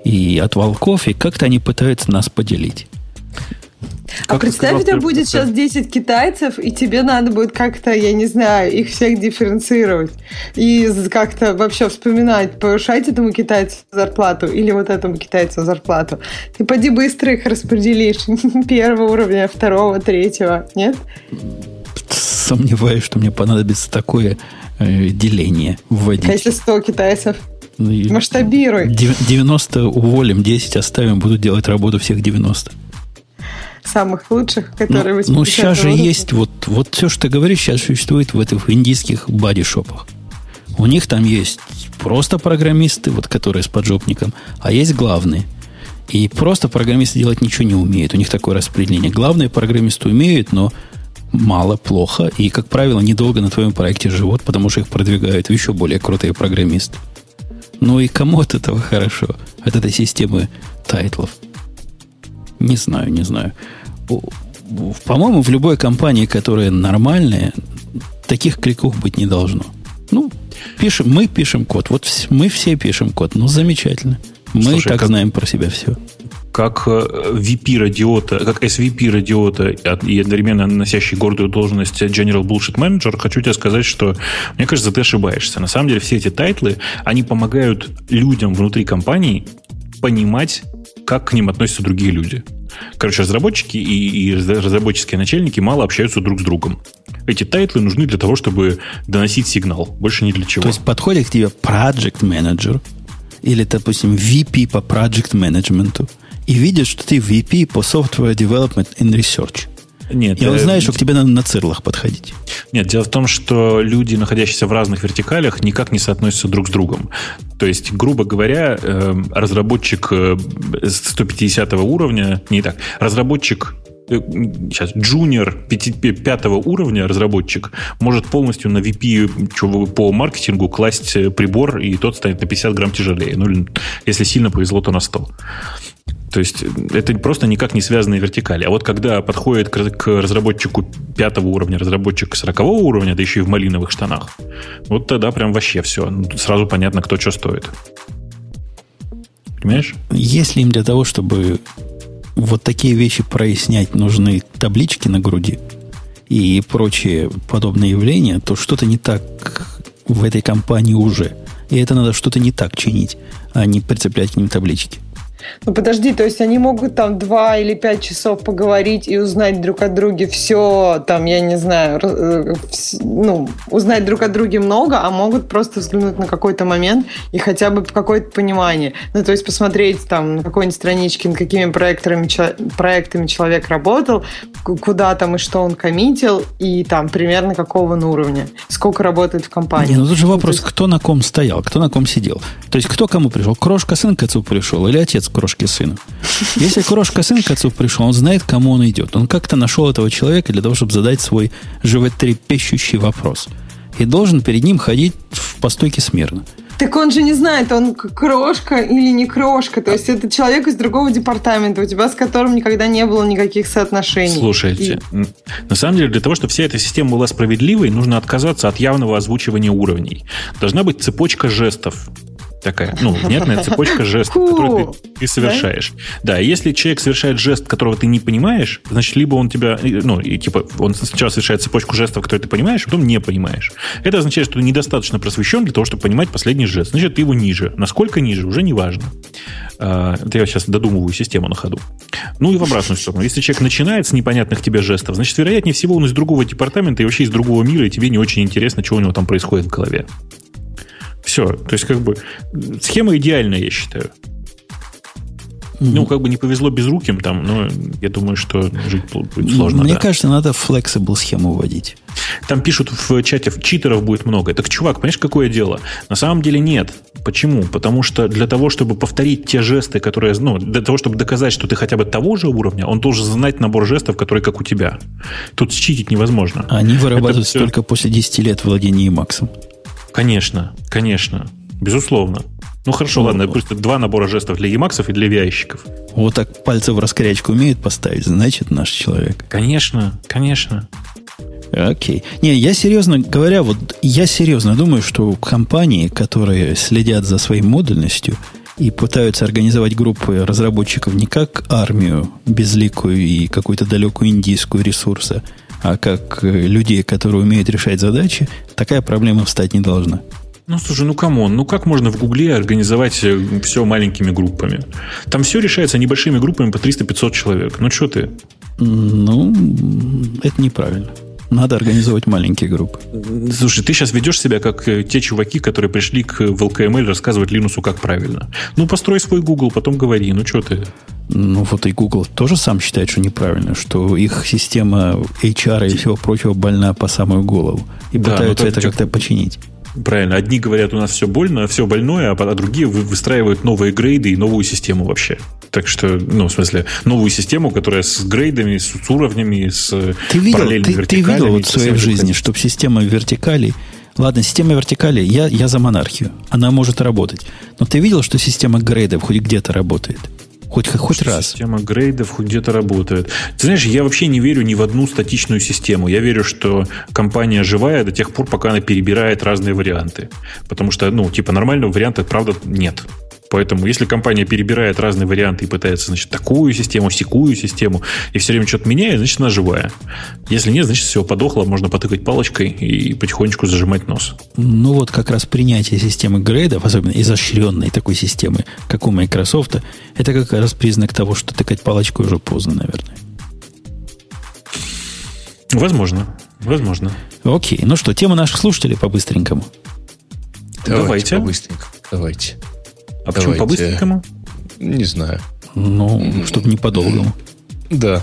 и от волков, и как-то они пытаются нас поделить. А представь, у тебя будет сейчас 10 китайцев, и тебе надо будет как-то, я не знаю, их всех дифференцировать. И как-то вообще вспоминать, повышать этому китайцу зарплату или вот этому китайцу зарплату. Ты поди быстро их распределишь. (laughs) Первого уровня, второго, третьего. Нет? Сомневаюсь, что мне понадобится такое э, деление вводить. А если 100 китайцев? Ну Масштабируй. 90 уволим, 10 оставим, будут делать работу всех 90 самых лучших, которые ну, Ну, сейчас же есть вот, вот все, что ты говоришь, сейчас существует в этих индийских бадишопах. У них там есть просто программисты, вот которые с поджопником, а есть главные. И просто программисты делать ничего не умеют. У них такое распределение. Главные программисты умеют, но мало, плохо. И, как правило, недолго на твоем проекте живут, потому что их продвигают еще более крутые программисты. Ну и кому от этого хорошо? От этой системы тайтлов. Не знаю, не знаю. По-моему, в любой компании, которая нормальная, таких криков быть не должно. Ну, пишем, мы пишем код. Вот мы все пишем код. Ну, замечательно. Мы Слушай, так как, знаем про себя все. как VP Радио-Т, как SVP Радио-Т и одновременно носящий гордую должность General Bullshit Manager, хочу тебе сказать, что, мне кажется, ты ошибаешься. На самом деле все эти тайтлы, они помогают людям внутри компании понимать, как к ним относятся другие люди. Короче, разработчики и, и разработческие начальники мало общаются друг с другом. Эти тайтлы нужны для того, чтобы доносить сигнал. Больше ни для чего. То есть подходит к тебе project manager или, допустим, VP по project management и видит, что ты VP по software development and research. Нет, и он знает, что к тебе надо на цирлах подходить. Нет, дело в том, что люди, находящиеся в разных вертикалях, никак не соотносятся друг с другом. То есть, грубо говоря, эм, разработчик 150 э, уровня, не так, разработчик сейчас джуниор пятого уровня разработчик может полностью на VP по маркетингу класть э, прибор, и тот станет на 50 грамм тяжелее. Ну, если сильно повезло, то на 100. То есть это просто никак не связанные вертикали. А вот когда подходит к, разработчику пятого уровня, разработчик сорокового уровня, да еще и в малиновых штанах, вот тогда прям вообще все. Сразу понятно, кто что стоит. Понимаешь? Если им для того, чтобы вот такие вещи прояснять, нужны таблички на груди и прочие подобные явления, то что-то не так в этой компании уже. И это надо что-то не так чинить, а не прицеплять к ним таблички. Ну подожди, то есть они могут там два или пять часов поговорить и узнать друг о друге все, там, я не знаю, э, ну, узнать друг о друге много, а могут просто взглянуть на какой-то момент и хотя бы какое-то понимание. Ну, то есть посмотреть там на какой-нибудь страничке, над какими проектами, проектами человек работал, куда там и что он коммитил, и там примерно какого он уровня, сколько работает в компании. Не, ну тут же вопрос, есть... кто на ком стоял, кто на ком сидел. То есть кто кому пришел? Крошка сын к отцу пришел или отец крошки сына. Если крошка сын к отцу пришел, он знает, кому он идет. Он как-то нашел этого человека для того, чтобы задать свой животрепещущий вопрос. И должен перед ним ходить в постойке смирно. Так он же не знает, он крошка или не крошка. То есть это человек из другого департамента, у тебя с которым никогда не было никаких соотношений. Слушайте, И... на самом деле для того, чтобы вся эта система была справедливой, нужно отказаться от явного озвучивания уровней. Должна быть цепочка жестов такая, ну, внятная цепочка (laughs) жестов, которую ты, ты совершаешь. Да? да, если человек совершает жест, которого ты не понимаешь, значит, либо он тебя, ну, и, типа, он сначала совершает цепочку жестов, которые ты понимаешь, а потом не понимаешь. Это означает, что ты недостаточно просвещен для того, чтобы понимать последний жест. Значит, ты его ниже. Насколько ниже, уже не важно. А, это я сейчас додумываю систему на ходу. Ну и в обратную сторону. Если человек начинает с непонятных тебе жестов, значит, вероятнее всего, он из другого департамента и вообще из другого мира, и тебе не очень интересно, что у него там происходит в голове. Все. То есть, как бы, схема идеальная, я считаю. Mm-hmm. Ну, как бы не повезло безруким там, но я думаю, что жить будет сложно. Мне да. кажется, надо flexible схему вводить. Там пишут в чате, читеров будет много. Так, чувак, понимаешь, какое дело? На самом деле нет. Почему? Потому что для того, чтобы повторить те жесты, которые, ну, для того, чтобы доказать, что ты хотя бы того же уровня, он должен знать набор жестов, которые как у тебя. Тут считить невозможно. Они вырабатываются все... только после 10 лет владения Максом. Конечно, конечно. Безусловно. Ну хорошо, ну, ладно, просто два набора жестов для емаксов и для виайщиков. Вот так пальцы в раскорячку умеет поставить, значит, наш человек. Конечно, конечно. Окей. Не, я серьезно говоря, вот я серьезно думаю, что компании, которые следят за своей модульностью и пытаются организовать группы разработчиков не как армию безликую и какую-то далекую индийскую ресурса, а как э, людей, которые умеют решать задачи, такая проблема встать не должна. Ну, слушай, ну come on, ну как можно в Гугле организовать э, все маленькими группами? Там все решается небольшими группами по 300-500 человек. Ну, что ты? Ну, это неправильно. Надо организовать маленькие группы. Слушай, ты сейчас ведешь себя как э, те чуваки, которые пришли к в LKML рассказывать Линусу, как правильно. Ну, построй свой Google, потом говори. Ну, что ты? Ну, вот и Google тоже сам считает, что неправильно, что их система HR и всего прочего больна по самую голову. И да, пытаются это как-то починить. Правильно. Одни говорят, у нас все больно, все больное, а другие выстраивают новые грейды и новую систему вообще. Так что, ну, в смысле, новую систему, которая с грейдами, с, с уровнями, с ты видел, параллельными ты, Ты видел вот в своей жизни, чтобы система вертикали Ладно, система вертикали, я, я за монархию. Она может работать. Но ты видел, что система грейдов хоть где-то работает? Хоть, хоть раз. Система грейдов хоть где-то работает. Ты знаешь, я вообще не верю ни в одну статичную систему. Я верю, что компания живая до тех пор, пока она перебирает разные варианты. Потому что, ну, типа, нормального варианта, правда, нет Поэтому, если компания перебирает разные варианты и пытается, значит, такую систему, секую систему, и все время что-то меняет, значит, она живая. Если нет, значит, все подохло, можно потыкать палочкой и потихонечку зажимать нос. Ну вот как раз принятие системы грейдов, особенно изощренной такой системы, как у Microsoft, это как раз признак того, что тыкать палочкой уже поздно, наверное. Возможно. Возможно. Окей. Ну что, тема наших слушателей по-быстренькому. Давайте. Давайте. По-быстренькому. Давайте. А Давайте. почему по-быстренькому? Не знаю. Ну, чтобы не по-долгому. Да.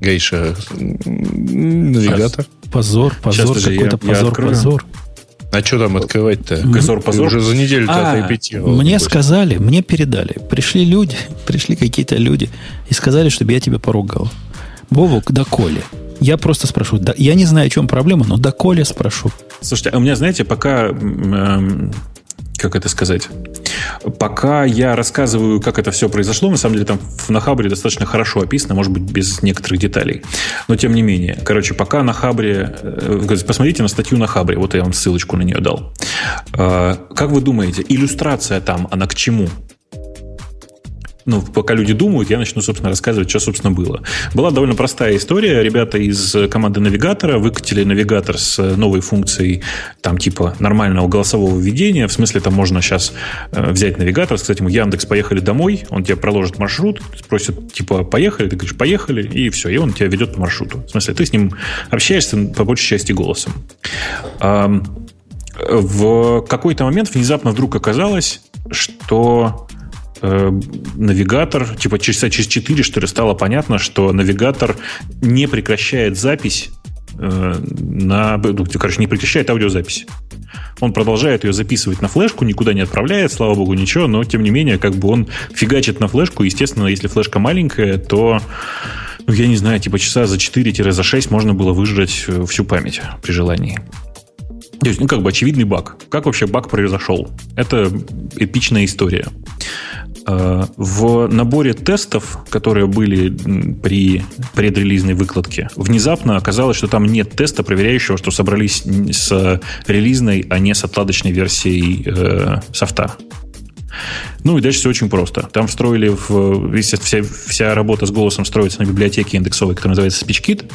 Гейша, навигатор. Позор, позор, какой-то позор, я позор. А что там открывать-то? Позор, позор. уже за неделю-то а, отрепетировал. Мне сказали, мне передали. Пришли люди, (laughs) пришли какие-то люди и сказали, чтобы я тебя поругал. Бобук, да Коли. Я просто спрошу. Да, я не знаю, о чем проблема, но до Коля спрошу. Слушайте, а у меня, знаете, пока... Э, как это сказать? Пока я рассказываю, как это все произошло, на самом деле там на Хабре достаточно хорошо описано, может быть, без некоторых деталей. Но тем не менее. Короче, пока на Хабре... Э, посмотрите на статью на Хабре. Вот я вам ссылочку на нее дал. Э, как вы думаете, иллюстрация там, она к чему? Ну, пока люди думают, я начну, собственно, рассказывать, что, собственно, было. Была довольно простая история. Ребята из команды навигатора выкатили навигатор с новой функцией, там, типа, нормального голосового введения. В смысле, там можно сейчас э, взять навигатор, сказать ему, Яндекс, поехали домой, он тебе проложит маршрут, спросит, типа, поехали, ты говоришь, поехали, и все, и он тебя ведет по маршруту. В смысле, ты с ним общаешься по большей части голосом. В какой-то момент внезапно вдруг оказалось, что навигатор, типа часа через 4, что ли, стало понятно, что навигатор не прекращает запись э, на, ну, короче, не прекращает аудиозапись. Он продолжает ее записывать на флешку, никуда не отправляет, слава богу, ничего, но тем не менее, как бы он фигачит на флешку. Естественно, если флешка маленькая, то, ну, я не знаю, типа часа за 4 за 6 можно было выжрать э, всю память при желании. То есть, ну, как бы очевидный баг. Как вообще баг произошел? Это эпичная история. Э, в наборе тестов, которые были при предрелизной выкладке, внезапно оказалось, что там нет теста, проверяющего, что собрались с релизной, а не с отладочной версией э, софта. Ну и дальше все очень просто. Там встроили в... Вся, вся работа с голосом строится на библиотеке индексовой, которая называется SpeechKit.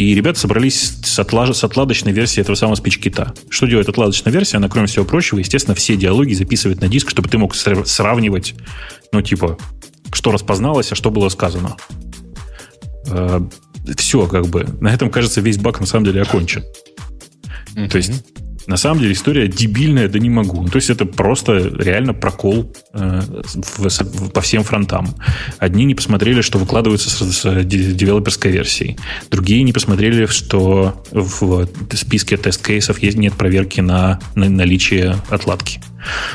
И ребята собрались с, отлаж... с отладочной версией этого самого спичкита. Что делает отладочная версия? Она, кроме всего прочего, естественно, все диалоги записывает на диск, чтобы ты мог сравнивать, ну, типа, что распозналось, а что было сказано. Э, все, как бы. На этом, кажется, весь баг на самом деле окончен. Mm-hmm. То есть на самом деле история дебильная, да не могу. Ну, то есть это просто реально прокол э, в, в, по всем фронтам. Одни не посмотрели, что выкладываются с, с девелоперской версией. Другие не посмотрели, что в списке тест-кейсов есть, нет проверки на, на наличие отладки.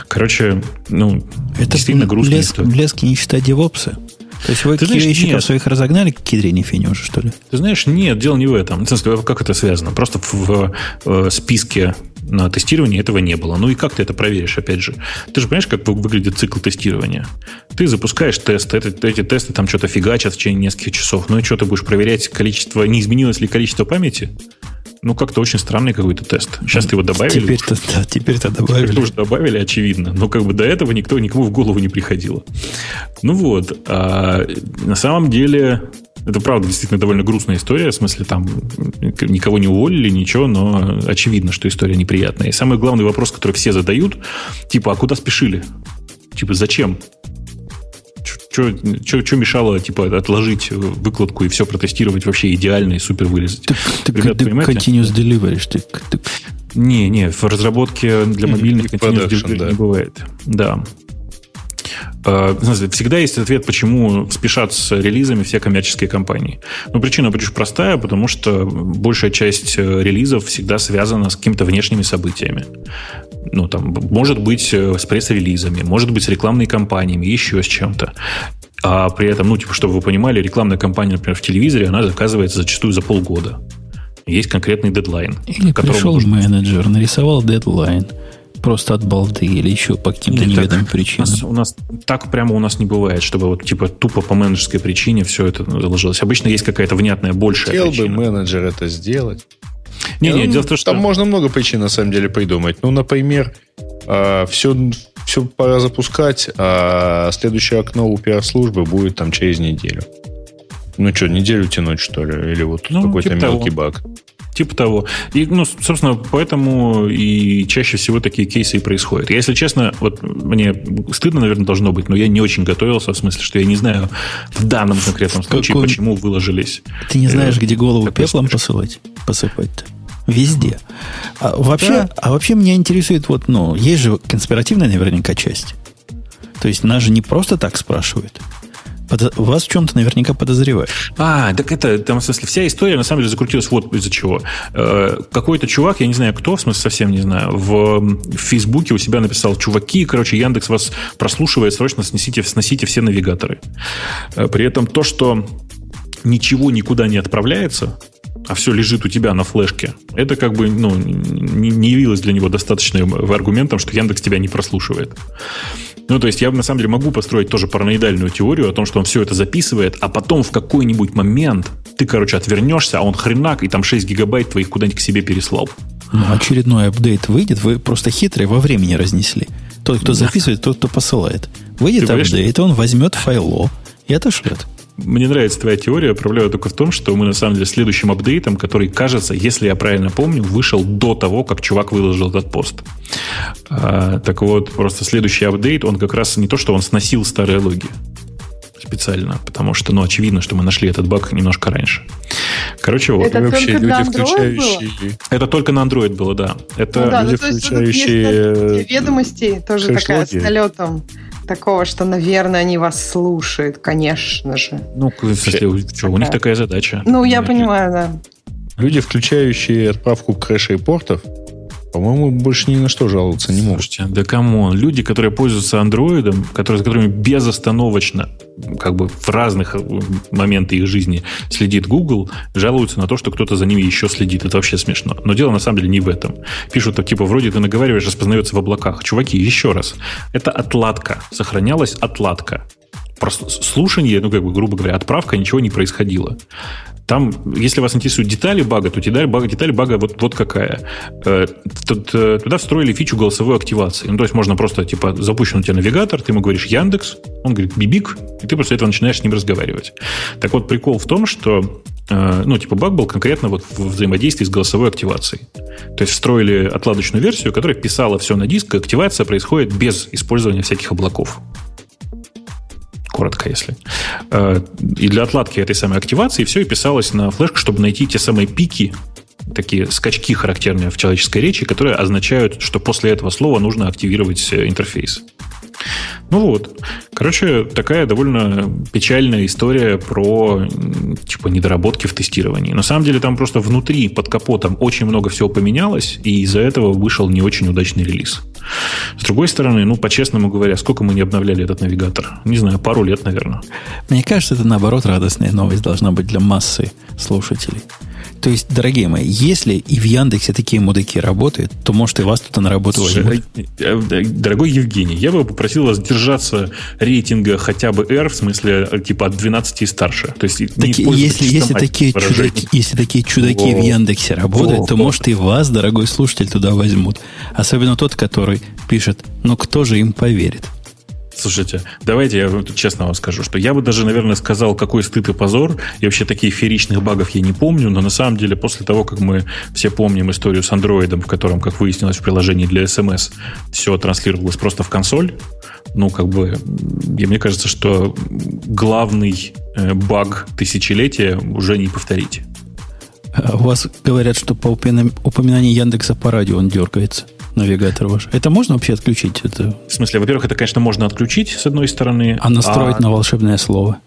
Короче, ну, это действительно грустная блеск, история. Блеск не считать девопсы. То есть вы кирейщиков своих разогнали к кедрене фини уже, что ли? Ты знаешь, нет, дело не в этом. Как это связано? Просто в, в списке на тестировании этого не было. Ну и как ты это проверишь, опять же? Ты же понимаешь, как выглядит цикл тестирования? Ты запускаешь тест, эти, эти тесты там что-то фигачат в течение нескольких часов. Ну и что, ты будешь проверять количество, не изменилось ли количество памяти? Ну, как-то очень странный какой-то тест. Сейчас ты его добавили. Теперь-то, да, теперь-то добавили. Теперь уже добавили, очевидно. Но как бы до этого никто, никому в голову не приходило. Ну вот. А, на самом деле, это правда действительно довольно грустная история. В смысле, там никого не уволили, ничего, но очевидно, что история неприятная. И самый главный вопрос, который все задают, типа, а куда спешили? Типа, зачем? Что мешало, типа, отложить выкладку и все протестировать вообще идеально и супер вылезать? Так, так, Ребят, так понимаете? continuous delivery. Так, так. Не, не, в разработке для мобильных continuous delivery да. не бывает. Да. А, всегда есть ответ, почему спешат с релизами все коммерческие компании. Но причина очень простая, потому что большая часть э, релизов всегда связана с какими-то внешними событиями. Ну, там, может быть, э, с пресс-релизами, может быть, с рекламными кампаниями, еще с чем-то. А при этом, ну, типа, чтобы вы понимали, рекламная кампания, например, в телевизоре, она заказывается зачастую за полгода. Есть конкретный дедлайн. Или пришел менеджер, нарисовал дедлайн просто от балды или еще по каким-то неведомым причинам? У нас, у нас так прямо у нас не бывает, чтобы вот типа тупо по менеджерской причине все это заложилось. Обычно есть какая-то внятная большая Хотел причина. бы менеджер это сделать. Не, не, ну, дело в том, что... Там можно много причин на самом деле придумать. Ну, например, э, все все пора запускать, а следующее окно у пиар-службы будет там через неделю. Ну что, неделю тянуть, что ли? Или вот ну, какой-то типа мелкий того. баг? Типа того. И, ну, собственно, поэтому и чаще всего такие кейсы и происходят. Я, если честно, вот мне стыдно, наверное, должно быть, но я не очень готовился, в смысле, что я не знаю в данном конкретном случае, Какой... почему выложились. Ты не знаешь, э, где голову пеплом посылать, посыпать-то? Везде. А вообще, да. а вообще меня интересует, вот, ну, есть же конспиративная наверняка часть. То есть нас же не просто так спрашивают. Под, вас в чем-то наверняка подозревают. А, так это, там, в смысле, вся история на самом деле закрутилась вот из-за чего. Э, какой-то чувак, я не знаю кто, в смысле, совсем не знаю, в, в Фейсбуке у себя написал, чуваки, короче, Яндекс вас прослушивает, срочно снесите, сносите все навигаторы. Э, при этом то, что ничего никуда не отправляется, а все лежит у тебя на флешке, это как бы ну, не, явилось для него достаточным аргументом, что Яндекс тебя не прослушивает. Ну, то есть я на самом деле могу построить тоже параноидальную теорию о том, что он все это записывает, а потом в какой-нибудь момент ты, короче, отвернешься, а он хренак, и там 6 гигабайт твоих куда-нибудь к себе переслал. Ну, очередной апдейт выйдет, вы просто хитрые во времени разнесли. Тот, кто записывает, тот, кто посылает. Выйдет апдейт, он возьмет файло и отошлет. Мне нравится твоя теория. Проблема только в том, что мы на самом деле следующим апдейтом, который, кажется, если я правильно помню, вышел до того, как чувак выложил этот пост. А, так вот, просто следующий апдейт, он как раз не то, что он сносил старые логи специально, потому что, ну, очевидно, что мы нашли этот баг немножко раньше. Короче, вот. Это вообще люди, включающие... Было? Это только на Android было, да. Это ну, да, люди, ну, включающие... Ведомости тоже такая с налетом такого, что, наверное, они вас слушают, конечно же. Ну, кстати, что, у них такая задача. Ну, я понимаю, да. Люди, включающие отправку кэша и портов, по-моему, больше ни на что жаловаться не могут. Слушайте, да come on. Люди, которые пользуются андроидом, которые, с которыми безостановочно, как бы в разных э, моментах их жизни следит Google, жалуются на то, что кто-то за ними еще следит. Это вообще смешно. Но дело на самом деле не в этом. Пишут, типа, вроде ты наговариваешь, распознается в облаках. Чуваки, еще раз. Это отладка. Сохранялась отладка просто слушание, ну, как бы, грубо говоря, отправка, ничего не происходило. Там, если вас интересуют детали бага, то деталь бага, деталь бага вот, вот какая. Э, э, туда встроили фичу голосовой активации. Ну, то есть можно просто, типа, запущен у тебя навигатор, ты ему говоришь Яндекс, он говорит Бибик, и ты после этого начинаешь с ним разговаривать. Так вот, прикол в том, что э, ну, типа, баг был конкретно вот в взаимодействии с голосовой активацией. То есть встроили отладочную версию, которая писала все на диск, и активация происходит без использования всяких облаков коротко, если. Э, и для отладки этой самой активации все и писалось на флешку, чтобы найти те самые пики, такие скачки, характерные в человеческой речи, которые означают, что после этого слова нужно активировать э, интерфейс. Ну вот. Короче, такая довольно печальная история про типа недоработки в тестировании. На самом деле там просто внутри, под капотом, очень много всего поменялось, и из-за этого вышел не очень удачный релиз. С другой стороны, ну, по-честному говоря, сколько мы не обновляли этот навигатор? Не знаю, пару лет, наверное. Мне кажется, это наоборот радостная новость должна быть для массы слушателей. То есть, дорогие мои, если и в Яндексе такие мудаки работают, то, может, и вас тут на работу возьмут. Э, э, дорогой Евгений, я бы попросил вас держаться рейтинга хотя бы R, в смысле, э, типа от 12 и старше. То есть, так, если, если, такие чудаки, если такие чудаки О. в Яндексе работают, О. то, может, и вас, дорогой слушатель, туда возьмут. Особенно тот, который пишет, ну, кто же им поверит? Слушайте, давайте я честно вам скажу, что я бы даже, наверное, сказал, какой стыд и позор. И вообще таких фееричных багов я не помню, но на самом деле после того, как мы все помним историю с андроидом, в котором, как выяснилось в приложении для SMS, все транслировалось просто в консоль, ну, как бы, и мне кажется, что главный э, баг тысячелетия уже не повторить. А у вас говорят, что по упоминанию Яндекса по радио он дергается навигатор ваш. Это можно вообще отключить? Это... В смысле, во-первых, это, конечно, можно отключить, с одной стороны. А настроить а... на волшебное слово?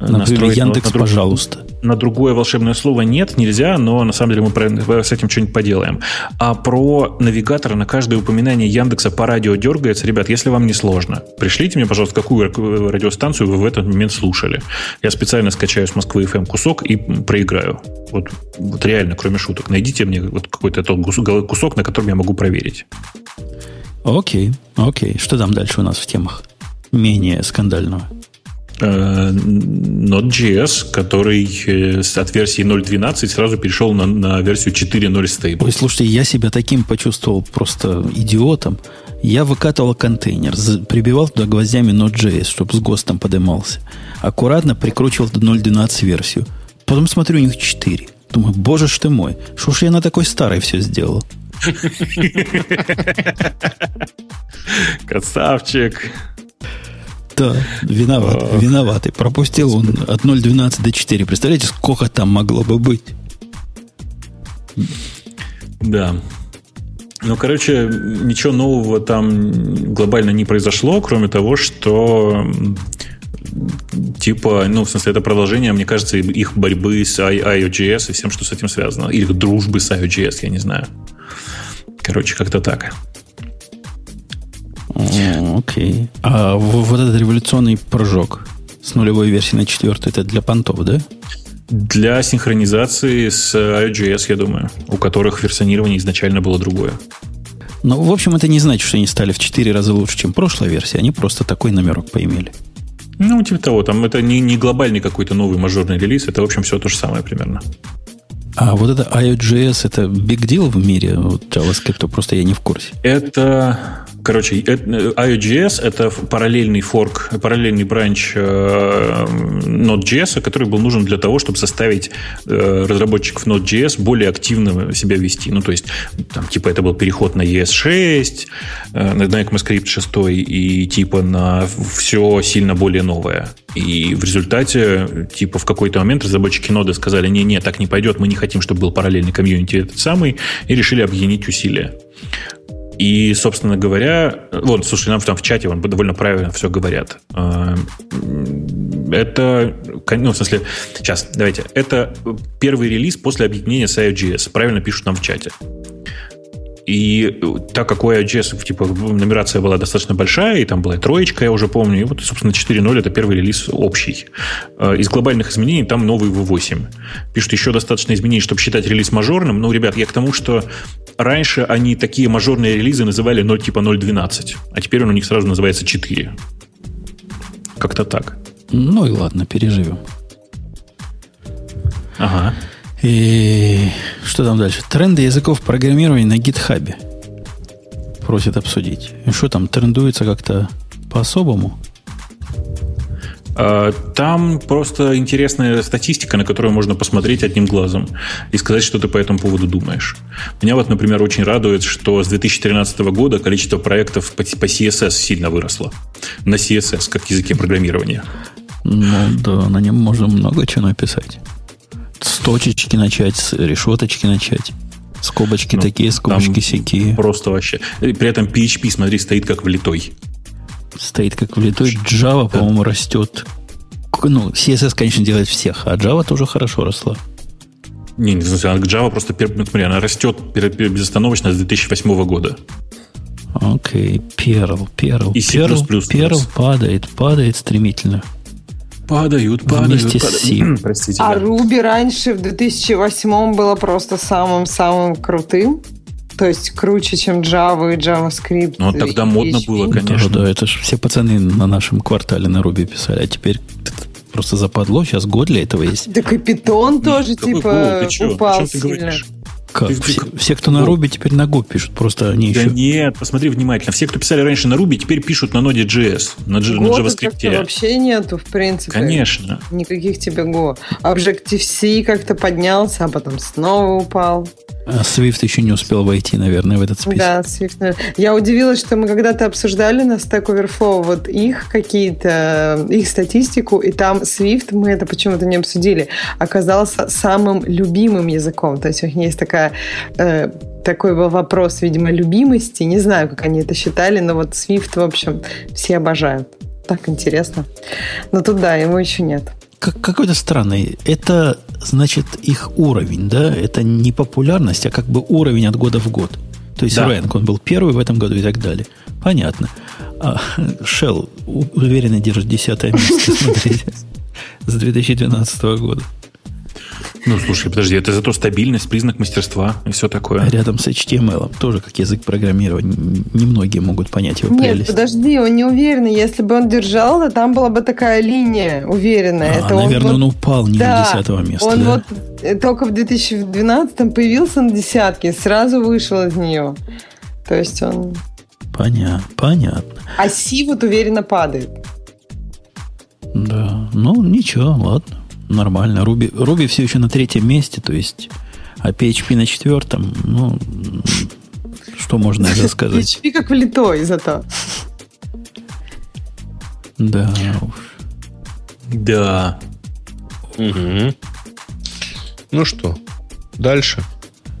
Например, настроить Яндекс, на, на пожалуйста. На другое волшебное слово нет, нельзя, но на самом деле мы с этим что-нибудь поделаем. А про навигатор на каждое упоминание Яндекса по радио дергается. Ребят, если вам не сложно, пришлите мне, пожалуйста, какую радиостанцию вы в этот момент слушали. Я специально скачаю с Москвы FM кусок и проиграю. Вот, вот реально, кроме шуток. Найдите мне вот какой-то тот кусок, на котором я могу проверить. Окей, окей. Что там дальше у нас в темах? Менее скандального. Э, Node.js, который э, от версии 0.12 сразу перешел на, на версию 4.0 Stable. Ой, слушайте, я себя таким почувствовал просто идиотом. Я выкатывал контейнер, прибивал туда гвоздями Node.js, чтобы с ГОСТом подымался. Аккуратно прикручивал до 0.12 версию. Потом смотрю, у них 4. Думаю, боже ж ты мой, что ж я на такой старой все сделал? (laughs) Красавчик. Да, виноват, Ох. виноватый. Пропустил он от 0.12 до 4. Представляете, сколько там могло бы быть? Да. Ну, короче, ничего нового там глобально не произошло, кроме того, что типа, ну, в смысле, это продолжение, мне кажется, их борьбы с IOGS и всем, что с этим связано. Или дружбы с IOGS, я не знаю. Короче, как-то так. Окей. Okay. А вот этот революционный прыжок с нулевой версии на четвертую, это для понтов, да? Для синхронизации с IOGS, я думаю, у которых версионирование изначально было другое. Ну, в общем, это не значит, что они стали в 4 раза лучше, чем прошлая версия. Они просто такой номерок поимели. Ну, типа того. Там это не, не глобальный какой-то новый мажорный релиз. Это, в общем, все то же самое примерно. А вот это IOGS, это big deal в мире вот JavaScript, просто я не в курсе. Это Короче, IOGS — это параллельный форк, параллельный бранч э, Node.js, который был нужен для того, чтобы заставить э, разработчиков Node.js более активно себя вести. Ну, то есть, там, типа, это был переход на ES6, э, на ECMAScript 6 и, типа, на все сильно более новое. И в результате, типа, в какой-то момент разработчики ноды сказали, не-не, так не пойдет, мы не хотим, чтобы был параллельный комьюнити этот самый, и решили объединить усилия. И, собственно говоря, вот, слушай, нам там в чате вон, довольно правильно все говорят. А, это, ну, в смысле, сейчас, давайте, это первый релиз после объединения с IOGS. Правильно пишут нам в чате. И так как у iOS типа, нумерация была достаточно большая, и там была троечка, я уже помню, и вот, собственно, 4.0 это первый релиз общий. Э, из глобальных изменений там новый V8. Пишут еще достаточно изменений, чтобы считать релиз мажорным. Ну, ребят, я к тому, что раньше они такие мажорные релизы называли 0 типа 0.12, а теперь он у них сразу называется 4. Как-то так. Ну и ладно, переживем. Ага. И что там дальше? Тренды языков программирования на гитхабе. Просят обсудить. И что там, трендуется как-то по-особому? А, там просто интересная статистика, на которую можно посмотреть одним глазом и сказать, что ты по этому поводу думаешь. Меня вот, например, очень радует, что с 2013 года количество проектов по CSS сильно выросло. На CSS, как языке программирования. Ну да, на нем можно много чего написать точечки начать, с решеточки начать. Скобочки ну, такие, скобочки сякие. Просто вообще. При этом PHP, смотри, стоит как влитой. Стоит как влитой. Java, да. по-моему, растет. Ну, CSS, конечно, делает всех, а Java тоже хорошо росла. Не, не знаю, Java просто, смотри, она растет безостановочно с 2008 года. Окей, okay. Perl, Perl. И C++. Perl, Perl падает, падает стремительно. Падают, падают. Вместе падают. с C. Простите. А да. Ruby раньше в 2008 было просто самым-самым крутым. То есть круче, чем Java и JavaScript. Ну, тогда модно было, конечно. Да, да, это же все пацаны на нашем квартале на Ruby писали. А теперь просто западло. Сейчас год для этого есть. Да и Python тоже, типа, упал сильно. Как? Все, все, кто на Ruby, теперь на Go пишут. Просто они да еще... нет, посмотри внимательно. Все, кто писали раньше на Ruby, теперь пишут на ноде JS, на, G, на JavaScript. вообще нету, в принципе. Конечно. Никаких тебе Go. Objective-C как-то поднялся, а потом снова упал. А Swift еще не успел войти, наверное, в этот список. Да, Swift. Я удивилась, что мы когда-то обсуждали на Stack Overflow вот их какие-то, их статистику, и там Swift, мы это почему-то не обсудили, оказался самым любимым языком. То есть у них есть такая э, такой был вопрос, видимо, любимости. Не знаю, как они это считали, но вот Swift, в общем, все обожают. Так интересно. Но тут, да, его еще нет как, какой-то странный. Это, значит, их уровень, да? Это не популярность, а как бы уровень от года в год. То есть да. рэнк, он был первый в этом году и так далее. Понятно. А Shell уверенно держит десятое место, (laughs) смотрите, с 2012 года. Ну, слушай, подожди, это зато стабильность, признак мастерства и все такое. Рядом с HTML, тоже как язык программирования, немногие могут понять его Нет, прелесть. подожди, он не уверенный. Если бы он держал, то там была бы такая линия уверенная. А, это наверное, он, он упал не да, до десятого места. Он да? вот э, только в 2012 появился на десятке, сразу вышел из нее. То есть он Понятно, понятно. А Си вот уверенно падает. Да, ну ничего, ладно, нормально. Руби, Руби все еще на третьем месте, то есть, а PHP на четвертом, ну, что можно (laughs) это сказать? PHP как влитой зато. Да Да. Угу. Ну что, дальше?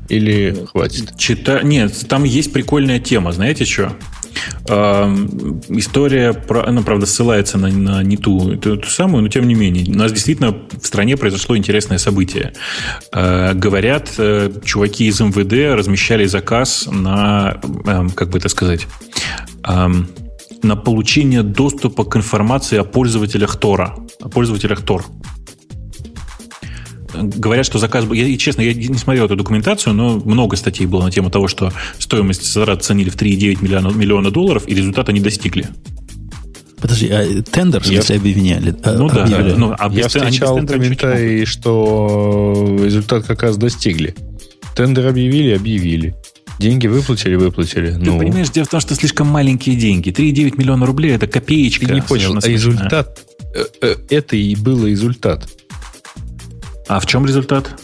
Или хватит? Чита... Нет, там есть прикольная тема, знаете что? История, про, ну, правда, ссылается на, на не ту, ту, ту самую, но тем не менее, у нас действительно в стране произошло интересное событие. Э, говорят, э, чуваки из МВД размещали заказ на, э, как бы это сказать, э, на получение доступа к информации о пользователях Тора, о пользователях Тор говорят, что заказ... Я, честно, я не смотрел эту документацию, но много статей было на тему того, что стоимость затрат ценили в 3,9 миллиона, миллиона долларов, и результата не достигли. Подожди, а тендер, я... объявляли? А, ну объявили. да, ну, а я встречал комментарии, что результат как раз достигли. Тендер объявили, объявили. Деньги выплатили, выплатили. Ты ну. понимаешь, дело в том, что слишком маленькие деньги. 3,9 миллиона рублей – это копеечка. Ты не понял, а результат, э, э, это и был результат. А в чем результат?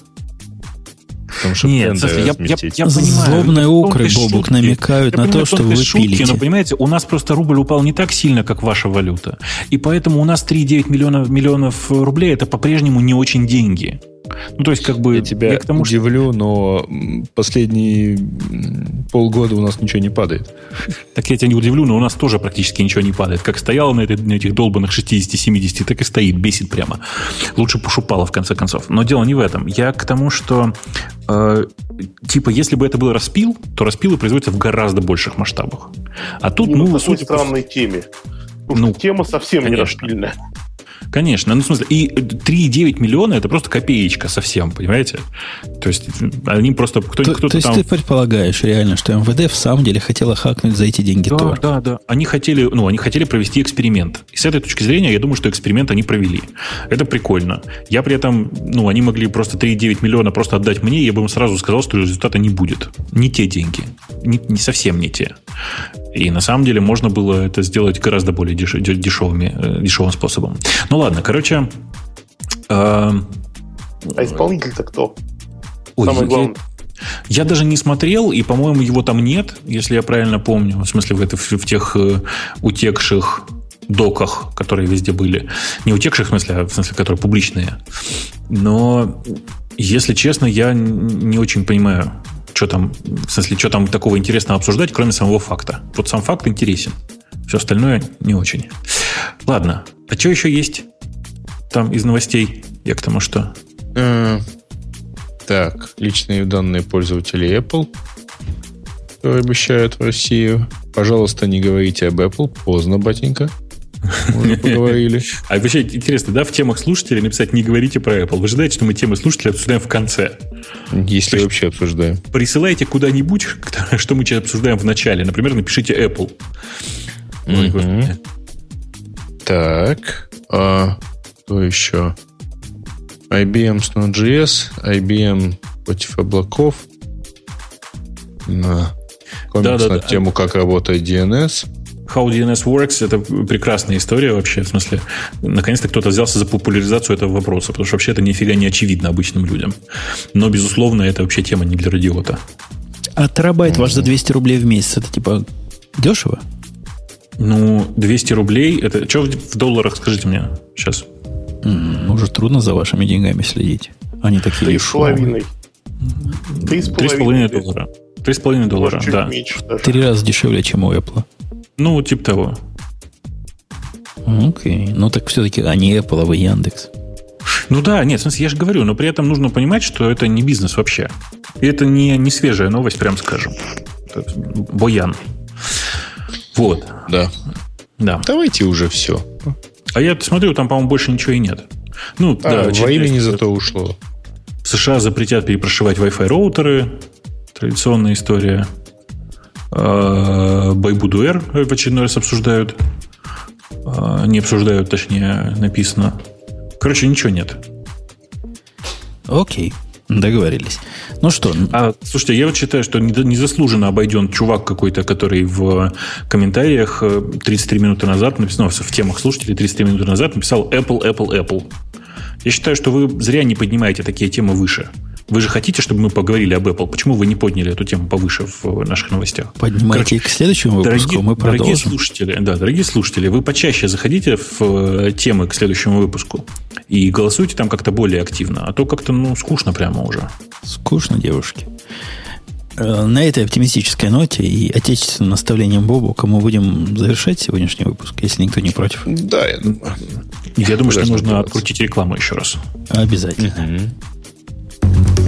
Нет, слушай, я, я, я понимаю. Злобные укры, Бобук, намекают я на то, что вы шутки, пилите. Но, понимаете, у нас просто рубль упал не так сильно, как ваша валюта. И поэтому у нас 3,9 миллионов, миллионов рублей – это по-прежнему не очень деньги. Ну, то есть, как бы... Я тебя я к тому, удивлю, что... но последние полгода у нас ничего не падает. Так я тебя не удивлю, но у нас тоже практически ничего не падает. Как стояло на, этой, на этих долбанных 60-70, так и стоит, бесит прямо. Лучше пошупало, в конце концов. Но дело не в этом. Я к тому, что э, типа, если бы это был распил, то распилы производятся в гораздо больших масштабах. А тут, ну, ну по сути... странной теме. Потому ну, что тема совсем конечно. не распильная. Конечно. Ну, в смысле, и 3,9 миллиона это просто копеечка совсем, понимаете? То есть они просто... Кто, то, кто-то то есть там... ты предполагаешь реально, что МВД в самом деле хотела хакнуть за эти деньги да, Тор? Да, да. Они хотели, ну, они хотели провести эксперимент. И с этой точки зрения, я думаю, что эксперимент они провели. Это прикольно. Я при этом, ну, они могли просто 3,9 миллиона просто отдать мне, я бы им сразу сказал, что результата не будет. Не те деньги. Не, не совсем не те. И на самом деле можно было это сделать гораздо более деш, дешевыми, э, дешевым способом. Ну ладно, короче... Э, а исполнитель-то кто? Ой, Самое главное. Я, я даже не смотрел, и, по-моему, его там нет, если я правильно помню. В смысле, в, это, в, в тех э, утекших доках, которые везде были. Не утекших, в смысле, а в смысле, которые публичные. Но, если честно, я не очень понимаю, что там, в смысле, что там такого интересного обсуждать, кроме самого факта. Вот сам факт интересен. Все остальное не очень. Ладно. А что еще есть там из новостей? Я к тому что... Э, так, личные данные пользователей Apple, обещают в Россию. Пожалуйста, не говорите об Apple. Поздно, батенька. Уже поговорили. (laughs) А вообще интересно, да, в темах слушателей написать «не говорите про Apple». Вы ожидаете, что мы темы слушателей обсуждаем в конце? Если вообще обсуждаем. Присылайте куда-нибудь, (laughs) что мы сейчас обсуждаем в начале. Например, напишите Apple. Так, а что еще? IBM с Node.js, IBM против облаков. На комикс да, да, на да. тему, как работает DNS. How DNS Works – это прекрасная история вообще. В смысле, наконец-то кто-то взялся за популяризацию этого вопроса, потому что вообще это нифига не очевидно обычным людям. Но, безусловно, это вообще тема не для радиота. А терабайт ваш за 200 рублей в месяц – это типа дешево? Ну, 200 рублей – это что в долларах, скажите мне сейчас? Mm, уже трудно за вашими деньгами следить. Они такие Три с половиной. Три с половиной доллара. Три с половиной доллара, да. Три раза дешевле, чем у Apple. Ну, типа того. Окей. Ну, так все-таки они Apple, а вы Яндекс. Ну да, нет, в смысле, я же говорю, но при этом нужно понимать, что это не бизнес вообще. И это не, не свежая новость, прям скажем. Боян. Вот. Да. Да. Давайте уже все. А я смотрю, там, по-моему, больше ничего и нет. Ну, а, да, во имени зато ушло. В США запретят перепрошивать Wi-Fi роутеры. Традиционная история. Байбудуэр в очередной раз обсуждают. А, не обсуждают, точнее, написано. Короче, ничего нет. Окей, договорились. Ну что? А, слушайте, я вот считаю, что незаслуженно обойден чувак какой-то, который в комментариях 33 минуты назад написал, ну, в темах слушателей 33 минуты назад написал Apple, Apple, Apple. Я считаю, что вы зря не поднимаете такие темы выше. Вы же хотите, чтобы мы поговорили об Apple. Почему вы не подняли эту тему повыше в наших новостях? Поднимайте Короче, к следующему выпуску, дорогие, мы продолжим. Дорогие слушатели, да, дорогие слушатели, вы почаще заходите в э, темы к следующему выпуску и голосуйте там как-то более активно, а то как-то, ну, скучно прямо уже. Скучно, девушки. Э, на этой оптимистической ноте и отечественным наставлением Бобу, кому будем завершать сегодняшний выпуск, если никто не против. Да, я, я думаю, что нужно открутить рекламу еще раз. Обязательно. Угу.